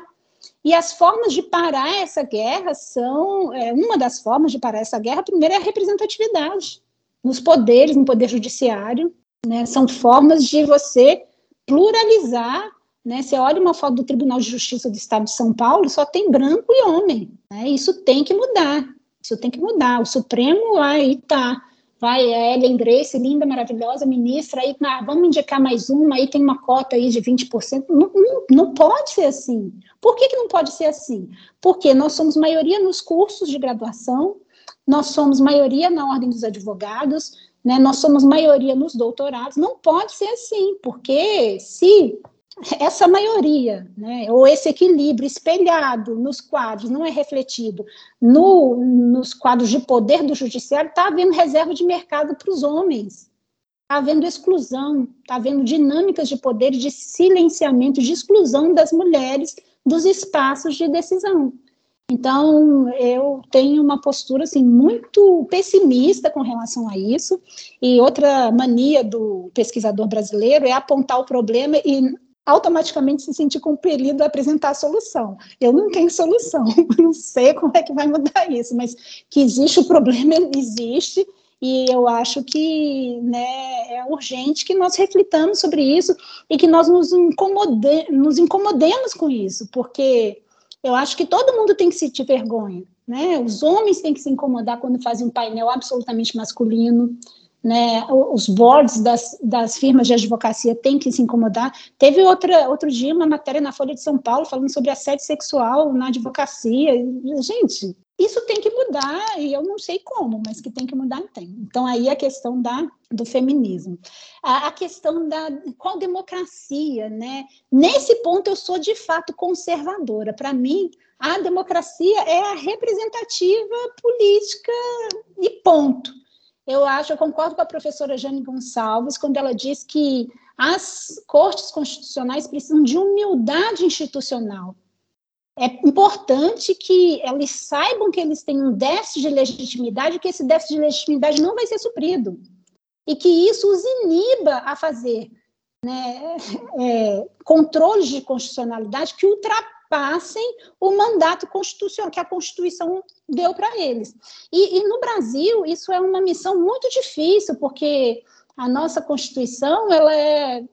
E as formas de parar essa guerra são, é, uma das formas de parar essa guerra, primeiro é a representatividade, nos poderes, no poder judiciário, né, são formas de você pluralizar, né, você olha uma foto do Tribunal de Justiça do Estado de São Paulo, só tem branco e homem, né, isso tem que mudar, isso tem que mudar, o Supremo aí está vai a Ellen Grace, linda, maravilhosa ministra, aí ah, vamos indicar mais uma, aí tem uma cota aí de 20%. Não, não, não pode ser assim. Por que, que não pode ser assim? Porque nós somos maioria nos cursos de graduação, nós somos maioria na ordem dos advogados, né, nós somos maioria nos doutorados, não pode ser assim, porque se essa maioria, né, ou esse equilíbrio espelhado nos quadros, não é refletido no, nos quadros de poder do judiciário, está havendo reserva de mercado para os homens, está havendo exclusão, está havendo dinâmicas de poder, de silenciamento, de exclusão das mulheres dos espaços de decisão. Então, eu tenho uma postura assim muito pessimista com relação a isso. E outra mania do pesquisador brasileiro é apontar o problema e automaticamente se sentir compelido a apresentar a solução. Eu não tenho solução, *laughs* não sei como é que vai mudar isso, mas que existe o problema, *laughs* existe, e eu acho que né, é urgente que nós reflitamos sobre isso e que nós nos, incomode nos incomodemos com isso, porque eu acho que todo mundo tem que sentir vergonha. Né? Os homens têm que se incomodar quando fazem um painel absolutamente masculino, né, os boards das, das firmas de advocacia têm que se incomodar. Teve outra, outro dia uma matéria na Folha de São Paulo falando sobre assédio sexual na advocacia. Gente, isso tem que mudar, e eu não sei como, mas que tem que mudar, tem. Então, aí a questão da, do feminismo. A, a questão da qual democracia, né? Nesse ponto, eu sou de fato conservadora. Para mim, a democracia é a representativa política e ponto. Eu acho, eu concordo com a professora Jane Gonçalves quando ela diz que as cortes constitucionais precisam de humildade institucional. É importante que eles saibam que eles têm um déficit de legitimidade, que esse déficit de legitimidade não vai ser suprido. E que isso os iniba a fazer né, *laughs* é, controles de constitucionalidade que ultrapassam passem o mandato constitucional que a Constituição deu para eles. E, e, no Brasil isso é uma missão muito difícil, porque a nossa Constituição ela é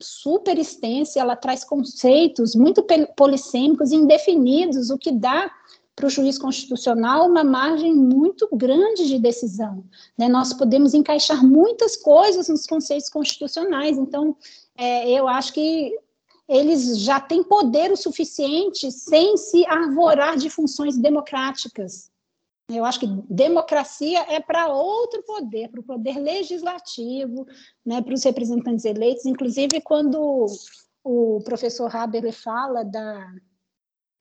super extensa, ela traz conceitos muito polissêmicos indefinidos, o que dá para o juiz constitucional uma margem muito grande de decisão. Né? Nós podemos encaixar muitas coisas nos conceitos constitucionais, então é, eu acho que eles já têm poder o suficiente sem se arvorar de funções democráticas. Eu acho que democracia é para outro poder, para o poder legislativo, né, para os representantes eleitos. Inclusive, quando o professor Haber fala da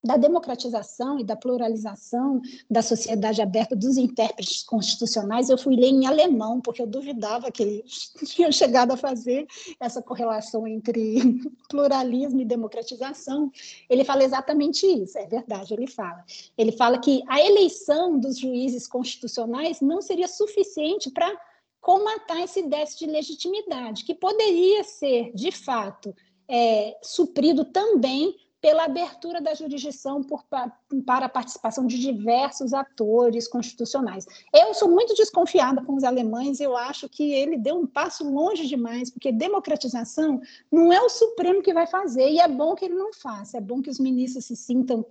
da democratização e da pluralização da sociedade aberta dos intérpretes constitucionais, eu fui ler em alemão, porque eu duvidava que eles *laughs* tinham chegado a fazer essa correlação entre *laughs* pluralismo e democratização. Ele fala exatamente isso, é verdade, ele fala. Ele fala que a eleição dos juízes constitucionais não seria suficiente para comatar esse déficit de legitimidade, que poderia ser, de fato, é, suprido também pela abertura da jurisdição por, para a participação de diversos atores constitucionais. Eu sou muito desconfiada com os alemães, eu acho que ele deu um passo longe demais, porque democratização não é o Supremo que vai fazer, e é bom que ele não faça, é bom que os ministros se sintam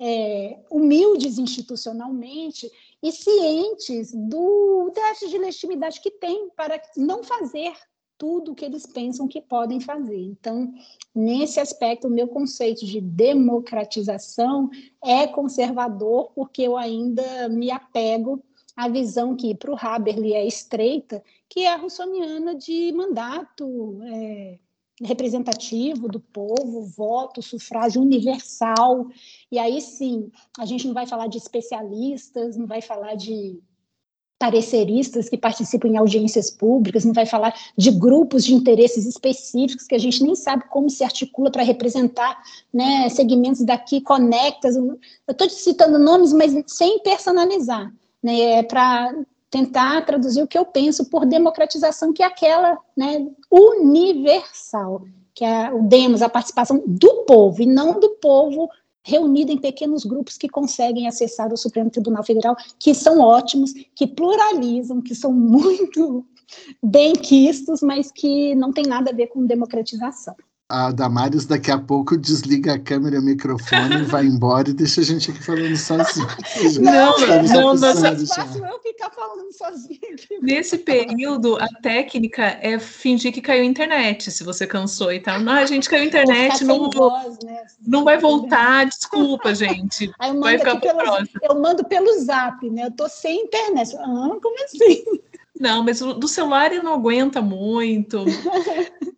é, humildes institucionalmente e cientes do déficit de legitimidade que tem para não fazer tudo que eles pensam que podem fazer. Então, nesse aspecto, o meu conceito de democratização é conservador, porque eu ainda me apego à visão que para o Haberli é estreita, que é a russoniana de mandato é, representativo do povo, voto, sufrágio universal. E aí sim, a gente não vai falar de especialistas, não vai falar de pareceristas que participam em audiências públicas, não vai falar de grupos de interesses específicos que a gente nem sabe como se articula para representar né, segmentos daqui, conectas. Eu estou citando nomes, mas sem personalizar, né, é para tentar traduzir o que eu penso por democratização, que é aquela né, universal, que é o demos, a participação do povo, e não do povo reunido em pequenos grupos que conseguem acessar o Supremo Tribunal Federal, que são ótimos, que pluralizam, que são *laughs* muito bem quistos, mas que não tem nada a ver com democratização a Damares daqui a pouco desliga a câmera e o microfone, *laughs* vai embora e deixa a gente aqui falando sozinho. Não, não, não, não. É fácil eu ficar falando sozinho. Nesse período, a técnica é fingir que caiu a internet, se você cansou e tal. Não, a gente caiu a internet, não, voz, né? não vai voltar, desculpa, gente. *laughs* Aí eu, vai ficar pelo, eu mando pelo zap, né? Eu tô sem internet. Ah, como assim? Não, mas do celular ele não aguenta muito. *laughs*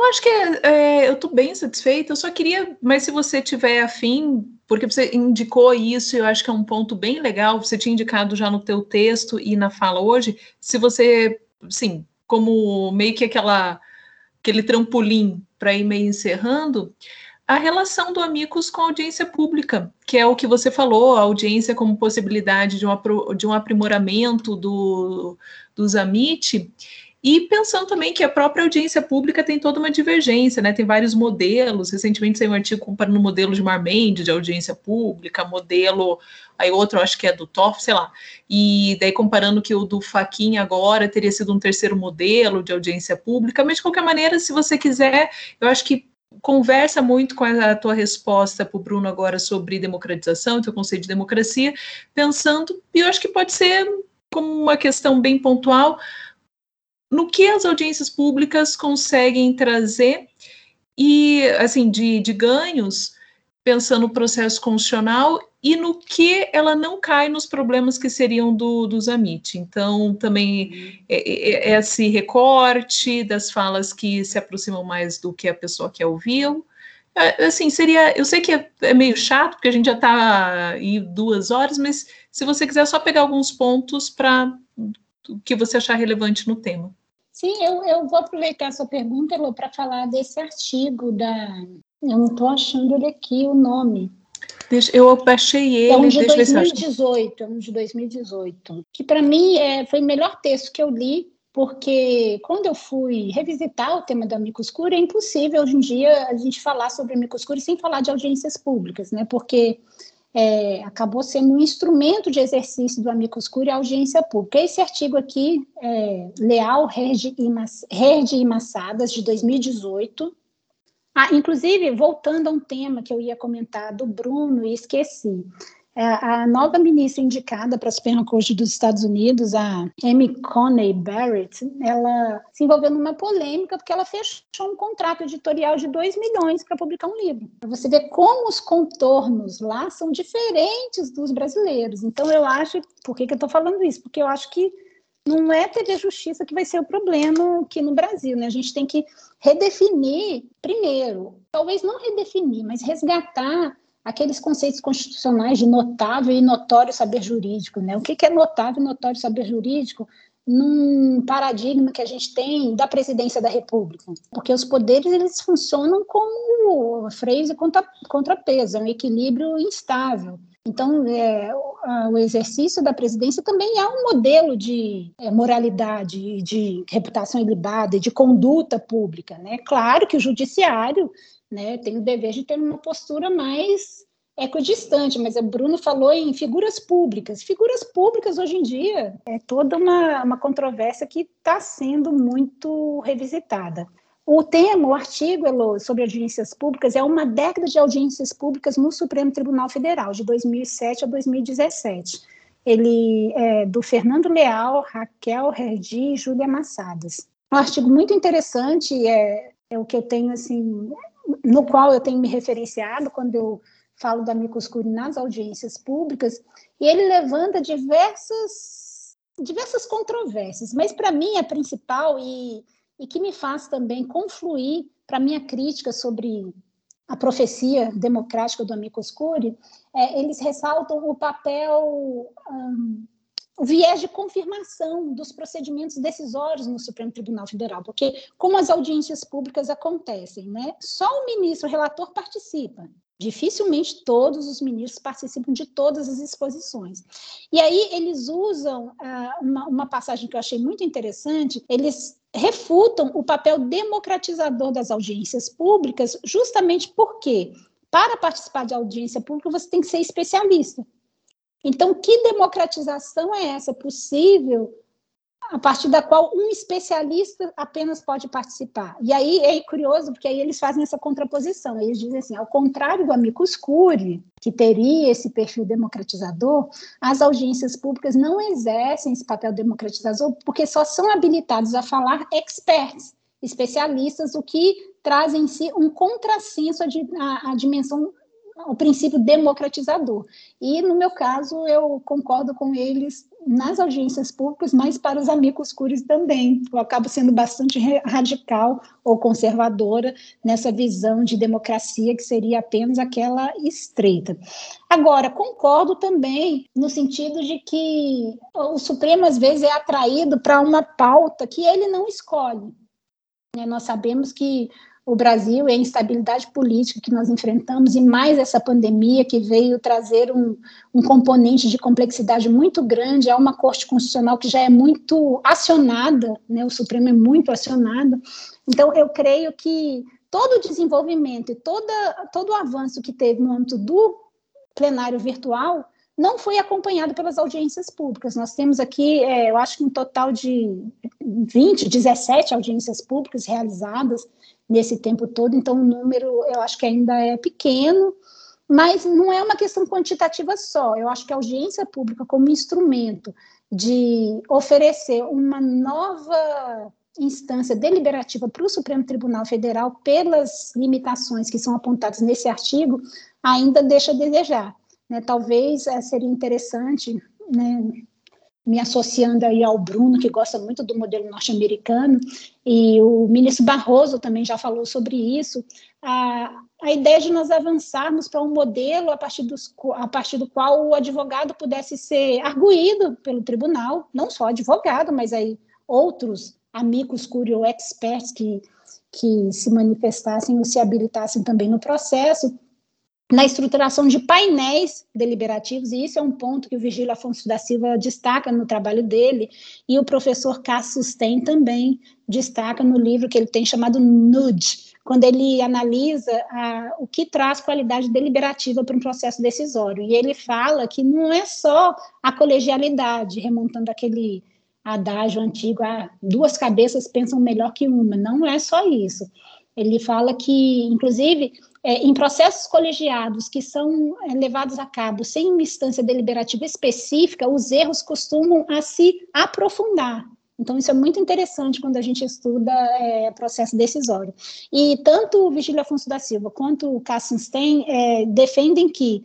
Eu acho que é, eu estou bem satisfeita. Eu só queria, mas se você tiver afim, porque você indicou isso, eu acho que é um ponto bem legal. Você tinha indicado já no teu texto e na fala hoje. Se você, sim, como meio que aquela aquele trampolim para ir meio encerrando, a relação do Amigos com a audiência pública, que é o que você falou, a audiência como possibilidade de um, de um aprimoramento do, dos AMIT. E pensando também que a própria audiência pública tem toda uma divergência, né? Tem vários modelos. Recentemente saiu um artigo comparando o modelo de Marmende de audiência pública, modelo, aí outro acho que é do Toff, sei lá. E daí comparando que o do Faquin agora teria sido um terceiro modelo de audiência pública, mas de qualquer maneira, se você quiser, eu acho que conversa muito com a tua resposta para o Bruno agora sobre democratização, teu conceito de democracia, pensando, e eu acho que pode ser como uma questão bem pontual, no que as audiências públicas conseguem trazer e assim de, de ganhos pensando no processo constitucional e no que ela não cai nos problemas que seriam do, do Zamit. Então, também é, é, é, esse recorte das falas que se aproximam mais do que a pessoa quer ouvir. É, assim, seria. Eu sei que é, é meio chato, porque a gente já está em duas horas, mas se você quiser só pegar alguns pontos para o que você achar relevante no tema. Sim, eu, eu vou aproveitar a sua pergunta, Elô, para falar desse artigo da. Eu não estou achando ele aqui o nome. Deixa, eu achei ele. É um de 2018, é um de 2018. Que para mim é, foi o melhor texto que eu li, porque quando eu fui revisitar o tema da micoscura, é impossível hoje em dia a gente falar sobre a micoscura sem falar de audiências públicas, né? Porque é, acabou sendo um instrumento de exercício do amicus curiae audiência pública. Esse artigo aqui, é, Leal, Rerde e, Massadas, de 2018. Ah, inclusive, voltando a um tema que eu ia comentar do Bruno e esqueci. É, a nova ministra indicada para a Suprema Corte dos Estados Unidos, a Amy Coney Barrett, ela se envolveu numa polêmica porque ela fechou um contrato editorial de 2 milhões para publicar um livro. Você ver como os contornos lá são diferentes dos brasileiros. Então, eu acho. Por que, que eu estou falando isso? Porque eu acho que não é TV Justiça que vai ser o problema aqui no Brasil, né? A gente tem que redefinir primeiro, talvez não redefinir, mas resgatar aqueles conceitos constitucionais de notável e notório saber jurídico. Né? O que, é notável e notório saber jurídico num paradigma que a gente tem da presidência da República? Porque os poderes eles funcionam como freios e contra, contrapeso, é um equilíbrio instável. Então, é, o exercício da presidência também é um modelo de é, moralidade, de reputação ilibada de conduta pública. Né? Claro que o judiciário né? Tem o dever de ter uma postura mais equidistante, mas o Bruno falou em figuras públicas. Figuras públicas hoje em dia é toda uma, uma controvérsia que está sendo muito revisitada. O tema, o artigo Elô, sobre audiências públicas é uma década de audiências públicas no Supremo Tribunal Federal, de 2007 a 2017. Ele é do Fernando Leal, Raquel Herdi e Júlia Massadas. Um artigo muito interessante, é, é o que eu tenho assim no qual eu tenho me referenciado quando eu falo da micoscure nas audiências públicas, e ele levanta diversas, diversas controvérsias, mas para mim a principal e, e que me faz também confluir para minha crítica sobre a profecia democrática do Amicus Curiae, é, eles ressaltam o papel um, o viés de confirmação dos procedimentos decisórios no Supremo Tribunal Federal, porque como as audiências públicas acontecem, né? Só o ministro relator participa. Dificilmente todos os ministros participam de todas as exposições. E aí eles usam ah, uma, uma passagem que eu achei muito interessante, eles refutam o papel democratizador das audiências públicas, justamente porque, para participar de audiência pública, você tem que ser especialista. Então, que democratização é essa possível a partir da qual um especialista apenas pode participar? E aí é curioso, porque aí eles fazem essa contraposição. Eles dizem assim, ao contrário do amicus curiae, que teria esse perfil democratizador, as audiências públicas não exercem esse papel democratizador porque só são habilitados a falar experts, especialistas, o que traz em si um contrassenso à, à dimensão o princípio democratizador. E, no meu caso, eu concordo com eles nas audiências públicas, mas para os amigos cures também. Eu acabo sendo bastante radical ou conservadora nessa visão de democracia que seria apenas aquela estreita. Agora, concordo também no sentido de que o Supremo, às vezes, é atraído para uma pauta que ele não escolhe. Né? Nós sabemos que o Brasil e a instabilidade política que nós enfrentamos, e mais essa pandemia que veio trazer um, um componente de complexidade muito grande a uma Corte Constitucional que já é muito acionada, né, o Supremo é muito acionado. Então, eu creio que todo o desenvolvimento e toda, todo o avanço que teve no âmbito do plenário virtual não foi acompanhado pelas audiências públicas. Nós temos aqui, é, eu acho que um total de 20, 17 audiências públicas realizadas nesse tempo todo, então o número eu acho que ainda é pequeno, mas não é uma questão quantitativa só. Eu acho que a audiência pública, como instrumento de oferecer uma nova instância deliberativa para o Supremo Tribunal Federal, pelas limitações que são apontadas nesse artigo, ainda deixa a desejar. Né? Talvez é, seria interessante, né, me associando aí ao Bruno, que gosta muito do modelo norte-americano, e o ministro Barroso também já falou sobre isso, a, a ideia de nós avançarmos para um modelo a partir, dos, a partir do qual o advogado pudesse ser arguído pelo tribunal, não só advogado, mas aí outros amigos curio experts que, que se manifestassem ou se habilitassem também no processo, na estruturação de painéis deliberativos, e isso é um ponto que o Virgílio Afonso da Silva destaca no trabalho dele, e o professor Cassius tem também destaca no livro que ele tem chamado Nude, quando ele analisa a, o que traz qualidade deliberativa para um processo decisório. E ele fala que não é só a colegialidade, remontando aquele adágio antigo, ah, duas cabeças pensam melhor que uma, não é só isso. Ele fala que, inclusive, é, em processos colegiados que são é, levados a cabo sem uma instância deliberativa específica, os erros costumam a se aprofundar. Então, isso é muito interessante quando a gente estuda é, processo decisório. E tanto o Vigílio Afonso da Silva quanto o Kassenstein é, defendem que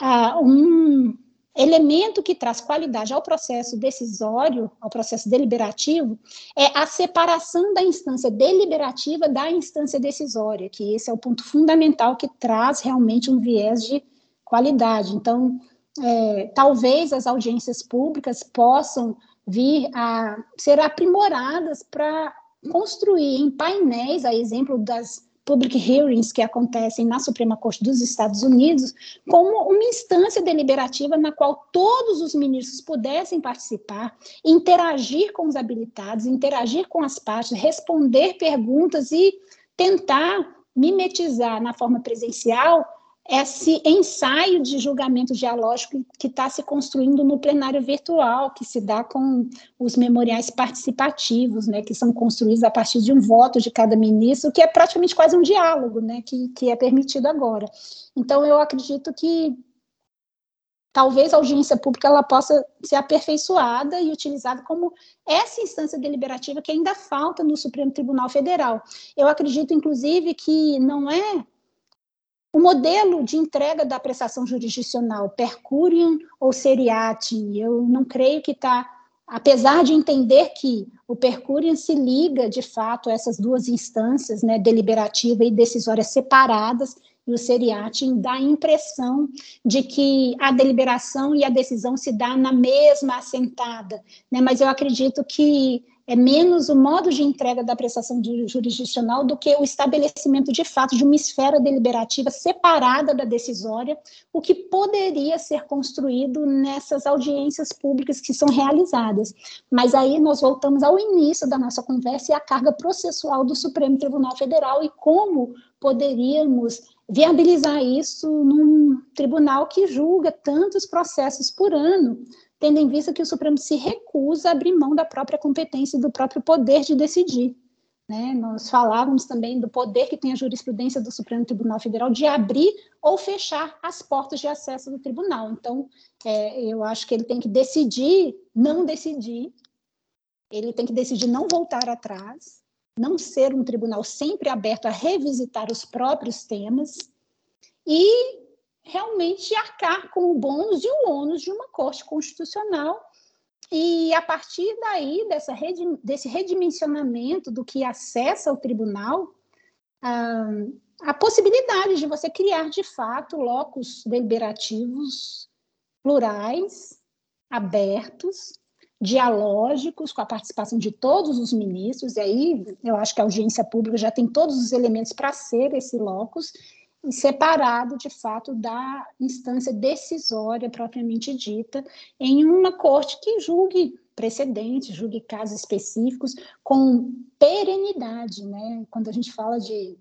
ah, um, elemento que traz qualidade ao processo decisório, ao processo deliberativo, é a separação da instância deliberativa da instância decisória, que esse é o ponto fundamental que traz realmente um viés de qualidade. Então, é, talvez as audiências públicas possam vir a ser aprimoradas para construir em painéis, a exemplo das public hearings que acontecem na Suprema Corte dos Estados Unidos, como uma instância deliberativa na qual todos os ministros pudessem participar, interagir com os habilitados, interagir com as partes, responder perguntas e tentar mimetizar na forma presencial esse ensaio de julgamento dialógico que está se construindo no plenário virtual, que se dá com os memoriais participativos, né, que são construídos a partir de um voto de cada ministro, que é praticamente quase um diálogo, né, que, que é permitido agora. Então, eu acredito que talvez a audiência pública ela possa ser aperfeiçoada e utilizada como essa instância deliberativa que ainda falta no Supremo Tribunal Federal. Eu acredito, inclusive, que não é o modelo de entrega da prestação jurisdicional, per curiam ou seriatim, eu não creio que está, apesar de entender que o per curiam se liga, de fato, a essas duas instâncias, né, deliberativa e decisória separadas, e o seriatim dá a impressão de que a deliberação e a decisão se dá na mesma assentada, né, mas eu acredito que é menos o modo de entrega da prestação jurisdicional do que o estabelecimento de fato de uma esfera deliberativa separada da decisória, o que poderia ser construído nessas audiências públicas que são realizadas. Mas aí nós voltamos ao início da nossa conversa e à carga processual do Supremo Tribunal Federal e como poderíamos viabilizar isso num tribunal que julga tantos processos por ano tendo em vista que o Supremo se recusa a abrir mão da própria competência e do próprio poder de decidir. Né? Nós falávamos também do poder que tem a jurisprudência do Supremo Tribunal Federal de abrir ou fechar as portas de acesso do tribunal. Então, é, eu acho que ele tem que decidir, não decidir, ele tem que decidir não voltar atrás, não ser um tribunal sempre aberto a revisitar os próprios temas e realmente arcar com o bônus e o ônus de uma corte constitucional. E a partir daí, dessa redi desse redimensionamento do que acessa o tribunal, ah, a possibilidade de você criar, de fato, locos deliberativos plurais, abertos, dialógicos, com a participação de todos os ministros, e aí eu acho que a audiência pública já tem todos os elementos para ser esse locus, separado, de fato, da instância decisória propriamente dita, em uma corte que julgue precedentes, julgue casos específicos com perenidade, né? Quando a gente fala de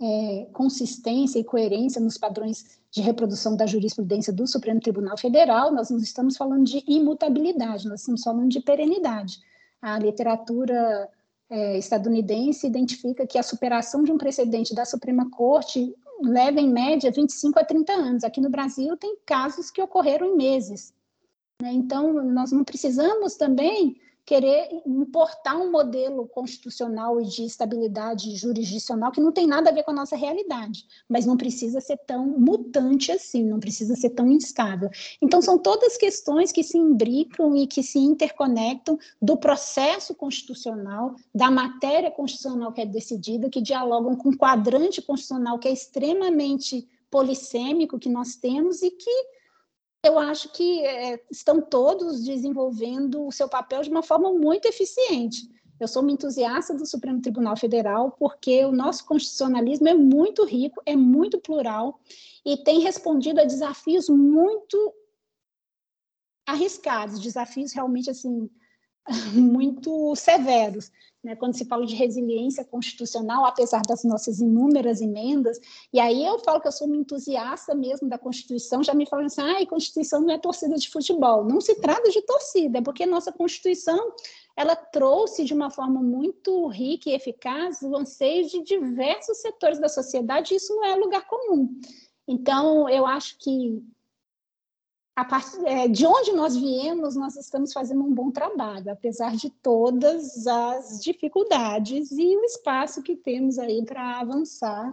é, consistência e coerência nos padrões de reprodução da jurisprudência do Supremo Tribunal Federal, nós não estamos falando de imutabilidade, nós estamos falando de perenidade. A literatura é, estadunidense identifica que a superação de um precedente da Suprema Corte leva, em média, 25 a 30 anos. Aqui no Brasil, tem casos que ocorreram em meses. Né? Então, nós não precisamos também querer importar um modelo constitucional e de estabilidade jurisdicional que não tem nada a ver com a nossa realidade, mas não precisa ser tão mutante assim, não precisa ser tão instável. Então, são todas questões que se imbricam e que se interconectam do processo constitucional, da matéria constitucional que é decidida, que dialogam com o quadrante constitucional que é extremamente polissêmico que nós temos e que eu acho que é, estão todos desenvolvendo o seu papel de uma forma muito eficiente. Eu sou uma entusiasta do Supremo Tribunal Federal porque o nosso constitucionalismo é muito rico, é muito plural e tem respondido a desafios muito arriscados, desafios realmente assim *laughs* muito severos né, quando se fala de resiliência constitucional, apesar das nossas inúmeras emendas, e aí eu falo que eu sou uma entusiasta mesmo da Constituição, já me falam assim, ah, Constituição não é torcida de futebol. Não se trata de torcida, é porque nossa Constituição ela trouxe de uma forma muito rica e eficaz o anseio de diversos setores da sociedade, e isso não é lugar comum. Então, eu acho que Part... É, de onde nós viemos, nós estamos fazendo um bom trabalho, apesar de todas as dificuldades e o espaço que temos aí para avançar.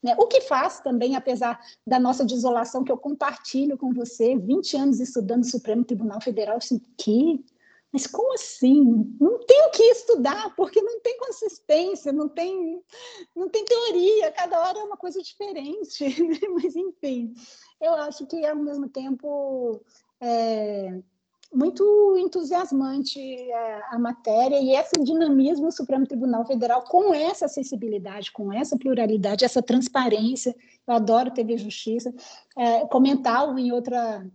Né? O que faz também, apesar da nossa desolação, que eu compartilho com você, 20 anos estudando Supremo Tribunal Federal, assim, que mas como assim? Não tem o que estudar, porque não tem consistência, não tem, não tem teoria, cada hora é uma coisa diferente. *laughs* Mas, enfim, eu acho que, ao mesmo tempo, é muito entusiasmante é, a matéria e esse dinamismo do Supremo Tribunal Federal com essa acessibilidade, com essa pluralidade, essa transparência. Eu adoro TV Justiça. É, comentava em outra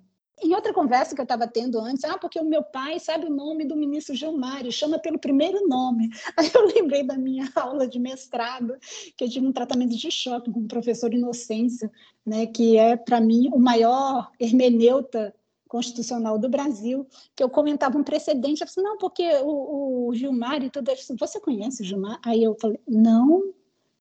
em outra conversa que eu estava tendo antes, ah, porque o meu pai sabe o nome do ministro Gilmar e chama pelo primeiro nome. *laughs* Aí eu lembrei da minha *laughs* aula de mestrado, que eu tive um tratamento de choque com o professor Inocêncio, né, que é, para mim, o maior hermeneuta constitucional do Brasil, que eu comentava um precedente, eu falei, não, porque o, o Gilmar e tudo isso, você conhece o Gilmar? Aí eu falei, não,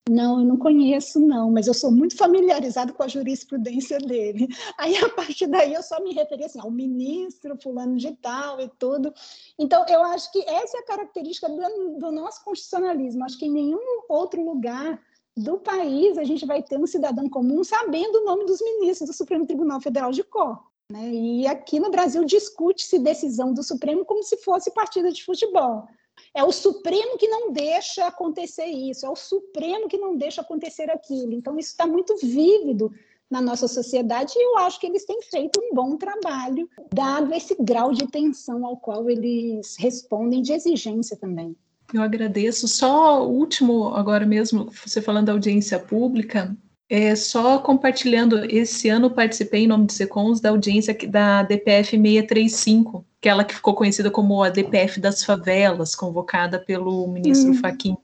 não, eu não conheço, não, mas eu sou muito familiarizado com a jurisprudência dele. Aí, a partir daí, eu só me referi assim, ao ministro, fulano de tal e tudo. Então, eu acho que essa é a característica do, do nosso constitucionalismo. Acho que em nenhum outro lugar do país a gente vai ter um cidadão comum sabendo o nome dos ministros do Supremo Tribunal Federal de Cor. Né? E aqui no Brasil discute-se decisão do Supremo como se fosse partida de futebol. É o Supremo que não deixa acontecer isso, é o Supremo que não deixa acontecer aquilo. Então, isso está muito vívido na nossa sociedade e eu acho que eles têm feito um bom trabalho, dado esse grau de tensão ao qual eles respondem de exigência também. Eu agradeço. Só o último, agora mesmo, você falando da audiência pública, é, só compartilhando, esse ano participei em nome de Secons da audiência da DPF 635, aquela que ficou conhecida como a DPF das favelas, convocada pelo ministro hum, Fachin.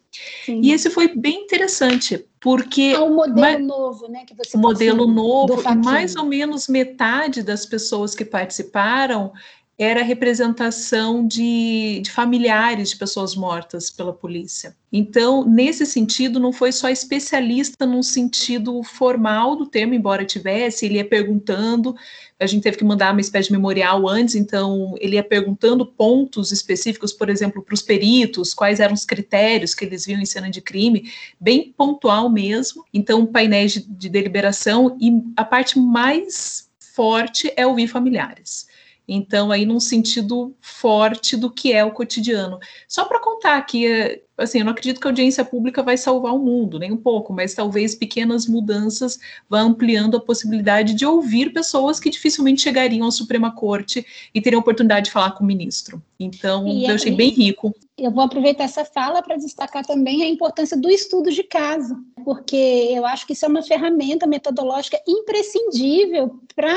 E esse foi bem interessante, porque... É um modelo novo, né? Que você modelo novo, e mais ou menos metade das pessoas que participaram era representação de, de, familiares de pessoas mortas pela polícia. Então, nesse sentido, não foi só especialista num sentido formal do termo, embora tivesse, ele ia perguntando, a gente teve que mandar uma espécie de memorial antes, então ele ia perguntando pontos específicos, por exemplo, para os peritos, quais eram os critérios que eles viam em cena de crime, bem pontual mesmo. Então, painéis de, de deliberação, e a parte mais forte é ouvir familiares. Então, aí num sentido forte do que é o cotidiano. Só para contar que, assim, eu não acredito que a audiência pública vai salvar o mundo, nem um pouco, mas talvez pequenas mudanças vão ampliando a possibilidade de ouvir pessoas que dificilmente chegariam à Suprema Corte e teriam oportunidade de falar com o ministro. Então, e eu achei bem rico. Eu vou aproveitar essa fala para destacar também a importância do estudo de caso, porque eu acho que isso é uma ferramenta metodológica imprescindível para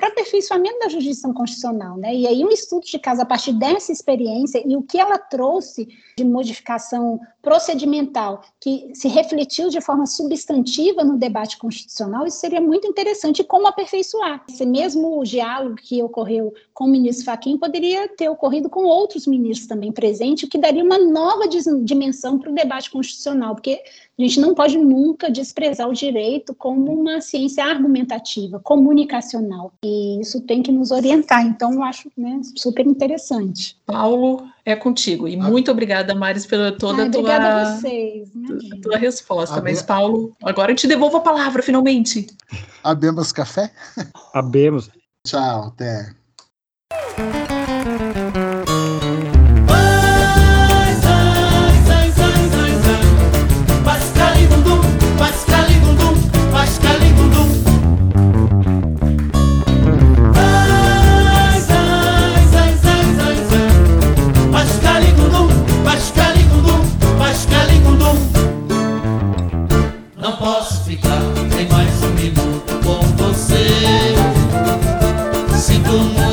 o aperfeiçoamento da jurisdição constitucional. Né? E aí, um estudo de caso a partir dessa experiência e o que ela trouxe de modificação procedimental, que se refletiu de forma substantiva no debate constitucional, isso seria muito interessante. Como aperfeiçoar? Esse mesmo diálogo que ocorreu com o ministro Fachin poderia ter ocorrido com outros ministros também presentes, o que daria uma nova dimensão para o debate constitucional, porque a gente não pode nunca desprezar o direito como uma ciência argumentativa, comunicacional, e isso tem que nos orientar. Então, eu acho né, super interessante. Paulo, é contigo. E muito obrigada, Maris, pela toda a tua, obrigada a vocês, né, tua resposta. Mas, Paulo, agora eu te devolvo a palavra, finalmente. Abemos café? Abemos. Tchau, até. will not.